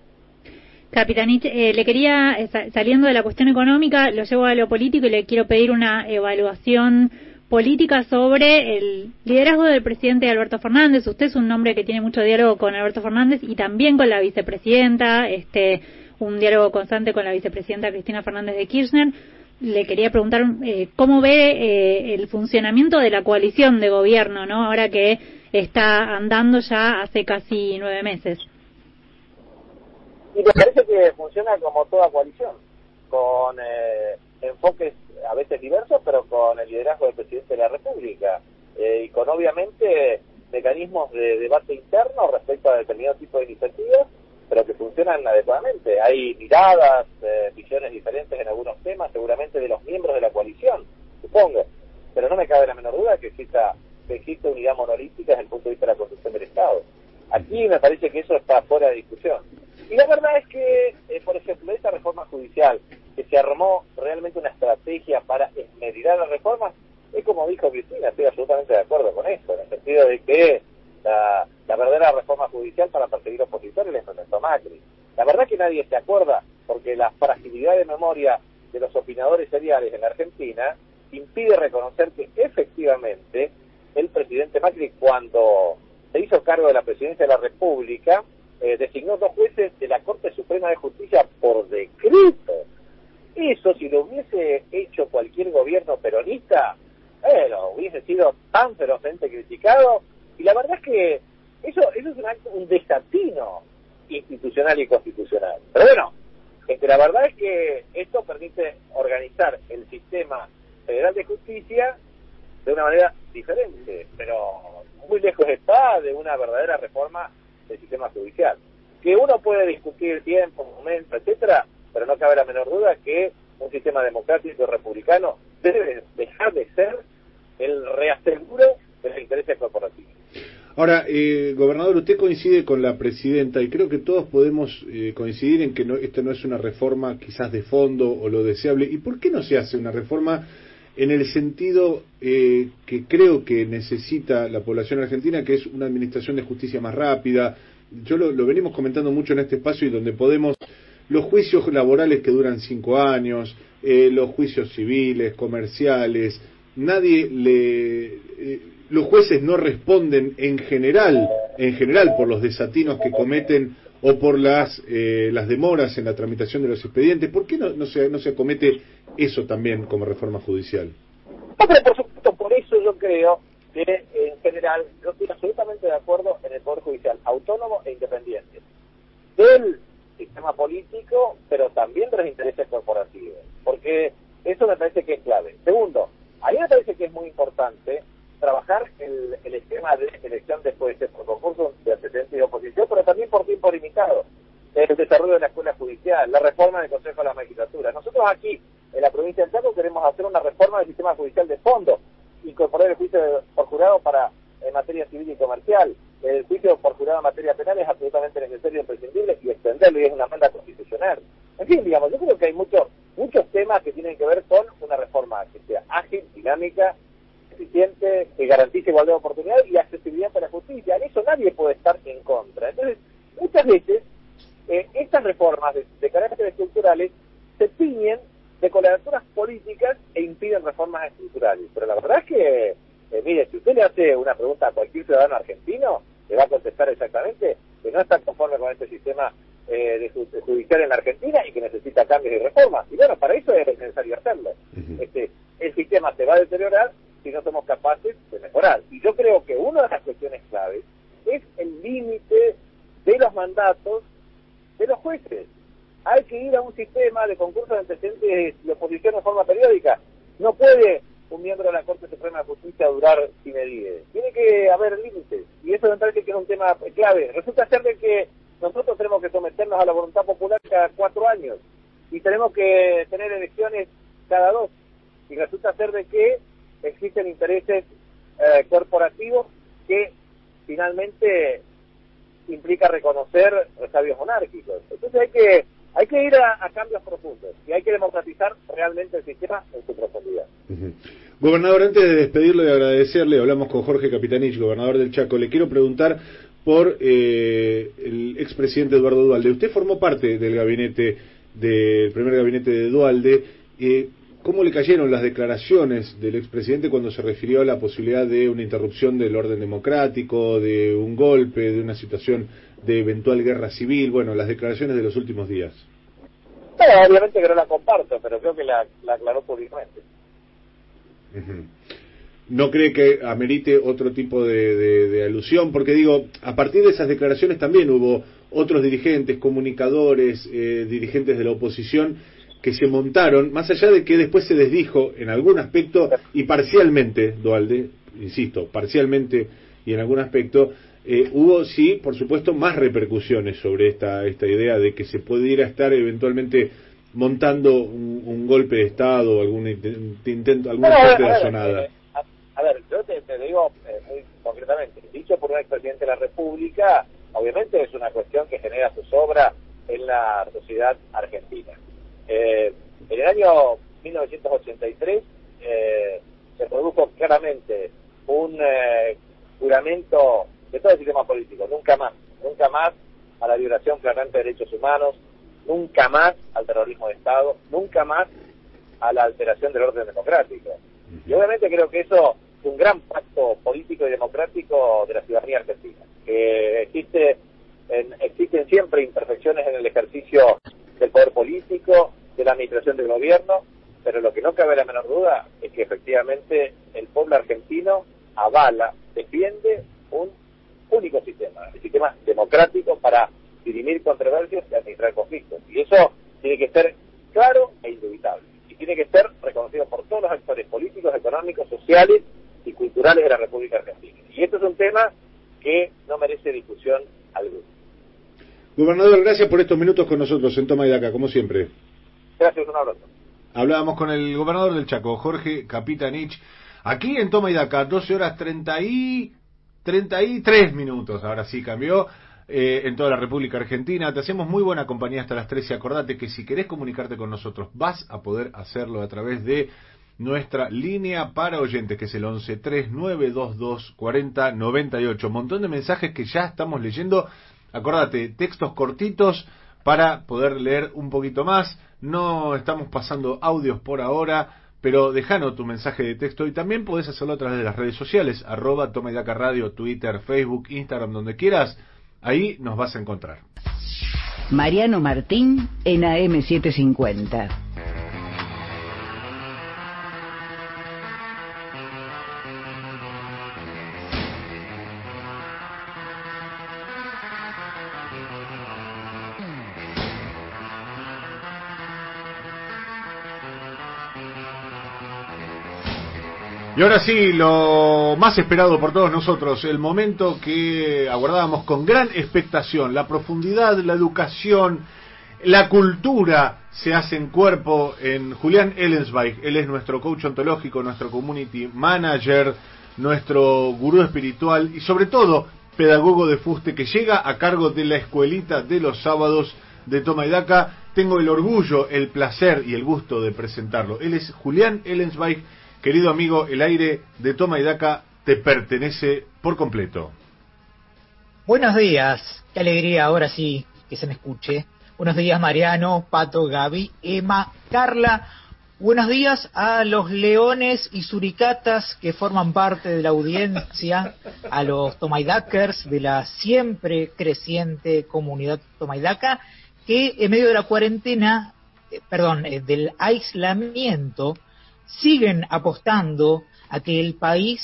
Capitanich, eh, le quería, eh, sa- saliendo de la cuestión económica, lo llevo a lo político y le quiero pedir una evaluación política sobre el liderazgo del presidente Alberto Fernández. Usted es un hombre que tiene mucho diálogo con Alberto Fernández y también con la vicepresidenta, este, un diálogo constante con la vicepresidenta Cristina Fernández de Kirchner. le quería preguntar eh, cómo ve eh, el funcionamiento de la coalición de gobierno, ¿no? Ahora que está andando ya hace casi nueve meses. Y me parece que funciona como toda coalición, con eh, enfoques a veces diversos, pero con el liderazgo del presidente de la República eh, y con obviamente mecanismos de debate interno respecto a determinado tipo de iniciativas, pero que funcionan adecuadamente. Hay miradas, eh, visiones diferentes en algunos temas, seguramente de los miembros de la coalición, supongo, pero no me cabe la menor duda que exista que existe unidad monolítica desde el punto de vista de la construcción del Estado. Aquí me parece que eso está fuera de discusión. Y la verdad es que, eh, por ejemplo, esta reforma judicial, que se armó realmente una estrategia para esmerillar las reformas, es como dijo Cristina, estoy absolutamente de acuerdo con eso, en el sentido de que la, verdadera reforma judicial para perseguir opositores la implementó Macri. La verdad que nadie se acuerda, porque la fragilidad de memoria de los opinadores seriales en Argentina impide reconocer que efectivamente el presidente Macri, cuando se hizo cargo de la presidencia de la República, eh, designó dos jueces de la Corte Suprema de Justicia por decreto. Eso, si lo hubiese hecho cualquier gobierno peronista, bueno, hubiese sido tan ferozmente criticado. Y la verdad es que eso, eso es un, acto, un desatino institucional y constitucional. Pero bueno, es que la verdad es que esto permite organizar el sistema federal de justicia de una manera diferente, pero muy lejos está de una verdadera reforma del sistema judicial. Que uno puede discutir tiempo, momento, etcétera, pero no cabe la menor duda que un sistema democrático republicano debe dejar de ser el reaseguro de los intereses corporativos. Ahora, eh, gobernador, usted coincide con la presidenta y creo que todos podemos eh, coincidir en que no, esta no es una reforma quizás de fondo o lo deseable. ¿Y por qué no se hace una reforma en el sentido eh, que creo que necesita la población argentina, que es una administración de justicia más rápida? Yo lo, venimos comentando mucho en este espacio y donde podemos los juicios laborales que duran cinco años, eh, los juicios civiles, comerciales, nadie le, eh, los jueces no responden en general, en general por los desatinos que cometen o por las eh, las demoras en la tramitación de los expedientes. ¿Por qué no, no se no se acomete eso también como reforma judicial? No, por supuesto, por eso yo creo que en general yo estoy absolutamente de acuerdo en el Poder Judicial, autónomo e independiente. Del sistema político, pero también de los intereses corporativos, porque eso me parece que es clave. Segundo, a mí me parece que es muy importante trabajar el, el esquema de elección después de por concurso de antecedentes y oposición, pero también por tiempo limitado. El desarrollo de la escuela judicial, la reforma del Consejo de la Magistratura. Nosotros aquí, en la provincia de Chaco, queremos hacer una reforma del sistema judicial de fondo, incorporar el juicio por jurado para en materia civil y comercial. El juicio por jurado en materia penal es absolutamente necesario e imprescindible y extenderlo y es una manda constitucional. En fin, digamos, yo creo que hay muchos muchos temas que tienen que ver con una reforma que sea ágil, dinámica, eficiente, que garantice igualdad de oportunidad y accesibilidad para la justicia. En eso nadie puede estar en contra. Entonces, muchas veces eh, estas reformas de, de carácter estructurales se tiñen de colegiaturas políticas e impiden reformas estructurales. Pero la verdad es que, eh, mire, si usted le hace una pregunta a cualquier ciudadano argentino, le va a contestar exactamente que no está conforme con este sistema eh, de judicial en la Argentina y que necesita cambios y reformas. Y bueno, para eso es necesario hacerlo. Este, el sistema se va a deteriorar si no somos capaces de mejorar. Y yo creo que una de las cuestiones claves es el límite de los mandatos de los jueces. Hay que ir a un sistema de concurso de antecedentes de oposición en forma periódica. No puede un miembro de la Corte Suprema de Justicia durar sin medide. Tiene que haber límites. Y eso me parece que es un tema clave. Resulta ser de que nosotros tenemos que someternos a la voluntad popular cada cuatro años. Y tenemos que tener elecciones cada dos. Y resulta ser de que existen intereses eh, corporativos que finalmente implica reconocer sabios monárquicos. Entonces hay que hay que ir a, a cambios profundos y hay que democratizar realmente el sistema en su profundidad. Gobernador, antes de despedirlo y agradecerle, hablamos con Jorge Capitanich, gobernador del Chaco. Le quiero preguntar por eh, el expresidente Eduardo Dualde. Usted formó parte del gabinete, del primer gabinete de Dualde. Eh, ¿Cómo le cayeron las declaraciones del expresidente cuando se refirió a la posibilidad de una interrupción del orden democrático, de un golpe, de una situación de eventual guerra civil? Bueno, las declaraciones de los últimos días. Bueno, obviamente que no la comparto, pero creo que la, la aclaró públicamente. ¿No cree que amerite otro tipo de, de- de alusión? Porque digo, a partir de esas declaraciones también hubo otros dirigentes, comunicadores, eh, dirigentes de la oposición que se montaron, más allá de que después se desdijo en algún aspecto y parcialmente, Dualde, insisto, parcialmente y en algún aspecto, eh, hubo sí, por supuesto, más repercusiones sobre esta, esta idea de que se pudiera estar eventualmente montando un, un golpe de Estado, algún inten- intento, alguna suerte de a ver, sonada. eh, a, ver, yo te, te digo eh, muy concretamente, dicho por un expresidente de la República, obviamente es una cuestión que genera su sobra en la sociedad argentina. Eh, en el año 1983 eh, se produjo claramente un eh, juramento de todo el sistema político, nunca más, nunca más a la violación flagrante de derechos humanos, nunca más al terrorismo de Estado, nunca más a la alteración del orden democrático. Y obviamente creo que eso es un gran pacto político y democrático de la ciudadanía argentina. Que existe, en- existen siempre imperfecciones en el ejercicio del poder político, de la administración del gobierno, pero lo que no cabe la menor duda es que efectivamente el pueblo argentino avala, defiende un único sistema, el sistema democrático para dirimir controversias y administrar conflictos. Y eso tiene que ser claro e indubitable. Y tiene que ser reconocido por todos los actores políticos, económicos, sociales y culturales de la República Argentina. Y esto es un tema que no merece discusión alguna. Gobernador, gracias por estos minutos con nosotros en Toma y Daca, como siempre. Gracias, un abrazo. Hablábamos con el gobernador del Chaco, Jorge Capitanich, aquí en Toma y Daca, 12 horas 30 y 33 minutos, ahora sí cambió, eh, en toda la República Argentina. Te hacemos muy buena compañía hasta las 13. Acordate que si querés comunicarte con nosotros, vas a poder hacerlo a través de nuestra línea para oyentes, que es el 11 3922 40 98. Montón de mensajes que ya estamos leyendo. Acordate, textos cortitos para poder leer un poquito más. No estamos pasando audios por ahora, pero dejanos tu mensaje de texto y también podés hacerlo a través de las redes sociales, arroba Toma y Daca Radio, Twitter, Facebook, Instagram, donde quieras. Ahí nos vas a encontrar. Mariano Martín en AM750. Y ahora sí, lo más esperado por todos nosotros, el momento que aguardábamos con gran expectación, la profundidad, la educación, la cultura se hace en cuerpo en Julián Ellensweig. Él es nuestro coach ontológico, nuestro community manager, nuestro gurú espiritual y sobre todo pedagogo de fuste que llega a cargo de la escuelita de los sábados de Toma y Daca. Tengo el orgullo, el placer y el gusto de presentarlo. Él es Julián Ellensweig. Querido amigo, el aire de Toma Daca te pertenece por completo. Buenos días, qué alegría ahora sí que se me escuche. Buenos días Mariano, Pato, Gaby, Emma, Carla. Buenos días a los leones y suricatas que forman parte de la audiencia, a los Tomaidakers de la siempre creciente comunidad Tomaidaca, que en medio de la cuarentena, eh, perdón, eh, del aislamiento, siguen apostando a que el país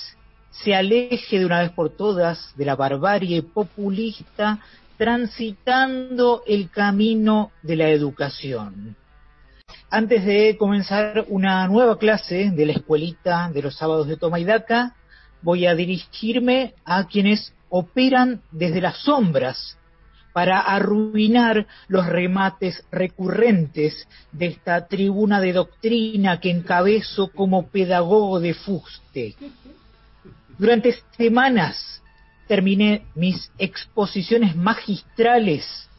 se aleje de una vez por todas de la barbarie populista, transitando el camino de la educación. Antes de comenzar una nueva clase de la escuelita de los sábados de Toma y Daca, voy a dirigirme a quienes operan desde las sombras para arruinar los remates recurrentes de esta tribuna de doctrina que encabezo como pedagogo de fuste. Durante semanas terminé mis exposiciones magistrales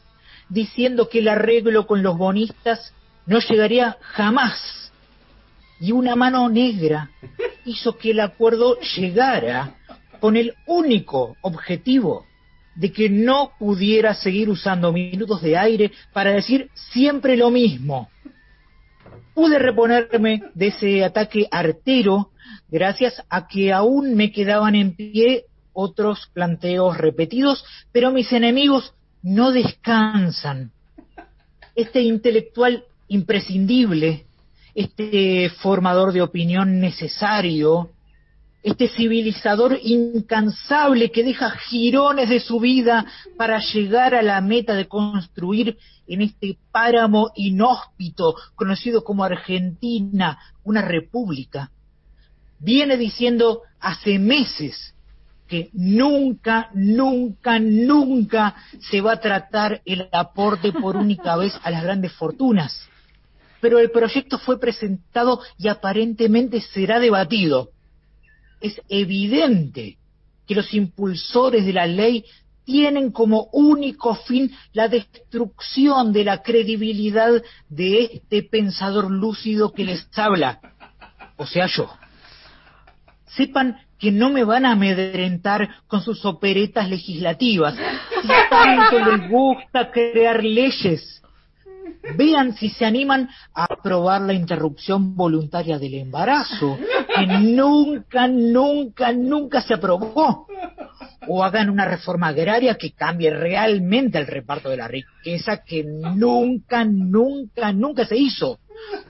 diciendo que el arreglo con los bonistas no llegaría jamás. Y una mano negra hizo que el acuerdo llegara con el único objetivo de que no pudiera seguir usando minutos de aire para decir siempre lo mismo. Pude reponerme de ese ataque artero gracias a que aún me quedaban en pie otros planteos repetidos, pero mis enemigos no descansan. Este intelectual imprescindible, este formador de opinión necesario, este civilizador incansable que deja girones de su vida para llegar a la meta de construir en este páramo inhóspito conocido como Argentina una república. Viene diciendo hace meses que nunca, nunca, nunca se va a tratar el aporte por única vez a las grandes fortunas. Pero el proyecto fue presentado y aparentemente será debatido es evidente que los impulsores de la ley tienen como único fin la destrucción de la credibilidad de este pensador lúcido que les habla, o sea yo. Sepan que no me van a amedrentar con sus operetas legislativas, si tanto les gusta crear leyes. Vean si se animan a aprobar la interrupción voluntaria del embarazo, que nunca, nunca, nunca se aprobó. O hagan una reforma agraria que cambie realmente el reparto de la riqueza, que nunca, nunca, nunca se hizo.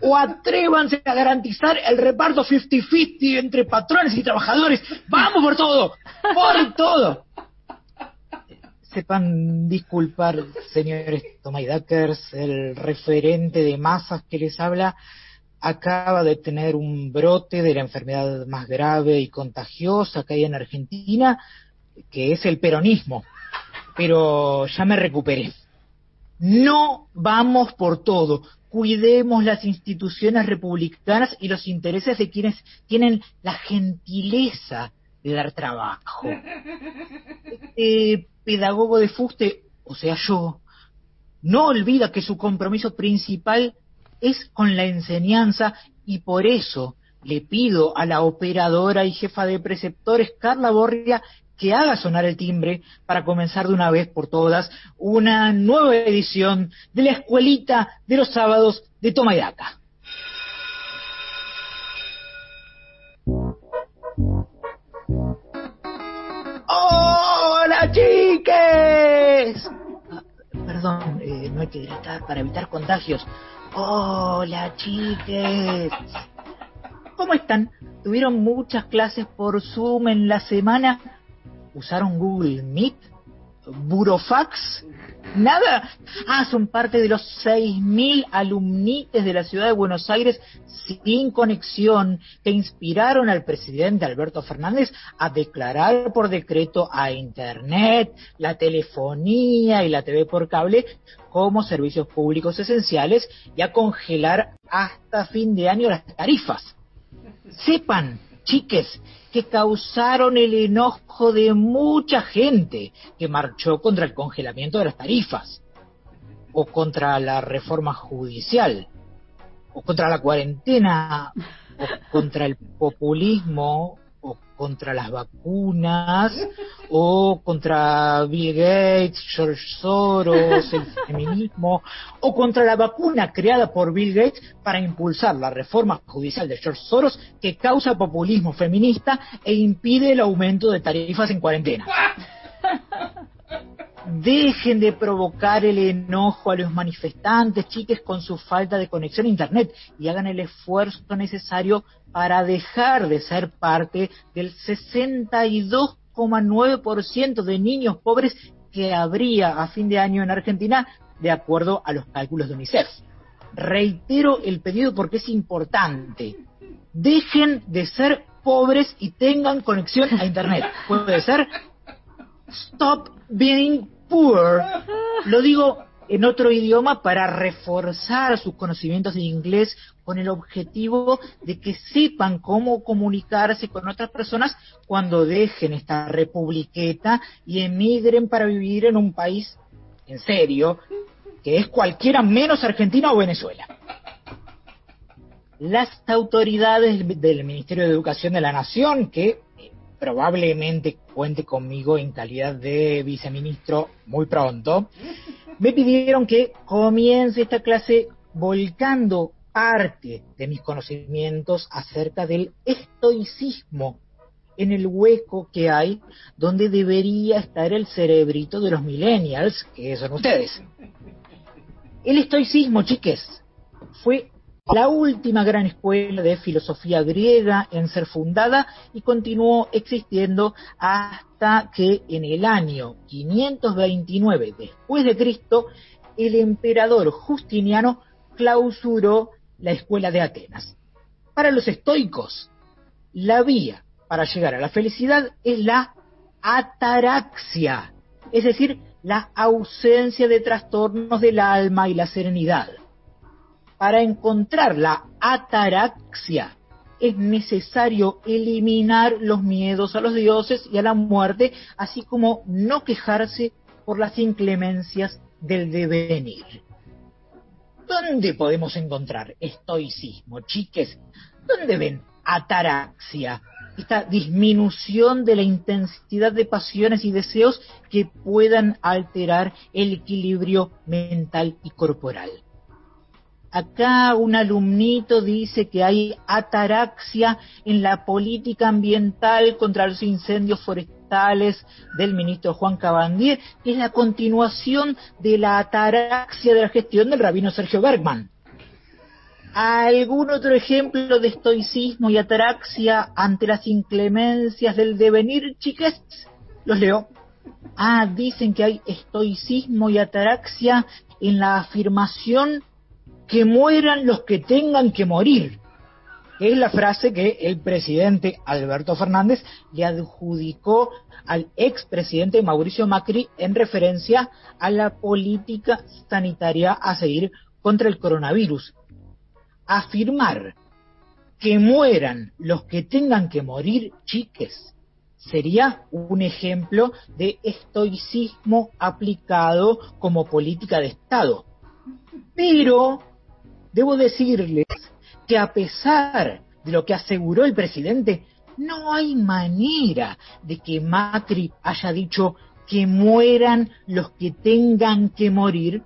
O atrévanse a garantizar el reparto 50-50 entre patrones y trabajadores. ¡Vamos por todo! ¡Por todo! Sepan disculpar, señores Tomaydakers, el referente de masas que les habla acaba de tener un brote de la enfermedad más grave y contagiosa que hay en Argentina, que es el peronismo. Pero ya me recuperé. No vamos por todo. Cuidemos las instituciones republicanas y los intereses de quienes tienen la gentileza de dar trabajo. Este pedagogo de fuste, o sea yo, no olvida que su compromiso principal es con la enseñanza y por eso le pido a la operadora y jefa de preceptores, Carla Borria, que haga sonar el timbre para comenzar de una vez por todas una nueva edición de la escuelita de los sábados de Toma y Daca. ¡Hola, chiques! Ah, Perdón, eh, no hay que gritar para evitar contagios. Hola, chiques. ¿Cómo están? ¿Tuvieron muchas clases por Zoom en la semana? ¿Usaron Google Meet? ¿Burofax? ¿Nada? Ah, son parte de los 6.000 alumnites de la ciudad de Buenos Aires sin conexión que inspiraron al presidente Alberto Fernández a declarar por decreto a Internet, la telefonía y la TV por cable como servicios públicos esenciales y a congelar hasta fin de año las tarifas. Sepan, chiques, que causaron el enojo de mucha gente que marchó contra el congelamiento de las tarifas, o contra la reforma judicial, o contra la cuarentena, o contra el populismo, contra las vacunas, o contra Bill Gates, George Soros, el feminismo, o contra la vacuna creada por Bill Gates para impulsar la reforma judicial de George Soros que causa populismo feminista e impide el aumento de tarifas en cuarentena. Dejen de provocar el enojo a los manifestantes, chiques, con su falta de conexión a Internet y hagan el esfuerzo necesario para dejar de ser parte del 62,9% de niños pobres que habría a fin de año en Argentina, de acuerdo a los cálculos de UNICEF. Reitero el pedido porque es importante. Dejen de ser pobres y tengan conexión a Internet. ¿Puede ser? Stop being poor. Lo digo en otro idioma para reforzar sus conocimientos de inglés con el objetivo de que sepan cómo comunicarse con otras personas cuando dejen esta republiqueta y emigren para vivir en un país en serio, que es cualquiera menos Argentina o Venezuela. Las autoridades del Ministerio de Educación de la Nación, que probablemente cuente conmigo en calidad de viceministro muy pronto, me pidieron que comience esta clase volcando parte de mis conocimientos acerca del estoicismo en el hueco que hay donde debería estar el cerebrito de los millennials, que son ustedes. El estoicismo, chiques, fue la última gran escuela de filosofía griega en ser fundada y continuó existiendo hasta que en el año 529 después de Cristo el emperador Justiniano clausuró la escuela de Atenas. Para los estoicos, la vía para llegar a la felicidad es la ataraxia, es decir, la ausencia de trastornos del alma y la serenidad. Para encontrar la ataraxia es necesario eliminar los miedos a los dioses y a la muerte, así como no quejarse por las inclemencias del devenir. ¿Dónde podemos encontrar estoicismo, chiques? ¿Dónde ven ataraxia? Esta disminución de la intensidad de pasiones y deseos que puedan alterar el equilibrio mental y corporal. Acá un alumnito dice que hay ataraxia en la política ambiental contra los incendios forestales del ministro Juan Cabandier, que es la continuación de la ataraxia de la gestión del rabino Sergio Bergman. ¿Algún otro ejemplo de estoicismo y ataraxia ante las inclemencias del devenir, chiques? Los leo. Ah, dicen que hay estoicismo y ataraxia en la afirmación que mueran los que tengan que morir. Es la frase que el presidente Alberto Fernández le adjudicó al expresidente Mauricio Macri en referencia a la política sanitaria a seguir contra el coronavirus. Afirmar que mueran los que tengan que morir, chiques, sería un ejemplo de estoicismo aplicado como política de Estado. Pero debo decirles que a pesar de lo que aseguró el presidente, no hay manera de que Macri haya dicho que mueran los que tengan que morir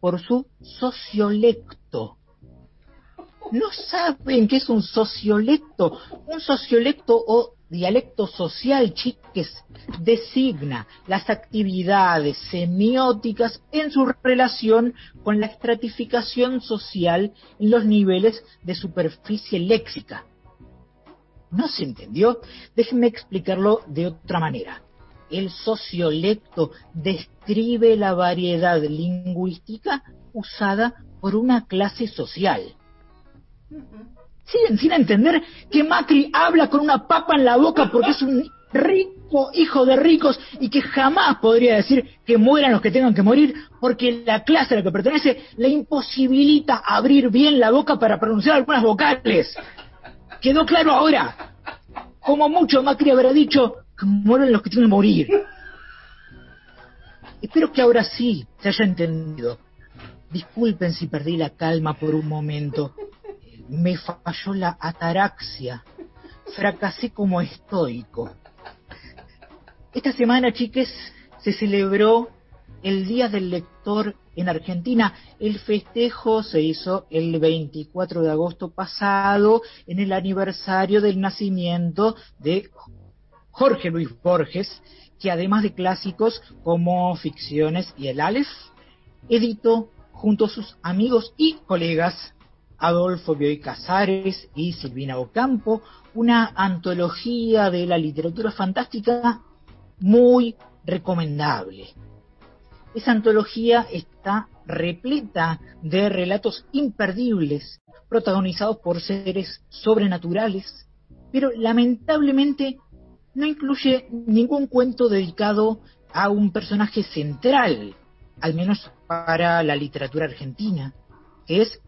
por su sociolecto. No saben qué es un sociolecto. Un sociolecto o dialecto social, chiques, designa las actividades semióticas en su relación con la estratificación social en los niveles de superficie léxica. ¿No se entendió? Déjenme explicarlo de otra manera. El sociolecto describe la variedad lingüística usada por una clase social. Sin entender que Macri habla con una papa en la boca porque es un rico hijo de ricos y que jamás podría decir que mueran los que tengan que morir porque la clase a la que pertenece le imposibilita abrir bien la boca para pronunciar algunas vocales. ¿Quedó claro ahora? Como mucho Macri habrá dicho que mueren los que tienen que morir. Espero que ahora sí se haya entendido. Disculpen si perdí la calma por un momento me falló la ataraxia. Fracasé como estoico. Esta semana, chiques, se celebró el Día del Lector en Argentina. El festejo se hizo el 24 de agosto pasado, en el aniversario del nacimiento de Jorge Luis Borges, que además de clásicos como Ficciones y El Aleph, editó junto a sus amigos y colegas Adolfo Bioy Casares y Silvina Ocampo, una antología de la literatura fantástica muy recomendable. Esa antología está repleta de relatos imperdibles, protagonizados por seres sobrenaturales, pero lamentablemente no incluye ningún cuento dedicado a un personaje central, al menos para la literatura argentina, que es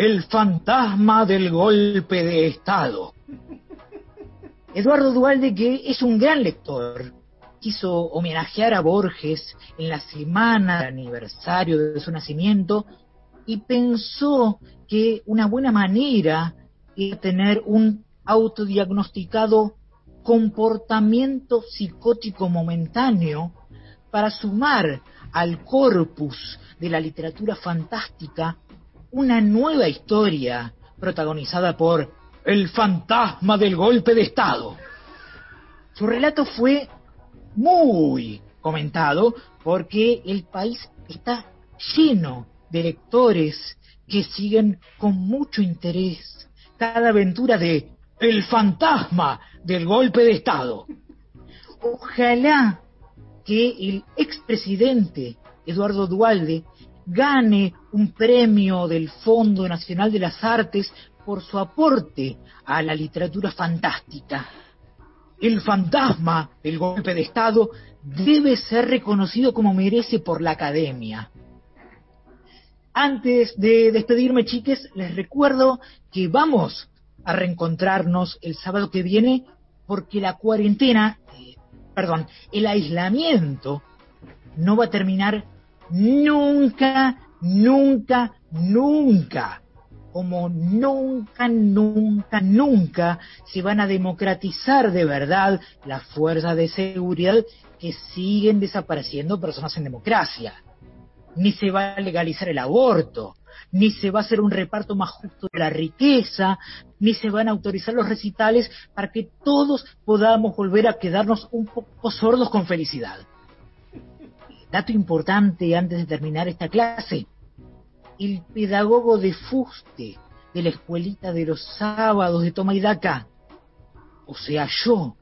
el fantasma del golpe de Estado. Eduardo Dualde, que es un gran lector, quiso homenajear a Borges en la semana del aniversario de su nacimiento y pensó que una buena manera era tener un autodiagnosticado comportamiento psicótico momentáneo para sumar al corpus de la literatura fantástica una nueva historia protagonizada por el fantasma del golpe de Estado. Su relato fue muy comentado porque el país está lleno de lectores que siguen con mucho interés cada aventura de El fantasma del golpe de Estado. Ojalá que el expresidente Eduardo Dualde gane un premio del Fondo Nacional de las Artes por su aporte a la literatura fantástica. El fantasma del golpe de Estado debe ser reconocido como merece por la academia. Antes de despedirme, chiques, les recuerdo que vamos a reencontrarnos el sábado que viene porque la cuarentena, eh, perdón, el aislamiento no va a terminar nunca, nunca, nunca. Como nunca, nunca, nunca se van a democratizar de verdad las fuerzas de seguridad que siguen desapareciendo personas en democracia. Ni se va a legalizar el aborto, ni se va a hacer un reparto más justo de la riqueza, ni se van a autorizar los recitales para que todos podamos volver a quedarnos un poco sordos con felicidad. Dato importante antes de terminar esta clase. El pedagogo de fuste de la escuelita de los sábados de Toma y Daca, o sea yo,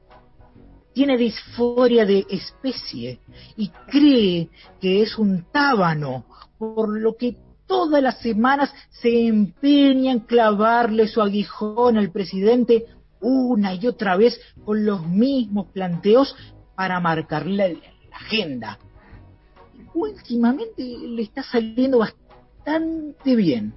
tiene disforia de especie y cree que es un tábano, por lo que todas las semanas se empeña en clavarle su aguijón al presidente una y otra vez con los mismos planteos para marcarle la, la agenda. Últimamente le está saliendo bastante bien.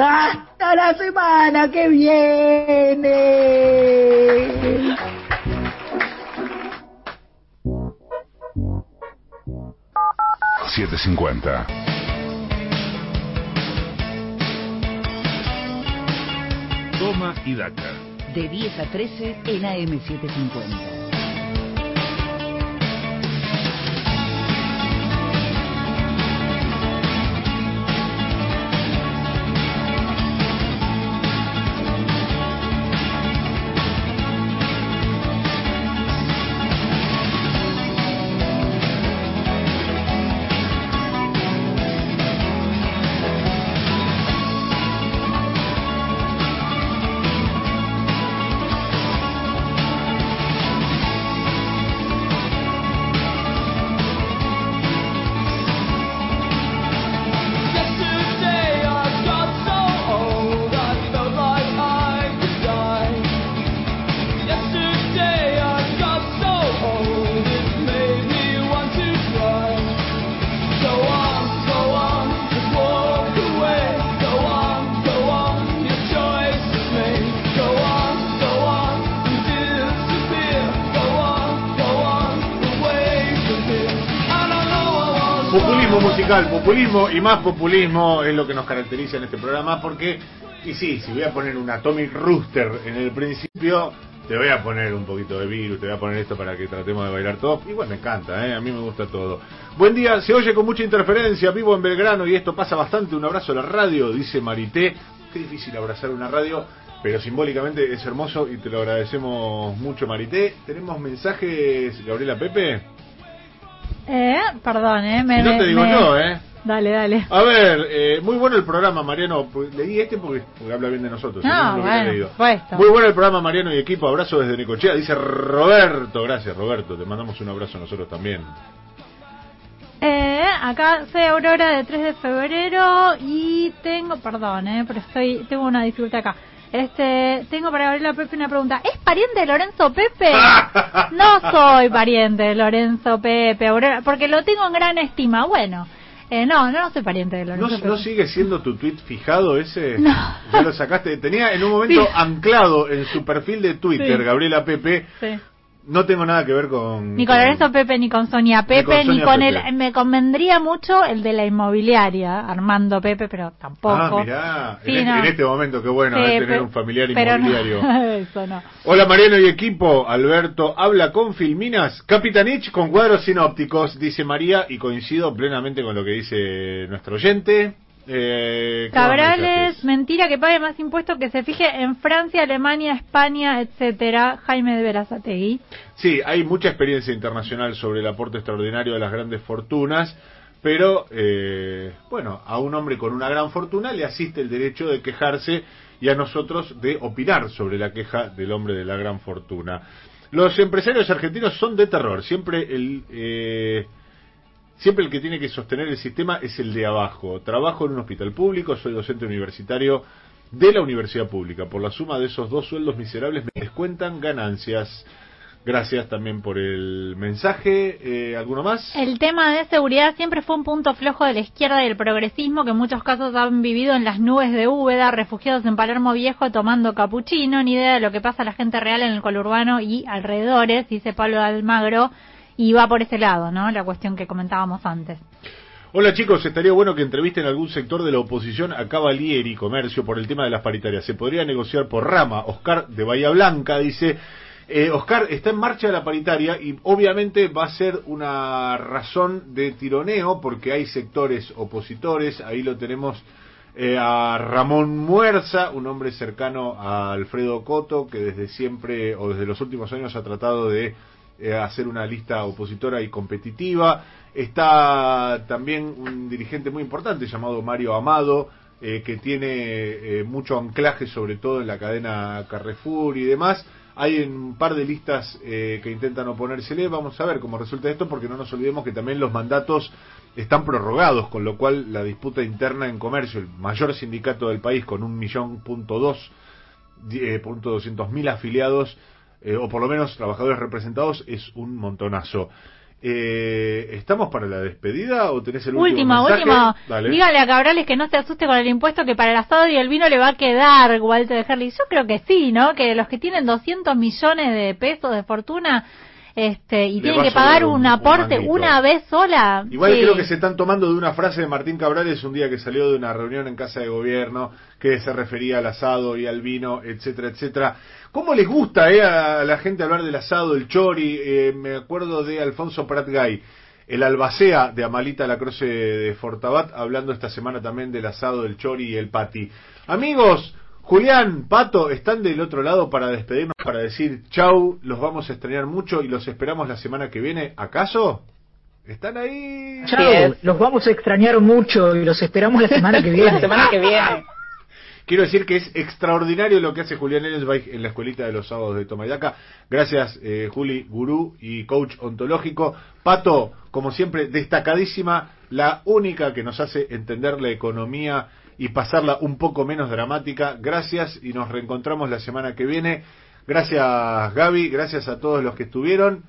Hasta la semana que viene. 750. Toma y daca. De 10 a 13 en AM750. Populismo y más populismo es lo que nos caracteriza en este programa porque, y sí, si voy a poner un Atomic Rooster en el principio, te voy a poner un poquito de virus, te voy a poner esto para que tratemos de bailar todo. Igual me encanta, ¿eh? a mí me gusta todo. Buen día, se oye con mucha interferencia, vivo en Belgrano y esto pasa bastante. Un abrazo a la radio, dice Marité. Qué difícil abrazar una radio, pero simbólicamente es hermoso y te lo agradecemos mucho, Marité. ¿Tenemos mensajes, Gabriela Pepe? Eh, perdón, eh. Me, Si no te digo me- no, ¿eh? Dale, dale. A ver, eh, muy bueno el programa, Mariano. Pues, Leí este porque, porque habla bien de nosotros. No, bueno, supuesto. Muy bueno el programa, Mariano y equipo. Abrazo desde Necochea. Dice Roberto. Gracias, Roberto. Te mandamos un abrazo nosotros también. Eh, acá soy Aurora de 3 de febrero y tengo, perdón, eh, pero estoy, tengo una dificultad acá. Este, tengo para Gabriela Pepe una pregunta. ¿Es pariente de Lorenzo Pepe? No soy pariente de Lorenzo Pepe, Aurora, porque lo tengo en gran estima. Bueno, eh, no, no soy pariente de ¿No, Lorenzo Pepe. ¿No sigue siendo tu tweet fijado ese? No. Ya lo sacaste. Tenía en un momento Sí. anclado en su perfil de Twitter, Sí. Gabriela Pepe. Sí. No tengo nada que ver con. Ni con Lorenzo Pepe, ni con Sonia Pepe, con ni con Pepe. el... Me convendría mucho el de la inmobiliaria, Armando Pepe, pero tampoco. Ah, mirá. Sí, en, este, no. en este momento, qué bueno Sí, eh, tener un familiar no, inmobiliario. eso no. Hola Mariano y equipo, Alberto habla con Filminas, Capitanich con cuadros sinópticos, dice María, y coincido plenamente con lo que dice nuestro oyente. Eh, ¿qué más Cabrales, mentira que pague más impuestos que se fije en Francia, Alemania, España, etcétera. Jaime de Verazategui. Sí, hay mucha experiencia internacional sobre el aporte extraordinario de las grandes fortunas, pero eh, bueno, a un hombre con una gran fortuna le asiste el derecho de quejarse y a nosotros de opinar sobre la queja del hombre de la gran fortuna. Los empresarios argentinos son de terror, siempre el... eh, Siempre el que tiene que sostener el sistema es el de abajo. Trabajo en un hospital público, soy docente universitario de la universidad pública. Por la suma de esos dos sueldos miserables me descuentan ganancias. Gracias también por el mensaje. Eh, ¿Alguno más? El tema de seguridad siempre fue un punto flojo de la izquierda y del progresismo que en muchos casos han vivido en las nubes de Úbeda, refugiados en Palermo Viejo tomando capuchino, ni idea de lo que pasa a la gente real en el conurbano y alrededores, dice Pablo Almagro, y va por ese lado, ¿no? La cuestión que comentábamos antes. Hola chicos, estaría bueno que entrevisten algún sector de la oposición a Cavalieri Comercio por el tema de las paritarias. Se podría negociar por rama. Oscar de Bahía Blanca dice, eh, Oscar, está en marcha la paritaria y obviamente va a ser una razón de tironeo porque hay sectores opositores. Ahí lo tenemos eh, a Ramón Muerza, un hombre cercano a Alfredo Coto, que desde siempre o desde los últimos años ha tratado de eh, hacer una lista opositora y competitiva. Está también un dirigente muy importante llamado Mario Amado, eh, que tiene eh, mucho anclaje sobre todo en la cadena Carrefour y demás. Hay un par de listas eh, que intentan oponérsele. Vamos a ver cómo resulta esto, porque no nos olvidemos que también los mandatos están prorrogados, con lo cual la disputa interna en comercio, el mayor sindicato del país con un millón punto dos, eh, punto doscientos mil afiliados, eh, o por lo menos trabajadores representados, es un montonazo. Eh, ¿Estamos para la despedida o tenés el último Último, mensaje? último. Dale. Dígale a Cabrales que no se asuste con el impuesto que para el asado y el vino le va a quedar, Walter de Herley. Yo creo que sí, ¿no? Que los que tienen 200 millones de pesos de fortuna este y Le tienen que pagar un- aporte una vez sola. Igual sí. creo que se están tomando de una frase de Martín Cabrales un día que salió de una reunión en casa de gobierno que se refería al asado y al vino, etcétera, etcétera. ¿Cómo les gusta eh, a la gente hablar del asado, el chori? Eh, me acuerdo de Alfonso Pratgay, el albacea de Amalita Lacroce de Fortabat, hablando esta semana también del asado, el chori y el pati. Amigos, Julián, Pato, están del otro lado para despedirnos, para decir chau, los vamos a extrañar mucho y los esperamos la semana que viene. ¿Acaso? ¿Están ahí? Chao, los vamos a extrañar mucho y los esperamos la semana que viene. La semana que viene. Quiero decir que es extraordinario lo que hace Julián Ellensweig en la escuelita de los sábados de Tomayaca. Gracias, eh, Juli, gurú y coach ontológico. Pato, como siempre, destacadísima, la única que nos hace entender la economía y pasarla un poco menos dramática. Gracias y nos reencontramos la semana que viene. Gracias, Gaby. Gracias a todos los que estuvieron.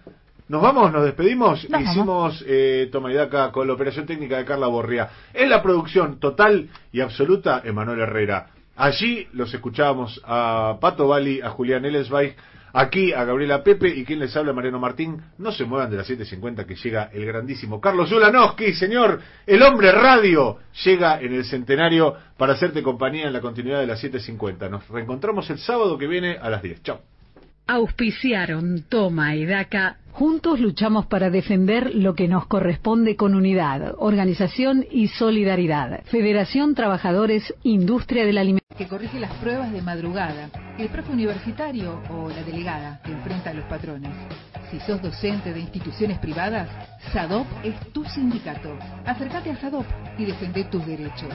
Nos vamos, nos despedimos. Nos. Hicimos eh, Toma y Daca con la operación técnica de Carla Borría. En la producción total y absoluta, Emanuel Herrera. Allí los escuchábamos a Pato Bali, a Julián Ellensweig, aquí a Gabriela Pepe y quien les habla, Mariano Martín. No se muevan de las 7.50 que llega el grandísimo Carlos Yulanowski, señor, el hombre radio, llega en el centenario para hacerte compañía en la continuidad de las 7.50. Nos reencontramos el sábado que viene a las 10. Chao. Auspiciaron Toma y Daca. Juntos luchamos para defender lo que nos corresponde con unidad, organización y solidaridad. Federación Trabajadores Industria del Alimento. que corrige las pruebas de madrugada, el profe universitario o la delegada que enfrenta a los patrones. Si sos docente de instituciones privadas, SADOP es tu sindicato. Acércate a SADOP y defende tus derechos.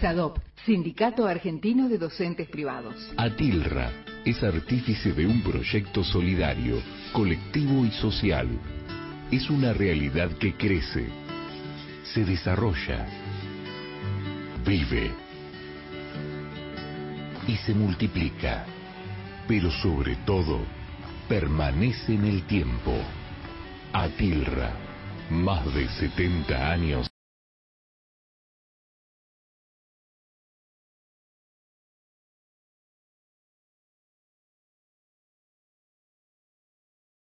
SADOP, Sindicato Argentino de Docentes Privados. Atilra es artífice de un proyecto solidario, colectivo y social. Es una realidad que crece, se desarrolla, vive y se multiplica, pero sobre todo permanece en el tiempo. Atilra, más de 70 años